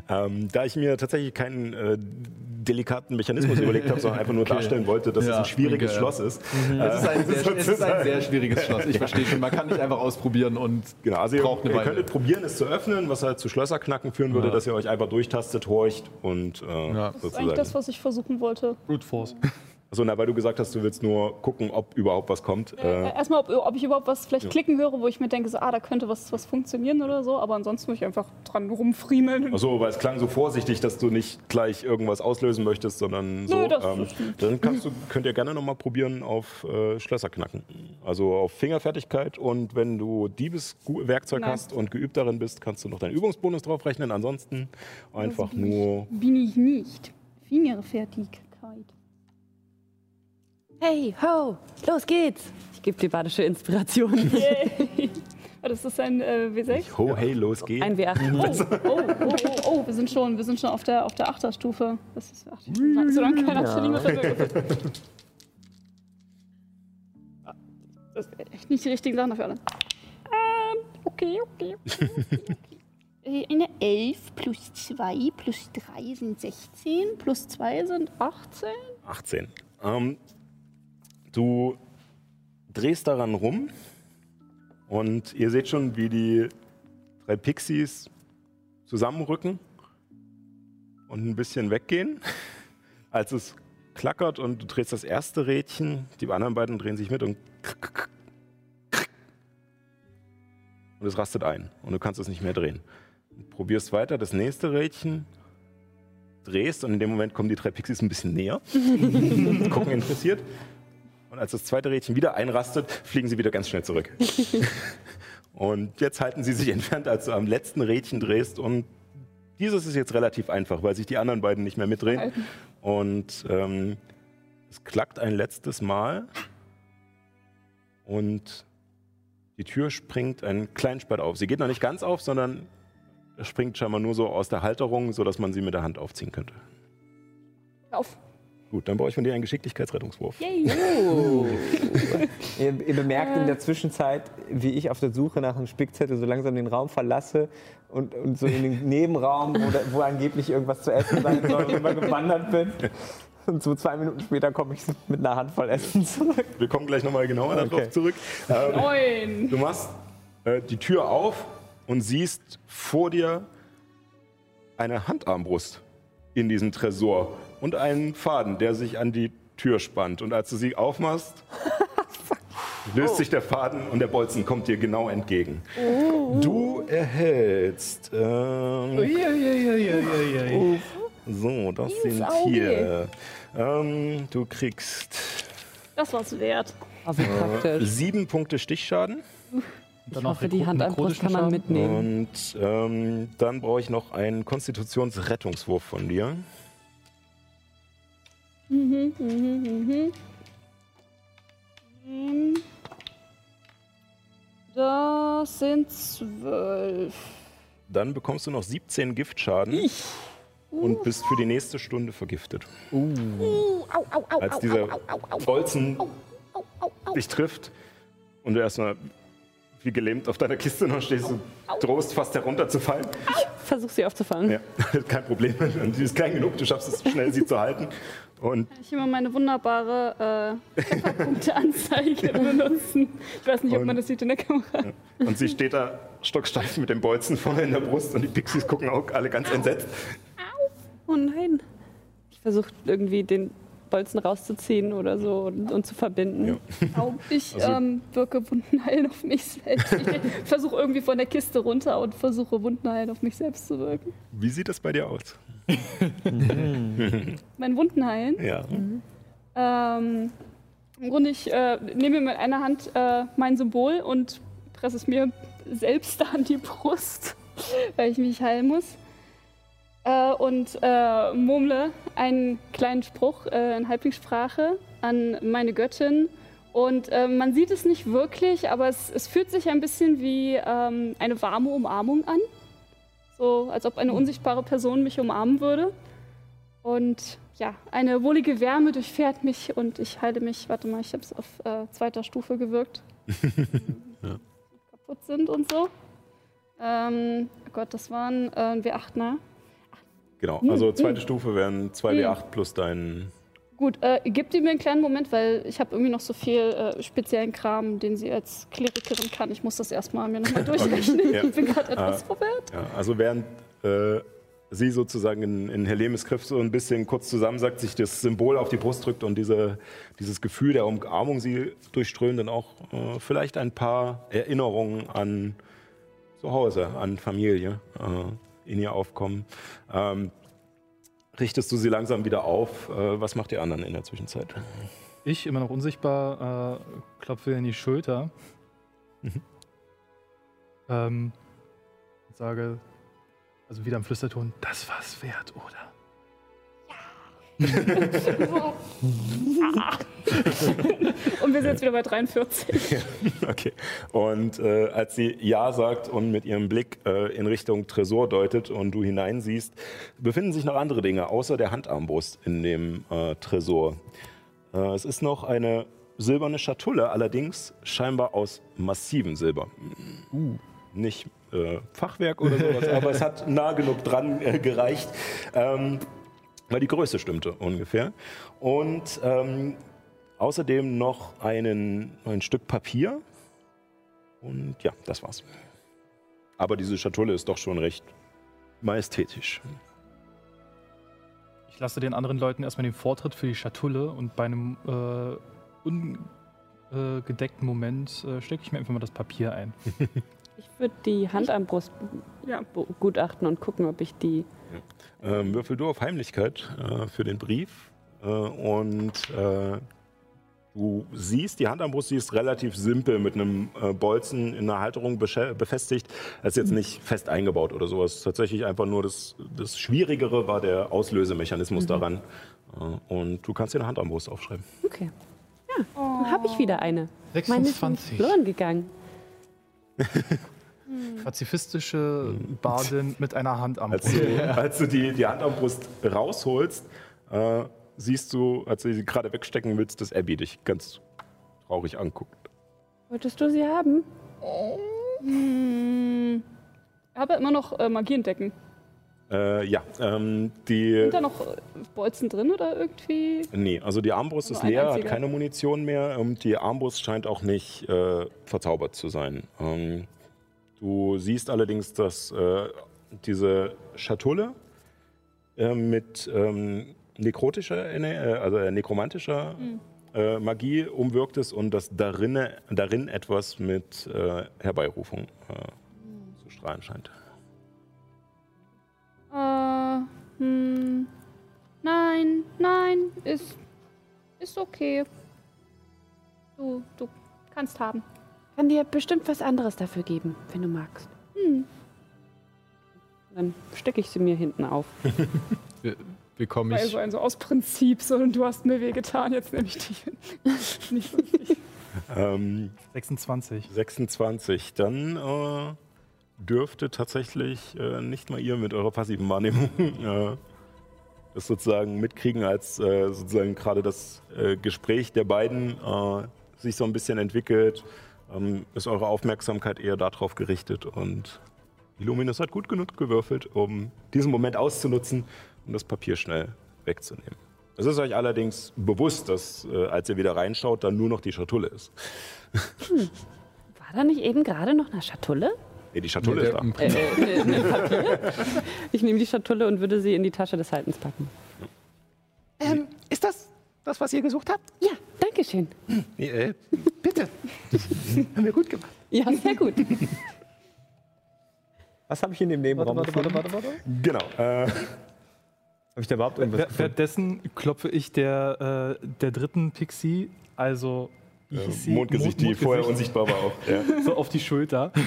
ähm, da ich mir tatsächlich keinen äh, delikaten Mechanismus überlegt habe, sondern einfach nur darstellen wollte, dass es Ja, ein schwieriges okay. Schloss ist. Es ist, ein sehr, es ist ein sehr schwieriges Schloss. Ich verstehe schon. Man kann nicht einfach ausprobieren und Genau, also ihr, braucht eine ihr Weile. könntet probieren, es zu öffnen, was halt zu Schlösserknacken führen würde, Ja. dass ihr euch einfach durchtastet, horcht und äh, Ja. Das ist eigentlich das, was ich versuchen wollte. Brute Force. Achso, na, weil du gesagt hast, du willst nur gucken, ob überhaupt was kommt. Äh, Äh, erstmal, ob, ob ich überhaupt was vielleicht Ja. klicken höre, wo ich mir denke, so, ah, da könnte was, was funktionieren oder so. Aber ansonsten muss ich einfach dran rumfriemeln. Achso, weil es klang so vorsichtig, dass du nicht gleich irgendwas auslösen möchtest, sondern so. Nö, das ähm, dann kannst du, könnt ihr gerne nochmal probieren auf äh, Schlösser knacken. Also auf Fingerfertigkeit und wenn du Diebeswerkzeug hast und geübt darin bist, kannst du noch deinen Übungsbonus drauf rechnen. Ansonsten einfach bin ich. nur. Bin ich nicht. Fingerfertigkeit. Hey, ho, los geht's. Ich gebe dir badische Inspiration. Yay. Das ist ein äh, W6. Ho, hey, los geht's. Ein W8. Oh, oh, oh, oh, oh, wir sind schon, wir sind schon auf der, auf der Achterstufe. Das ist, ach, so lange keiner Ja. Chili mehr verwirrt. Das ist echt nicht die richtigen Sachen dafür alle. Ähm, okay, okay. okay, okay. Äh, Eine 11 plus 2 plus 3 sind 16, plus 2 sind 18. 18. Ähm, du drehst daran rum und ihr seht schon, wie die drei Pixies zusammenrücken und ein bisschen weggehen. Als es klackert und du drehst das erste Rädchen, die anderen beiden drehen sich mit und und es rastet ein und du kannst es nicht mehr drehen. Du probierst weiter das nächste Rädchen, drehst und in dem Moment kommen die drei Pixies ein bisschen näher, gucken interessiert. Und als das zweite Rädchen wieder einrastet, fliegen sie wieder ganz schnell zurück. und jetzt halten sie sich entfernt, als du am letzten Rädchen drehst. Und dieses ist jetzt relativ einfach, weil sich die anderen beiden nicht mehr mitdrehen. Halten. Und ähm, es klackt ein letztes Mal. Und die Tür springt einen kleinen Spalt auf. Sie geht noch nicht ganz auf, sondern springt scheinbar nur so aus der Halterung, sodass man sie mit der Hand aufziehen könnte. Auf. Gut, dann brauche ich von dir einen Geschicklichkeitsrettungswurf. Yay. Ihr, ihr bemerkt in der Zwischenzeit, wie ich auf der Suche nach einem Spickzettel so langsam den Raum verlasse und, und so in den Nebenraum, wo, da, wo angeblich irgendwas zu essen sein soll, rüber gewandert bin. Und so zwei Minuten später komme ich mit einer Handvoll Essen zurück. Wir kommen gleich nochmal genauer Okay. darauf zurück. Ähm, Neun. du machst äh, die Tür auf und siehst vor dir eine Handarmbrust in diesem Tresor und einen Faden, der sich an die Tür spannt. Und als du sie aufmachst, löst sich der Faden und der Bolzen kommt dir genau entgegen. Du erhältst. Ähm, so, das sind Auge. hier. Ähm, du kriegst Das war's wert. Oh, wie praktisch. sieben Punkte Stichschaden. Ich hoffe, die Handarmbrust kann man mitnehmen. Und ähm, dann brauche ich noch einen Konstitutionsrettungswurf von dir. Mhm, mhm, mhm. Das sind zwölf. Dann bekommst du noch 17 Giftschaden und bist für die nächste Stunde vergiftet. Uh, au, au, au, Als dieser au, au, au, Bolzen au, au, au. dich trifft und du erstmal wie gelähmt auf deiner Kiste noch stehst und drohst fast herunterzufallen. Versuch sie aufzufangen. Ja, kein Problem. Und sie ist klein genug, du schaffst es schnell, sie zu halten. Und Ich immer meine wunderbare äh, Trefferpunkteanzeige benutzen. Ich weiß nicht, ob Und- man das sieht in der Kamera. Und sie steht da stocksteif mit dem Bolzen vorne in der Brust und die Pixies gucken auch alle ganz entsetzt. Oh nein. Ich versuche irgendwie den Bolzen rauszuziehen oder so und, und zu verbinden. Ja. Ich Also- ähm, wirke Wundenheilen auf mich selbst. Ich versuche irgendwie von der Kiste runter und versuche Wundenheilen auf mich selbst zu wirken. Wie sieht das bei dir aus? Mein Wundenheilen. Ja. Ähm, Im Grunde, ich äh, nehme mit einer Hand äh, mein Symbol und presse es mir selbst an die Brust, weil ich mich heilen muss. Äh, und äh, murmle einen kleinen Spruch äh, in Halblingssprache an meine Göttin. Und äh, man sieht es nicht wirklich, aber es, es fühlt sich ein bisschen wie ähm, eine warme Umarmung an. So, als ob eine unsichtbare Person mich umarmen würde. Und ja, eine wohlige Wärme durchfährt mich und ich halte mich, warte mal, ich habe es auf äh, zweiter Stufe gewirkt. Ja. Kaputt sind und so. Ähm, oh Gott, das waren äh, W8, ne? Genau, Hm, also zweite Stufe wären 2W8 plus dein. Gut, äh, gibt ihr mir einen kleinen Moment, weil ich habe irgendwie noch so viel äh, speziellen Kram, den sie als Klerikerin kann. Ich muss das erstmal mir nochmal durchrechnen. ja. Ich bin gerade etwas Ah. verwirrt. Ja, also während äh, sie sozusagen in, in Helemes Griff so ein bisschen kurz zusammensackt, sich das Symbol auf die Brust drückt und diese, dieses Gefühl der Umarmung sie durchströmt, dann auch äh, vielleicht ein paar Erinnerungen an zu Hause, an Familie äh, in ihr aufkommen. Ähm, richtest du sie langsam wieder auf? Äh, was macht die anderen in der Zwischenzeit? Ich, immer noch unsichtbar, äh, klopfe ihr in die Schulter. Mhm. Ähm, und sage, also wieder im Flüsterton, das war's wert, oder? Und wir sind jetzt wieder bei 43. Okay. Und äh, als sie Ja sagt und mit ihrem Blick äh, in Richtung Tresor deutet und du hineinsiehst, befinden sich noch andere Dinge außer der Handarmbrust in dem äh, Tresor. Äh, es ist noch eine silberne Schatulle, allerdings scheinbar aus massivem Silber. Nicht äh, Fachwerk oder sowas, aber es hat nah genug dran äh, gereicht. Ähm, weil die Größe stimmte ungefähr. Und ähm, außerdem noch einen, ein Stück Papier. Und ja, das war's. Aber diese Schatulle ist doch schon recht majestätisch. Ich lasse den anderen Leuten erstmal den Vortritt für die Schatulle und bei einem äh, ungedeckten Moment äh, stecke ich mir einfach mal das Papier ein. Ich würde die Handarmbrust Ja. gutachten und gucken, ob ich die. Ähm, würfel du auf Heimlichkeit äh, für den Brief. Äh, und äh, du siehst, die Handarmbrust, die ist relativ simpel mit einem äh, Bolzen in der Halterung befestigt. Das ist jetzt nicht fest eingebaut oder sowas. Tatsächlich einfach nur das, das Schwierigere war der Auslösemechanismus daran. Äh, und du kannst dir eine Handarmbrust aufschreiben. Okay. Ja, dann habe ich wieder eine. Meine ist 26. verloren gegangen. Pazifistische Bardin mit einer Hand am Als du, als du die, die Handarmbrust rausholst, äh, siehst du, als du sie gerade wegstecken willst, dass Abby dich ganz traurig anguckt. Wolltest du sie haben? Hm. Ich habe immer noch äh, Magie entdecken. Äh, ja, ähm, die. Sind da noch äh, Bolzen drin oder irgendwie? Nee, also die Armbrust ist leer, hat einziger. keine Munition mehr und die Armbrust scheint auch nicht äh, verzaubert zu sein. Ähm, du siehst allerdings, dass äh, diese Schatulle äh, mit ähm, nekrotischer, äh, also nekromantischer Hm. äh, Magie umwirkt ist und dass darin, darin etwas mit Herbeirufung äh, zu strahlen scheint. Äh, hm. Nein, nein, ist, ist okay. Du, du kannst haben. Kann dir bestimmt was anderes dafür geben, wenn du magst. Hm. Dann stecke ich sie mir hinten auf. Wie, wie komme ich? Also, also aus Prinzip, so, und du hast mir wehgetan, jetzt nehme ich dich hin. Nicht wirklich. Ähm, 26. 26, dann äh, dürfte tatsächlich äh, nicht mal ihr mit eurer passiven Wahrnehmung äh, das sozusagen mitkriegen, als äh, sozusagen gerade das äh, Gespräch der beiden äh, sich so ein bisschen entwickelt, ähm, ist eure Aufmerksamkeit eher darauf gerichtet und Illuminus hat gut genug gewürfelt, um diesen Moment auszunutzen und das Papier schnell wegzunehmen. Es ist euch allerdings bewusst, dass äh, als ihr wieder reinschaut, dann nur noch die Schatulle ist. War da nicht eben gerade noch eine Schatulle? Nee, die Schatulle Nee, ist da. Äh, äh, ne? Ich nehme die Schatulle und würde sie in die Tasche des Haltens packen. Ähm, ist das das, was ihr gesucht habt? Ja, danke schön. Äh, Bitte. Haben wir gut gemacht. Ja, sehr gut. Was habe ich in dem Nebenraum Warte, warte, warte, warte, warte. Genau. Äh, Habe ich da überhaupt irgendwas? Währenddessen klopfe ich der, äh, der dritten Pixie, also äh? Mondgesicht, die vorher unsichtbar war auch. Ja. so auf die Schulter.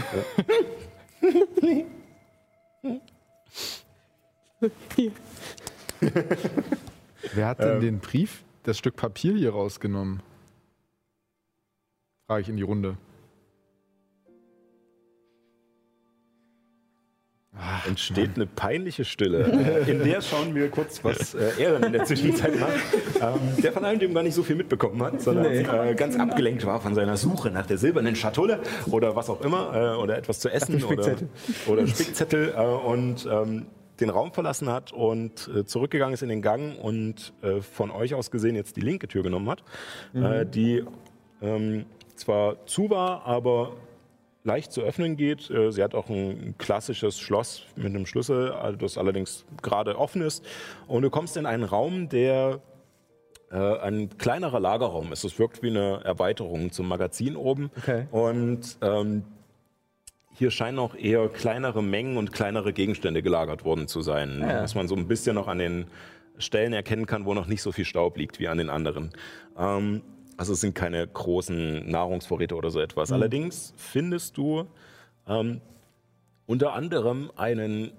Wer hat denn den Brief, das Stück Papier hier rausgenommen? Frage ich in die Runde. Entsteht eine peinliche Stille. In der schauen wir kurz, was äh, Ehren in der Zwischenzeit macht, ähm, der von allem dem gar nicht so viel mitbekommen hat, sondern äh, ganz abgelenkt war von seiner Suche nach der silbernen Schatulle oder was auch immer äh, oder etwas zu essen oder, Spickzettel. oder Spickzettel äh, und ähm, den Raum verlassen hat und äh, zurückgegangen ist in den Gang und äh, von euch aus gesehen jetzt die linke Tür genommen hat, äh, die ähm, zwar zu war, aber leicht zu öffnen geht. Äh, Sie hat auch ein klassisches Schloss mit einem Schlüssel, das allerdings gerade offen ist. Und du kommst in einen Raum, der äh, ein kleinerer Lagerraum ist. Es wirkt wie eine Erweiterung zum Magazin oben. Okay. Und ähm, hier scheinen auch eher kleinere Mengen und kleinere Gegenstände gelagert worden zu sein. ja. Was man so ein bisschen noch an den Stellen erkennen kann, wo noch nicht so viel Staub liegt wie an den anderen. Ähm, also es sind keine großen Nahrungsvorräte oder so etwas. Allerdings findest du ähm, unter anderem einen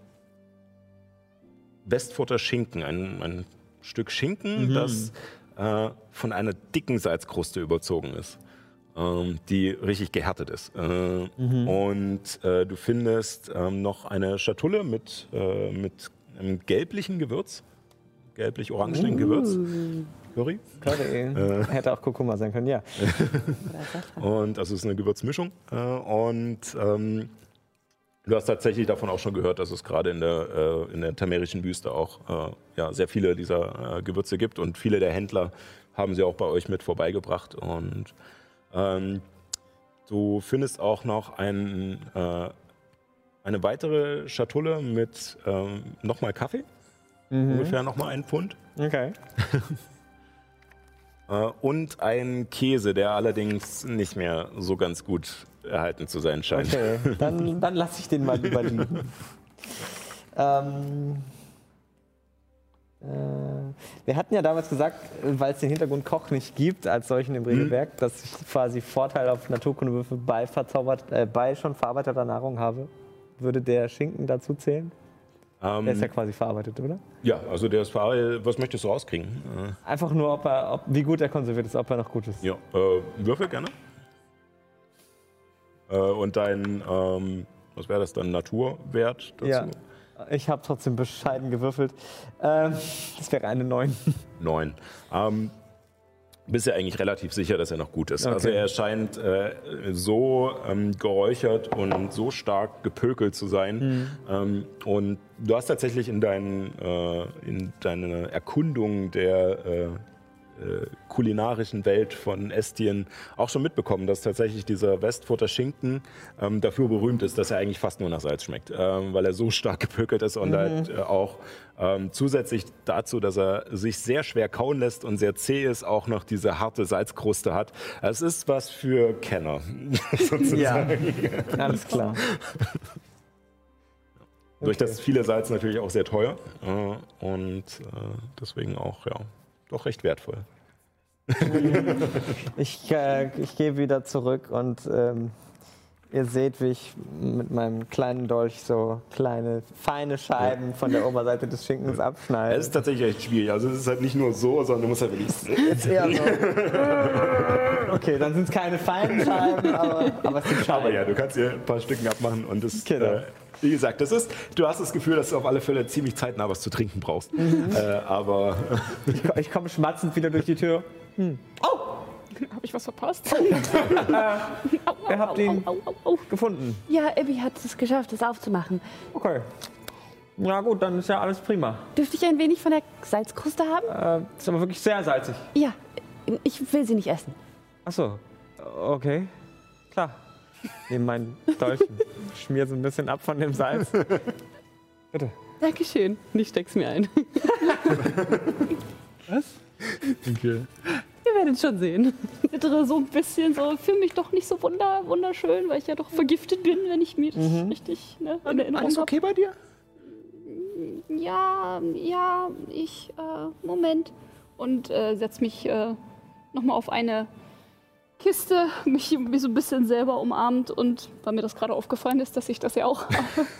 Westfurter Schinken, ein, ein Stück Schinken, das äh, von einer dicken Salzkruste überzogen ist, ähm, die richtig gehärtet ist. Äh, Und äh, du findest ähm, noch eine Schatulle mit, äh, mit einem gelblichen Gewürz, gelblich-orangenen Gewürz. Curry. Curry. Hätte auch Kurkuma sein können, ja. Und also es ist eine Gewürzmischung. Äh, und ähm, du hast tatsächlich davon auch schon gehört, dass es gerade in der, äh, in der tamerischen Wüste auch äh, ja, sehr viele dieser äh, Gewürze gibt. Und viele der Händler haben sie auch bei euch mit vorbeigebracht. Und ähm, du findest auch noch ein, äh, eine weitere Schatulle mit ähm, nochmal Kaffee. Ungefähr nochmal ein Pfund. Okay. Äh, und ein Käse, der allerdings nicht mehr so ganz gut erhalten zu sein scheint. Okay, dann, dann lasse ich den mal lieber liegen. ähm, äh, wir hatten ja damals gesagt, weil es den Hintergrund Koch nicht gibt, als solchen im Regelwerk, dass ich quasi Vorteil auf Naturkundewürfel bei, verzaubert, äh, bei schon verarbeiteter Nahrung habe. Würde der Schinken dazu zählen? Ähm, Der ist ja quasi verarbeitet, oder? ja, also der ist verarbeitet. Was möchtest du rauskriegen? Äh, Einfach nur, ob er, ob, wie gut er konserviert ist, ob er noch gut ist. ja, äh, Würfel gerne. Äh, und dein, ähm, was wäre das dann, Naturwert dazu? Ja. Ich habe trotzdem bescheiden gewürfelt. Ähm, das wäre eine 9. Neun. Ähm, bist ja eigentlich relativ sicher, dass er noch gut ist. Also Okay. er scheint äh, so ähm, geräuchert und so stark gepökelt zu sein. Ähm, und du hast tatsächlich in, deinen, äh, in deiner Erkundung der äh, äh, kulinarischen Welt von Estien auch schon mitbekommen, dass tatsächlich dieser Westfurter Schinken ähm, dafür berühmt ist, dass er eigentlich fast nur nach Salz schmeckt, ähm, weil er so stark gepökelt ist und halt äh, auch ähm, zusätzlich dazu, dass er sich sehr schwer kauen lässt und sehr zäh ist, auch noch diese harte Salzkruste hat. Es ist was für Kenner, sozusagen. Ja, alles klar. Durch das viele Salz natürlich auch sehr teuer äh, und äh, deswegen auch ja doch recht wertvoll. Ich, äh, ich gehe wieder zurück und ähm, ihr seht, wie ich mit meinem kleinen Dolch so kleine, feine Scheiben von der Oberseite des Schinkens abschneide. Es ist tatsächlich echt schwierig. Also es ist halt nicht nur so, sondern du musst halt wirklich Jetzt eher so. Okay, dann sind es keine feinen Scheiben, aber, aber es sind Scheiben. Aber ja, du kannst dir ein paar Stücken abmachen und das, Genau. äh, wie gesagt, das ist, du hast das Gefühl, dass du auf alle Fälle ziemlich zeitnah was zu trinken brauchst. Äh, aber Ich, ich komme schmatzend wieder durch die Tür. Habe ich was verpasst? Ihr habt ihn Au, au, au. gefunden. Ja, Abby hat es geschafft, es aufzumachen. Okay. Na gut, dann ist ja alles prima. Dürfte ich ein wenig von der Salzkruste haben? Äh, ist aber wirklich sehr salzig. Ja, ich will sie nicht essen. Achso, okay. Klar. Nehme meinen Dolch, schmier so ein bisschen ab von dem Salz. Bitte. Dankeschön. Ich steck's mir ein. Okay. Wir werden es schon sehen. Bittere so ein bisschen so, fühle mich doch nicht so wunder, wunderschön, weil ich ja doch vergiftet bin, wenn ich mir das richtig ne, in Erinnerung Alles hab. okay bei dir? Ja, ja, ich, äh, Moment. Und äh, setz mich äh, nochmal auf eine Kiste, mich, mich so ein bisschen selber umarmt und weil mir das gerade aufgefallen ist, dass ich das ja auch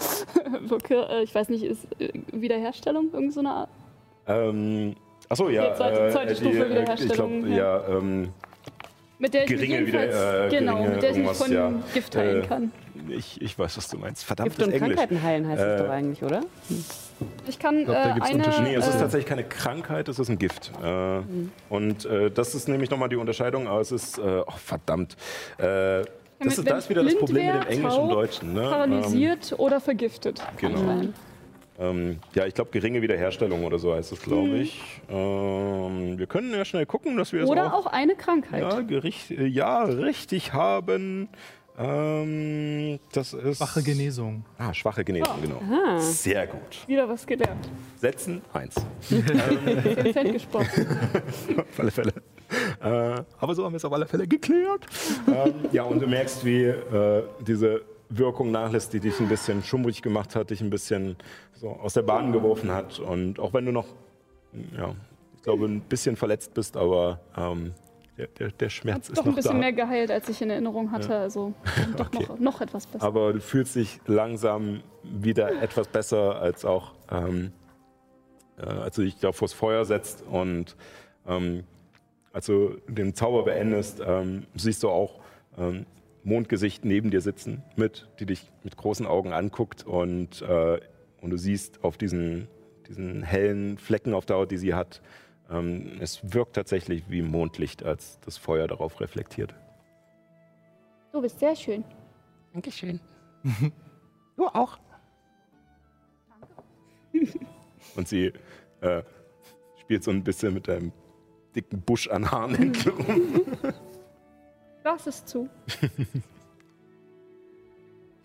wirke, äh, ich weiß nicht, ist äh, Wiederherstellung irgend so eine Art? Ähm, achso, ja. Die zweite- zweite Stufe äh, ich Wiederherstellung, glaube, ja, ähm, Mit der ich Geringe wieder- äh, genau, geringe mit der ich mich von ja. Gift heilen Äh, kann. ich, ich weiß, was du meinst. Verdammt, Gift und Englisch. Krankheiten heilen heißt Äh, es doch eigentlich, oder? Ich kann glaub, da äh, gibt's eine. Nee, es ist äh, tatsächlich keine Krankheit, es ist ein Gift. Äh, Und äh, das ist nämlich nochmal die Unterscheidung, aber es ist, äh, oh, verdammt. Äh, das mit- ist, da ist ich wieder das Problem mit wär, dem Englischen und Deutschen. Ne? paralysiert oder vergiftet. Genau. anscheinend. Ähm, ja, ich glaube, geringe Wiederherstellung oder so heißt es, glaube Mhm. ich. Ähm, wir können ja schnell gucken, dass wir es Oder auch, auch eine Krankheit. ja, gericht, ja, richtig haben. Ähm, das ist. Schwache Genesung. Ah, schwache Genesung, genau. Ah. Sehr gut. Wieder was gelernt. Setzen, eins. 10 Cent gespart. auf alle Fälle. Äh, aber so haben wir es auf alle Fälle geklärt. ähm, ja, und du merkst, wie äh, diese Wirkung nachlässt, die dich ein bisschen schummrig gemacht hat, dich ein bisschen so aus der Bahn geworfen hat. Und auch wenn du noch, ja, ich glaube, ein bisschen verletzt bist, aber ähm, der, der, der Schmerz ist Doch ein noch bisschen da. mehr geheilt, als ich in Erinnerung hatte. Also doch Okay. noch, noch etwas besser. Aber du fühlst dich langsam wieder etwas besser als auch, ähm, äh, als du dich da vors Feuer setzt und ähm, als du den Zauber beendest, ähm, siehst du auch ähm, Mondgesicht neben dir sitzen, mit, die dich mit großen Augen anguckt und, äh, und du siehst auf diesen, diesen hellen Flecken auf der Haut, die sie hat, ähm, es wirkt tatsächlich wie Mondlicht, als das Feuer darauf reflektiert. Du bist sehr schön. Dankeschön. du auch. Und sie äh, spielt so ein bisschen mit einem dicken Busch an Haaren entlang. Lass es zu.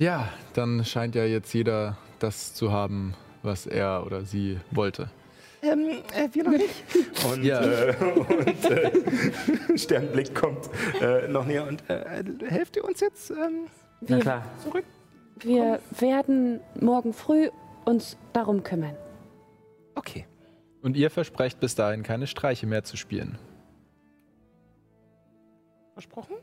Ja, dann scheint ja jetzt jeder das zu haben, was er oder sie wollte. Ähm, äh, wir noch nicht. Und, Ja. äh, und äh, Sternblick kommt äh, noch näher und Äh, helft ihr uns jetzt ähm, Na klar. zurück? wir werden morgen früh uns darum kümmern. Okay. Und ihr versprecht bis dahin keine Streiche mehr zu spielen. Versprochen?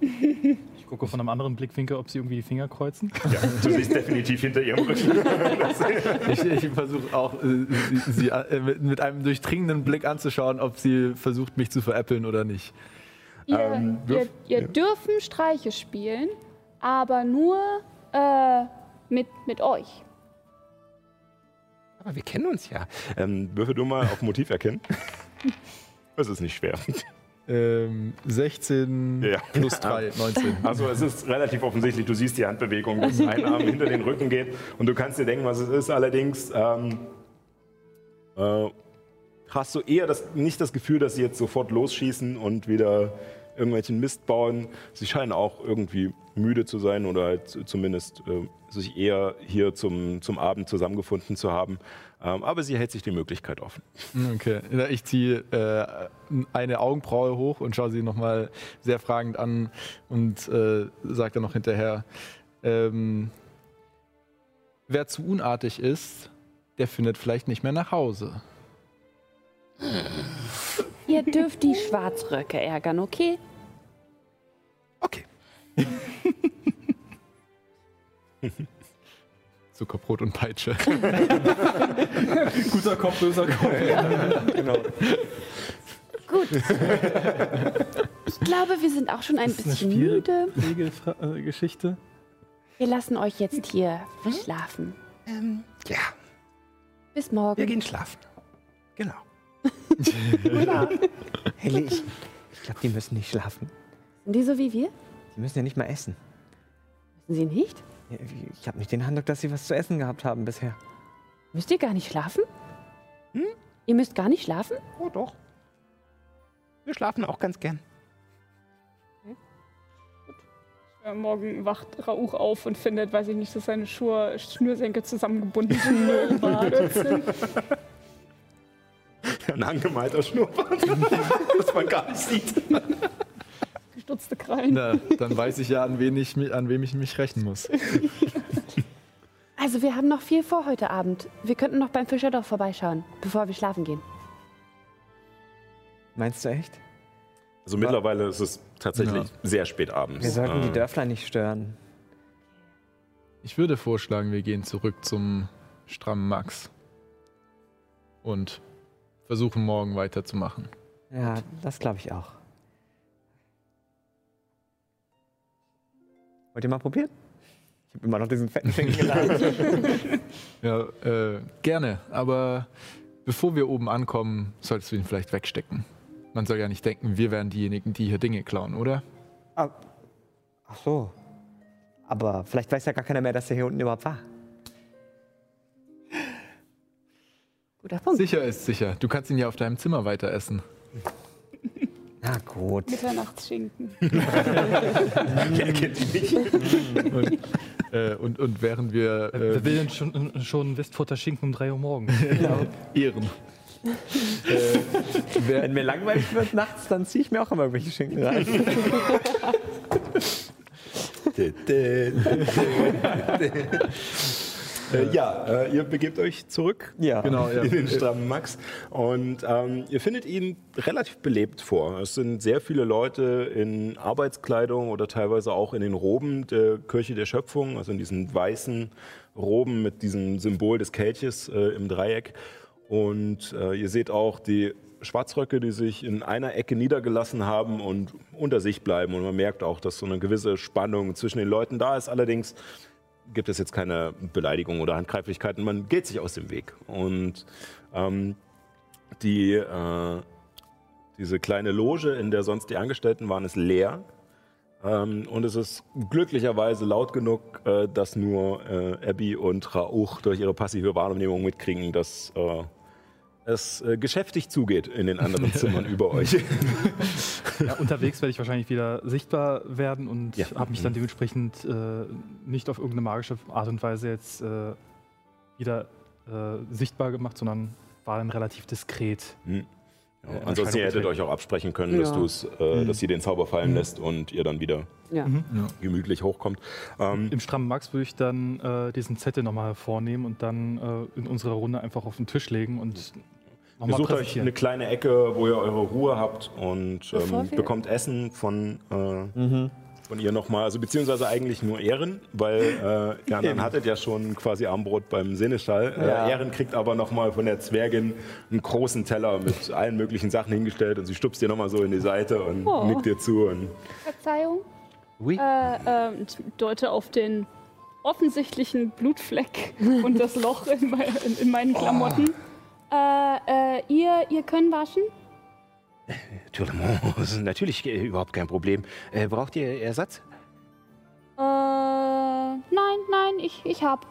Ich gucke von einem anderen Blickwinkel, ob sie irgendwie die Finger kreuzen. ja, du siehst definitiv hinter ihrem Rücken. Ich, ich versuche auch, äh, sie, sie äh, mit, mit einem durchdringenden Blick anzuschauen, ob sie versucht, mich zu veräppeln oder nicht. Ihr, Ähm, ihr, dürf- ihr dürfen Streiche spielen, aber nur äh, mit, mit euch. Aber wir kennen uns ja. ähm, würfel du mal auf Motiv erkennen. Das ist nicht schwer. Ähm, 16 Ja. plus 3, 19. Also es ist relativ offensichtlich, du siehst die Handbewegung, dass ein Arm hinter den Rücken geht und du kannst dir denken, was es ist. Allerdings ähm, äh, hast du eher das, nicht das Gefühl, dass sie jetzt sofort losschießen und wieder irgendwelchen Mist bauen. Sie scheinen auch irgendwie müde zu sein oder halt zumindest äh, sich eher hier zum, zum Abend zusammengefunden zu haben. Ähm, aber sie hält sich die Möglichkeit offen. Okay, ich ziehe äh, eine Augenbraue hoch und schaue sie nochmal sehr fragend an und äh, sage dann noch hinterher, ähm, wer zu unartig ist, der findet vielleicht nicht mehr nach Hause. Ihr dürft die Schwarzröcke ärgern, okay? Okay. Zuckerbrot und Peitsche. Guter Kopf, böser Kopf. Genau. Gut. Ich glaube, wir sind auch schon ein Das ist eine bisschen müde. Regelgeschichte. Wir lassen euch jetzt hier schlafen. Ähm, ja, Bis morgen. wir gehen schlafen. Genau. Helle, ich, ich glaube, die müssen nicht schlafen. Sind die so wie wir? Die müssen ja nicht mal essen. Müssen sie nicht? Ich habe nicht den Eindruck, dass sie was zu essen gehabt haben bisher. Müsst ihr gar nicht schlafen? Ihr müsst gar nicht schlafen? Oh, doch. Wir schlafen auch ganz gern. Äh, morgen wacht Rauch auf und findet, weiß ich nicht, dass seine Schuhe, Schnürsenkel zusammengebunden sind. nur überadert sind. Ein angemalter Schnurrbart, das man gar nicht sieht. Gestutzte Krallen. Na, dann weiß ich ja, an wen ich, an wem ich mich rächen muss. Also, wir haben noch viel vor heute Abend. Wir könnten noch beim Fischerdorf vorbeischauen, bevor wir schlafen gehen. Meinst du echt? Also mittlerweile ist es tatsächlich Ja. sehr spät abends. Wir sollten die Äh, Dörfler nicht stören. Ich würde vorschlagen, wir gehen zurück zum strammen Max und versuchen morgen weiterzumachen. Ja, das glaube ich auch. Wollt ihr mal probieren? Ich habe immer noch diesen fetten Schinken geladen. Ja, äh, gerne. Aber bevor wir oben ankommen, solltest du ihn vielleicht wegstecken. Man soll ja nicht denken, wir wären diejenigen, die hier Dinge klauen, oder? ah, ach so. Aber vielleicht weiß ja gar keiner mehr, dass er hier unten überhaupt war. Guter Punkt. Sicher ist sicher. Du kannst ihn ja auf deinem Zimmer weiter essen. Na gut. Mitternachtsschinken. Wer kennt die nicht? Und, äh, und, und während wir äh, will denn schon, schon Westfurter Schinken um 3 Uhr morgens? ehren. äh, wer, Wenn mir langweilig wird nachts, dann ziehe ich mir auch immer irgendwelche Schinken rein. Äh, ja, äh, ihr begebt euch zurück Ja. genau, ja. in den strammen Max und ähm, ihr findet ihn relativ belebt vor. Es sind sehr viele Leute in Arbeitskleidung oder teilweise auch in den Roben der Kirche der Schöpfung, also in diesen weißen Roben mit diesem Symbol des Kelches äh, im Dreieck. Und äh, ihr seht auch die Schwarzröcke, die sich in einer Ecke niedergelassen haben und unter sich bleiben. Und man merkt auch, dass so eine gewisse Spannung zwischen den Leuten da ist. Allerdings gibt es jetzt keine Beleidigung oder Handgreiflichkeiten. Man geht sich aus dem Weg. Und ähm, die, äh, diese kleine Loge, in der sonst die Angestellten waren, ist leer. Ähm, und es ist glücklicherweise laut genug, äh, dass nur äh, Abby und Rauch durch ihre passive Wahrnehmung mitkriegen, dass äh, es äh, geschäftig zugeht in den anderen Zimmern über euch. Ja, unterwegs werde ich wahrscheinlich wieder sichtbar werden und Ja. habe mich dann dementsprechend äh, nicht auf irgendeine magische Art und Weise jetzt äh, wieder äh, sichtbar gemacht, sondern war dann relativ diskret. Hm. Äh, Ja, ansonsten Erscheinung ihr hättet euch auch absprechen können, dass, Ja. du's, äh, dass sie den Zauber fallen lässt und ihr dann wieder Ja. gemütlich hochkommt. Ähm, Im strammen Max würde ich dann äh, diesen Zettel nochmal hervornehmen und dann äh, in unserer Runde einfach auf den Tisch legen und Ihr sucht euch eine kleine Ecke, wo ihr eure Ruhe habt und ähm, bekommt Essen von, äh, von ihr nochmal. Also beziehungsweise eigentlich nur Ehren, weil äh, ihr anderen hattet ja schon quasi Armbrot beim Seneschall. Ja. Äh, Ehren kriegt aber nochmal von der Zwergin einen großen Teller mit allen möglichen Sachen hingestellt und sie stupst dir nochmal so in die Seite und Oh. nickt dir zu. Und Verzeihung. Oui. Äh, äh, und deute auf den offensichtlichen Blutfleck und das Loch in, mei in, in meinen Klamotten. Äh, äh, ihr, ihr könnt waschen? Tourlemont, das ist natürlich äh, überhaupt kein Problem. Äh, braucht ihr Ersatz? Äh, nein, nein, ich, ich hab.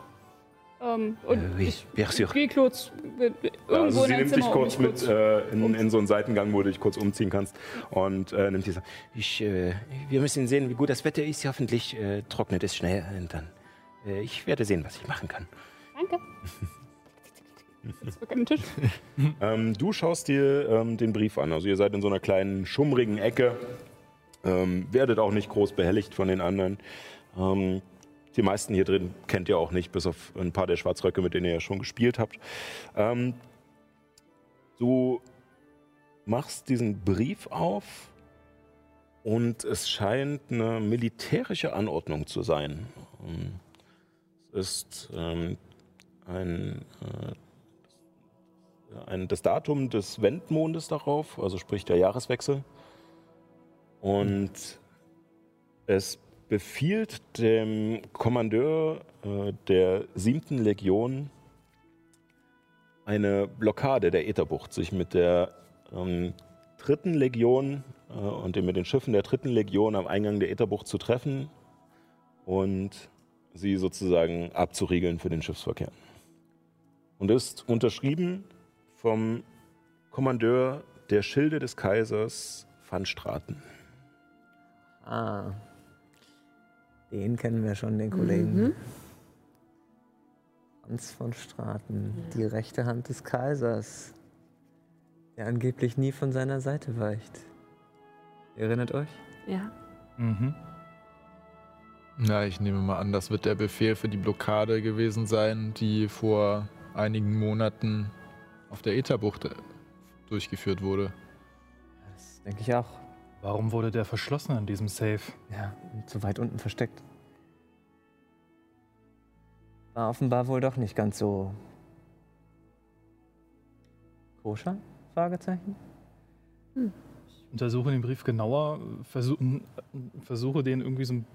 Ähm, und Äh, oui, ich bien sûr. gehe kurz äh, irgendwo also in sie ein nimmt Zimmer dich um kurz mich mit äh, in, in so einen Seitengang, wo du dich kurz umziehen kannst und äh, nimmt diese. Ich, äh, wir müssen sehen, wie gut das Wetter ist. Hoffentlich äh, trocknet es schnell. Und dann, äh, ich werde sehen, was ich machen kann. Danke. Den Tisch. Ähm, du schaust dir ähm, den Brief an. Also ihr seid in so einer kleinen schummrigen Ecke. Ähm, werdet auch nicht groß behelligt von den anderen. Ähm, die meisten hier drin kennt ihr auch nicht, bis auf ein paar der Schwarzröcke, mit denen ihr ja schon gespielt habt. Ähm, du machst diesen Brief auf und es scheint eine militärische Anordnung zu sein. Ähm, es ist ähm, ein äh, ein, das Datum des Wendmondes darauf, also sprich der Jahreswechsel. Und es befiehlt dem Kommandeur äh, der siebten Legion eine Blockade der Ätherbucht, sich mit der ähm, dritten Legion äh, und mit den Schiffen der dritten Legion am Eingang der Ätherbucht zu treffen und sie sozusagen abzuriegeln für den Schiffsverkehr. Und ist unterschrieben vom Kommandeur der Schilde des Kaisers Van Straten. Ah. Den kennen wir schon, den Kollegen. Hans von Straten, die rechte Hand des Kaisers, der angeblich nie von seiner Seite weicht. Ihr erinnert euch? Ja. Mhm. Na, ich nehme mal an, das wird der Befehl für die Blockade gewesen sein, die vor einigen Monaten auf der Ätherbucht äh, durchgeführt wurde. Das denke ich auch. Warum wurde der verschlossen in diesem Safe? Ja, so weit unten versteckt. War offenbar wohl doch nicht ganz so koscher? Fragezeichen. Ich untersuche den Brief genauer, versuche, versuche den irgendwie so ein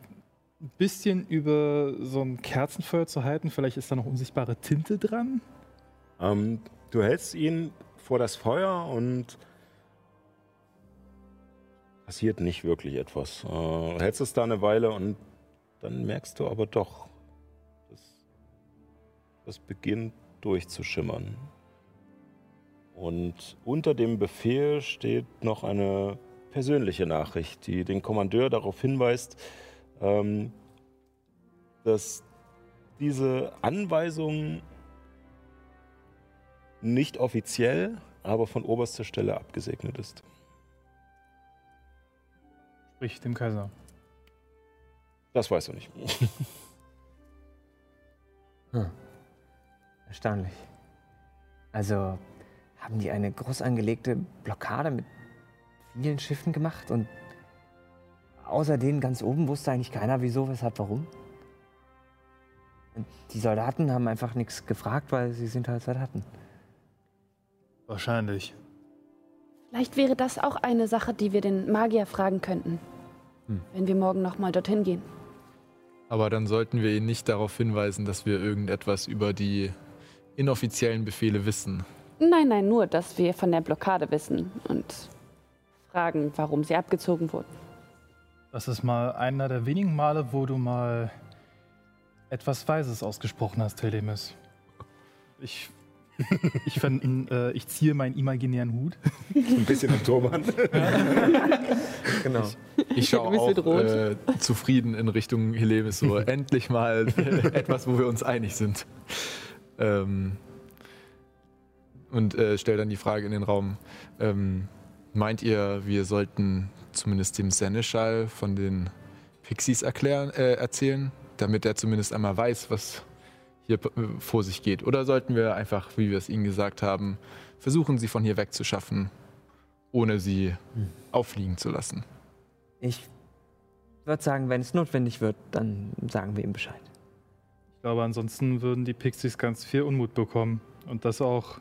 bisschen über so ein Kerzenfeuer zu halten. Vielleicht ist da noch unsichtbare Tinte dran. Ähm, du hältst ihn vor das Feuer und passiert nicht wirklich etwas. Äh, hältst es da eine Weile und dann merkst du aber doch, dass das beginnt durchzuschimmern. Und unter dem Befehl steht noch eine persönliche Nachricht, die den Kommandeur darauf hinweist, ähm, dass diese Anweisung nicht offiziell, aber von oberster Stelle abgesegnet ist. Sprich dem Kaiser. Das weißt du nicht. Erstaunlich. Also haben die eine groß angelegte Blockade mit vielen Schiffen gemacht und außer denen ganz oben wusste eigentlich keiner, wieso, weshalb, warum. Und die Soldaten haben einfach nichts gefragt, weil sie sind halt Soldaten. Wahrscheinlich. Vielleicht wäre das auch eine Sache, die wir den Magier fragen könnten, Hm. wenn wir morgen nochmal dorthin gehen. Aber dann sollten wir ihn nicht darauf hinweisen, dass wir irgendetwas über die inoffiziellen Befehle wissen. Nein, nein, nur, dass wir von der Blockade wissen und fragen, warum sie abgezogen wurden. Das ist mal einer der wenigen Male, wo du mal etwas Weises ausgesprochen hast, Telemis. Ich, ich, fänd, äh, ich ziehe meinen imaginären Hut. Ein bisschen im Turban. Genau. Ich schaue Du auch äh, zufrieden in Richtung Helemis, so endlich mal etwas, wo wir uns einig sind. Ähm, und äh, stelle dann die Frage in den Raum, ähm, meint ihr, wir sollten zumindest dem Seneschal von den Pixies erklären, äh, erzählen, damit er zumindest einmal weiß, was hier vor sich geht? Oder sollten wir einfach, wie wir es ihnen gesagt haben, versuchen, sie von hier wegzuschaffen, ohne sie auffliegen zu lassen? Ich würde sagen, wenn es notwendig wird, dann sagen wir ihm Bescheid. Ich glaube, ansonsten würden die Pixies ganz viel Unmut bekommen. Und das auch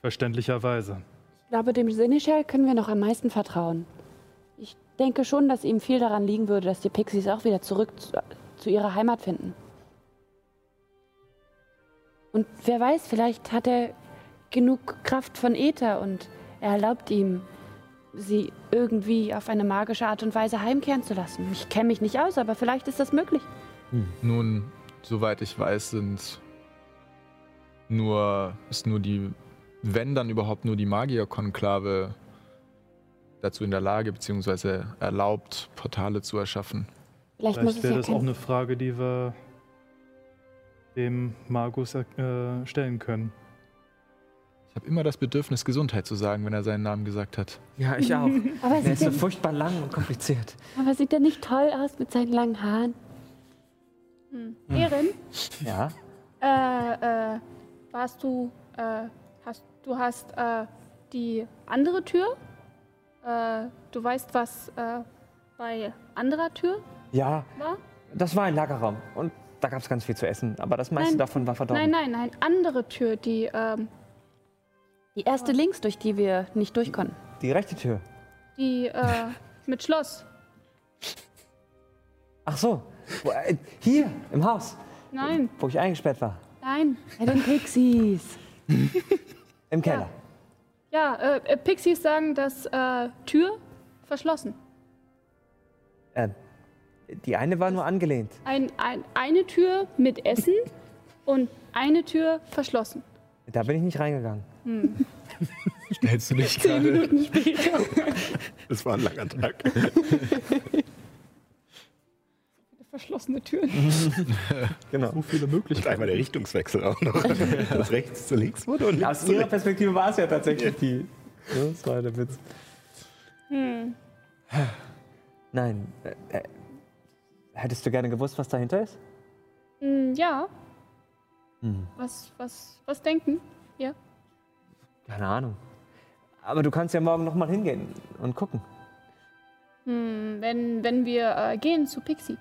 verständlicherweise. Ich glaube, dem Seneschal können wir noch am meisten vertrauen. Ich denke schon, dass ihm viel daran liegen würde, dass die Pixies auch wieder zurück zu, zu ihrer Heimat finden. Und wer weiß, vielleicht hat er genug Kraft von Äther und er erlaubt ihm, sie irgendwie auf eine magische Art und Weise heimkehren zu lassen. Ich kenne mich nicht aus, aber vielleicht ist das möglich. Nun, soweit ich weiß, sind nur, ist nur die, wenn dann überhaupt nur die Magierkonklave dazu in der Lage, beziehungsweise erlaubt, Portale zu erschaffen. Vielleicht, muss Vielleicht wäre ja das auch eine Frage, die wir dem Magus äh, stellen können. Ich habe immer das Bedürfnis, Gesundheit zu sagen, wenn er seinen Namen gesagt hat. Ja, ich auch. aber, sieht ist so er, furchtbar lang und kompliziert. aber sieht er nicht toll aus mit seinen langen Haaren? Hm. Erin, Ja. äh, äh, warst du, äh, hast, du hast äh, die andere Tür? Äh, du weißt, was äh, bei anderer Tür Ja, war? das war ein Lagerraum. Und da gab es ganz viel zu essen. Aber das meiste Nein. davon war verdorben. Nein, nein, nein, andere Tür, die, ähm, Die erste links, durch die wir nicht durch konnten. Die rechte Tür. die äh, mit Schloss. Ach so. Wo, äh, hier, im Haus, Nein, wo ich eingesperrt war. nein. Bei den Pixies. Im Keller. Ja, äh, äh, Pixies sagen, dass äh, Tür verschlossen. Äh, die eine war nur angelehnt. Ein, ein, eine Tür mit Essen und eine Tür verschlossen. Da bin ich nicht reingegangen. Stellst du dich gerade? Das war ein langer Tag. Verschlossene Türen. Genau. So viele Und Möglichkeiten. einmal der Richtungswechsel auch noch. Das rechts zu links wurde und Aus ihrer. Perspektive war es ja tatsächlich die. Ja, das war der Witz. Hm. Nein. Hättest du gerne gewusst, was dahinter ist? Hm, ja, Hm. was, was, was denken? Keine Ahnung. Aber du kannst ja morgen noch mal hingehen und gucken. Hm, wenn, wenn wir äh, gehen zu Pixie.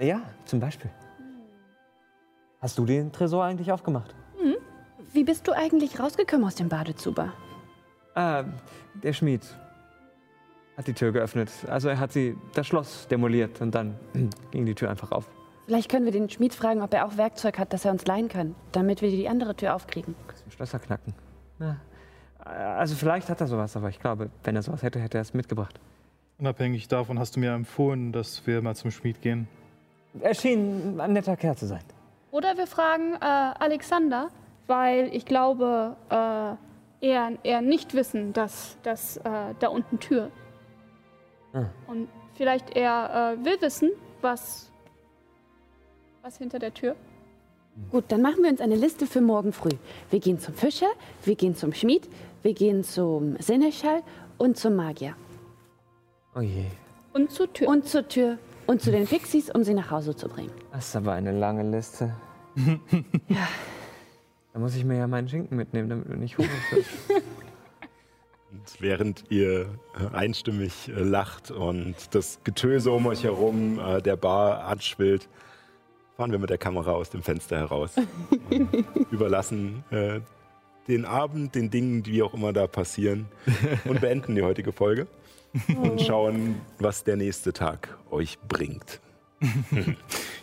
Ja, zum Beispiel. Hast du den Tresor eigentlich aufgemacht? Wie bist du eigentlich rausgekommen aus dem Badezuber? Ah, der Schmied hat die Tür geöffnet. Also er hat sie, das Schloss demoliert und dann ging die Tür einfach auf. Vielleicht können wir den Schmied fragen, ob er auch Werkzeug hat, das er uns leihen kann, damit wir die andere Tür aufkriegen. Zum Schlösser knacken. Ja. Also vielleicht hat er sowas, aber ich glaube, wenn er sowas hätte, hätte er es mitgebracht. Unabhängig davon hast du mir empfohlen, dass wir mal zum Schmied gehen. Er schien ein netter Kerl zu sein. Oder wir fragen äh, Alexander, weil ich glaube, äh, er, er nicht wissen, dass, dass äh, da unten Tür. Ah. Und vielleicht er äh, will wissen, was, was hinter der Tür. Gut, dann machen wir uns eine Liste für morgen früh. Wir gehen zum Fischer, wir gehen zum Schmied, wir gehen zum Seneschall und zum Magier. Oh je, Und zur Tür. Und zur Tür und zu den Pixies, um sie nach Hause zu bringen. das ist aber eine lange Liste. Da muss ich mir ja meinen Schinken mitnehmen, damit du nicht hungrig wirst. Und während ihr einstimmig äh, lacht und das Getöse um euch herum äh, der Bar anschwillt, fahren wir mit der Kamera aus dem Fenster heraus. überlassen äh, den Abend den Dingen, die auch immer da passieren und beenden die heutige Folge und schauen, was der nächste Tag euch bringt.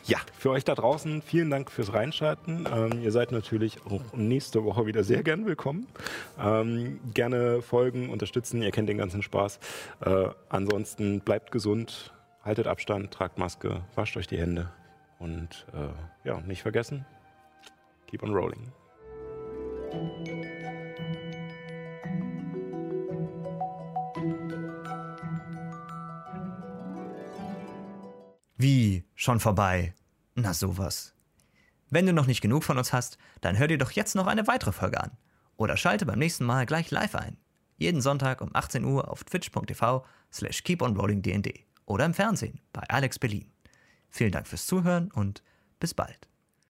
ja, für euch da draußen vielen Dank fürs Reinschalten. Ähm, ihr seid natürlich auch nächste Woche wieder sehr gern willkommen. Ähm, gerne folgen, unterstützen, ihr kennt den ganzen Spaß. Äh, ansonsten bleibt gesund, haltet Abstand, tragt Maske, wascht euch die Hände und äh, ja, nicht vergessen, keep on rolling. Wie? Schon vorbei? Na sowas. Wenn du noch nicht genug von uns hast, dann hör dir doch jetzt noch eine weitere Folge an. Oder schalte beim nächsten Mal gleich live ein. Jeden Sonntag um 18 Uhr auf twitch.tv slash keeponrollingdnd oder im Fernsehen bei Alex Berlin. Vielen Dank fürs Zuhören und bis bald.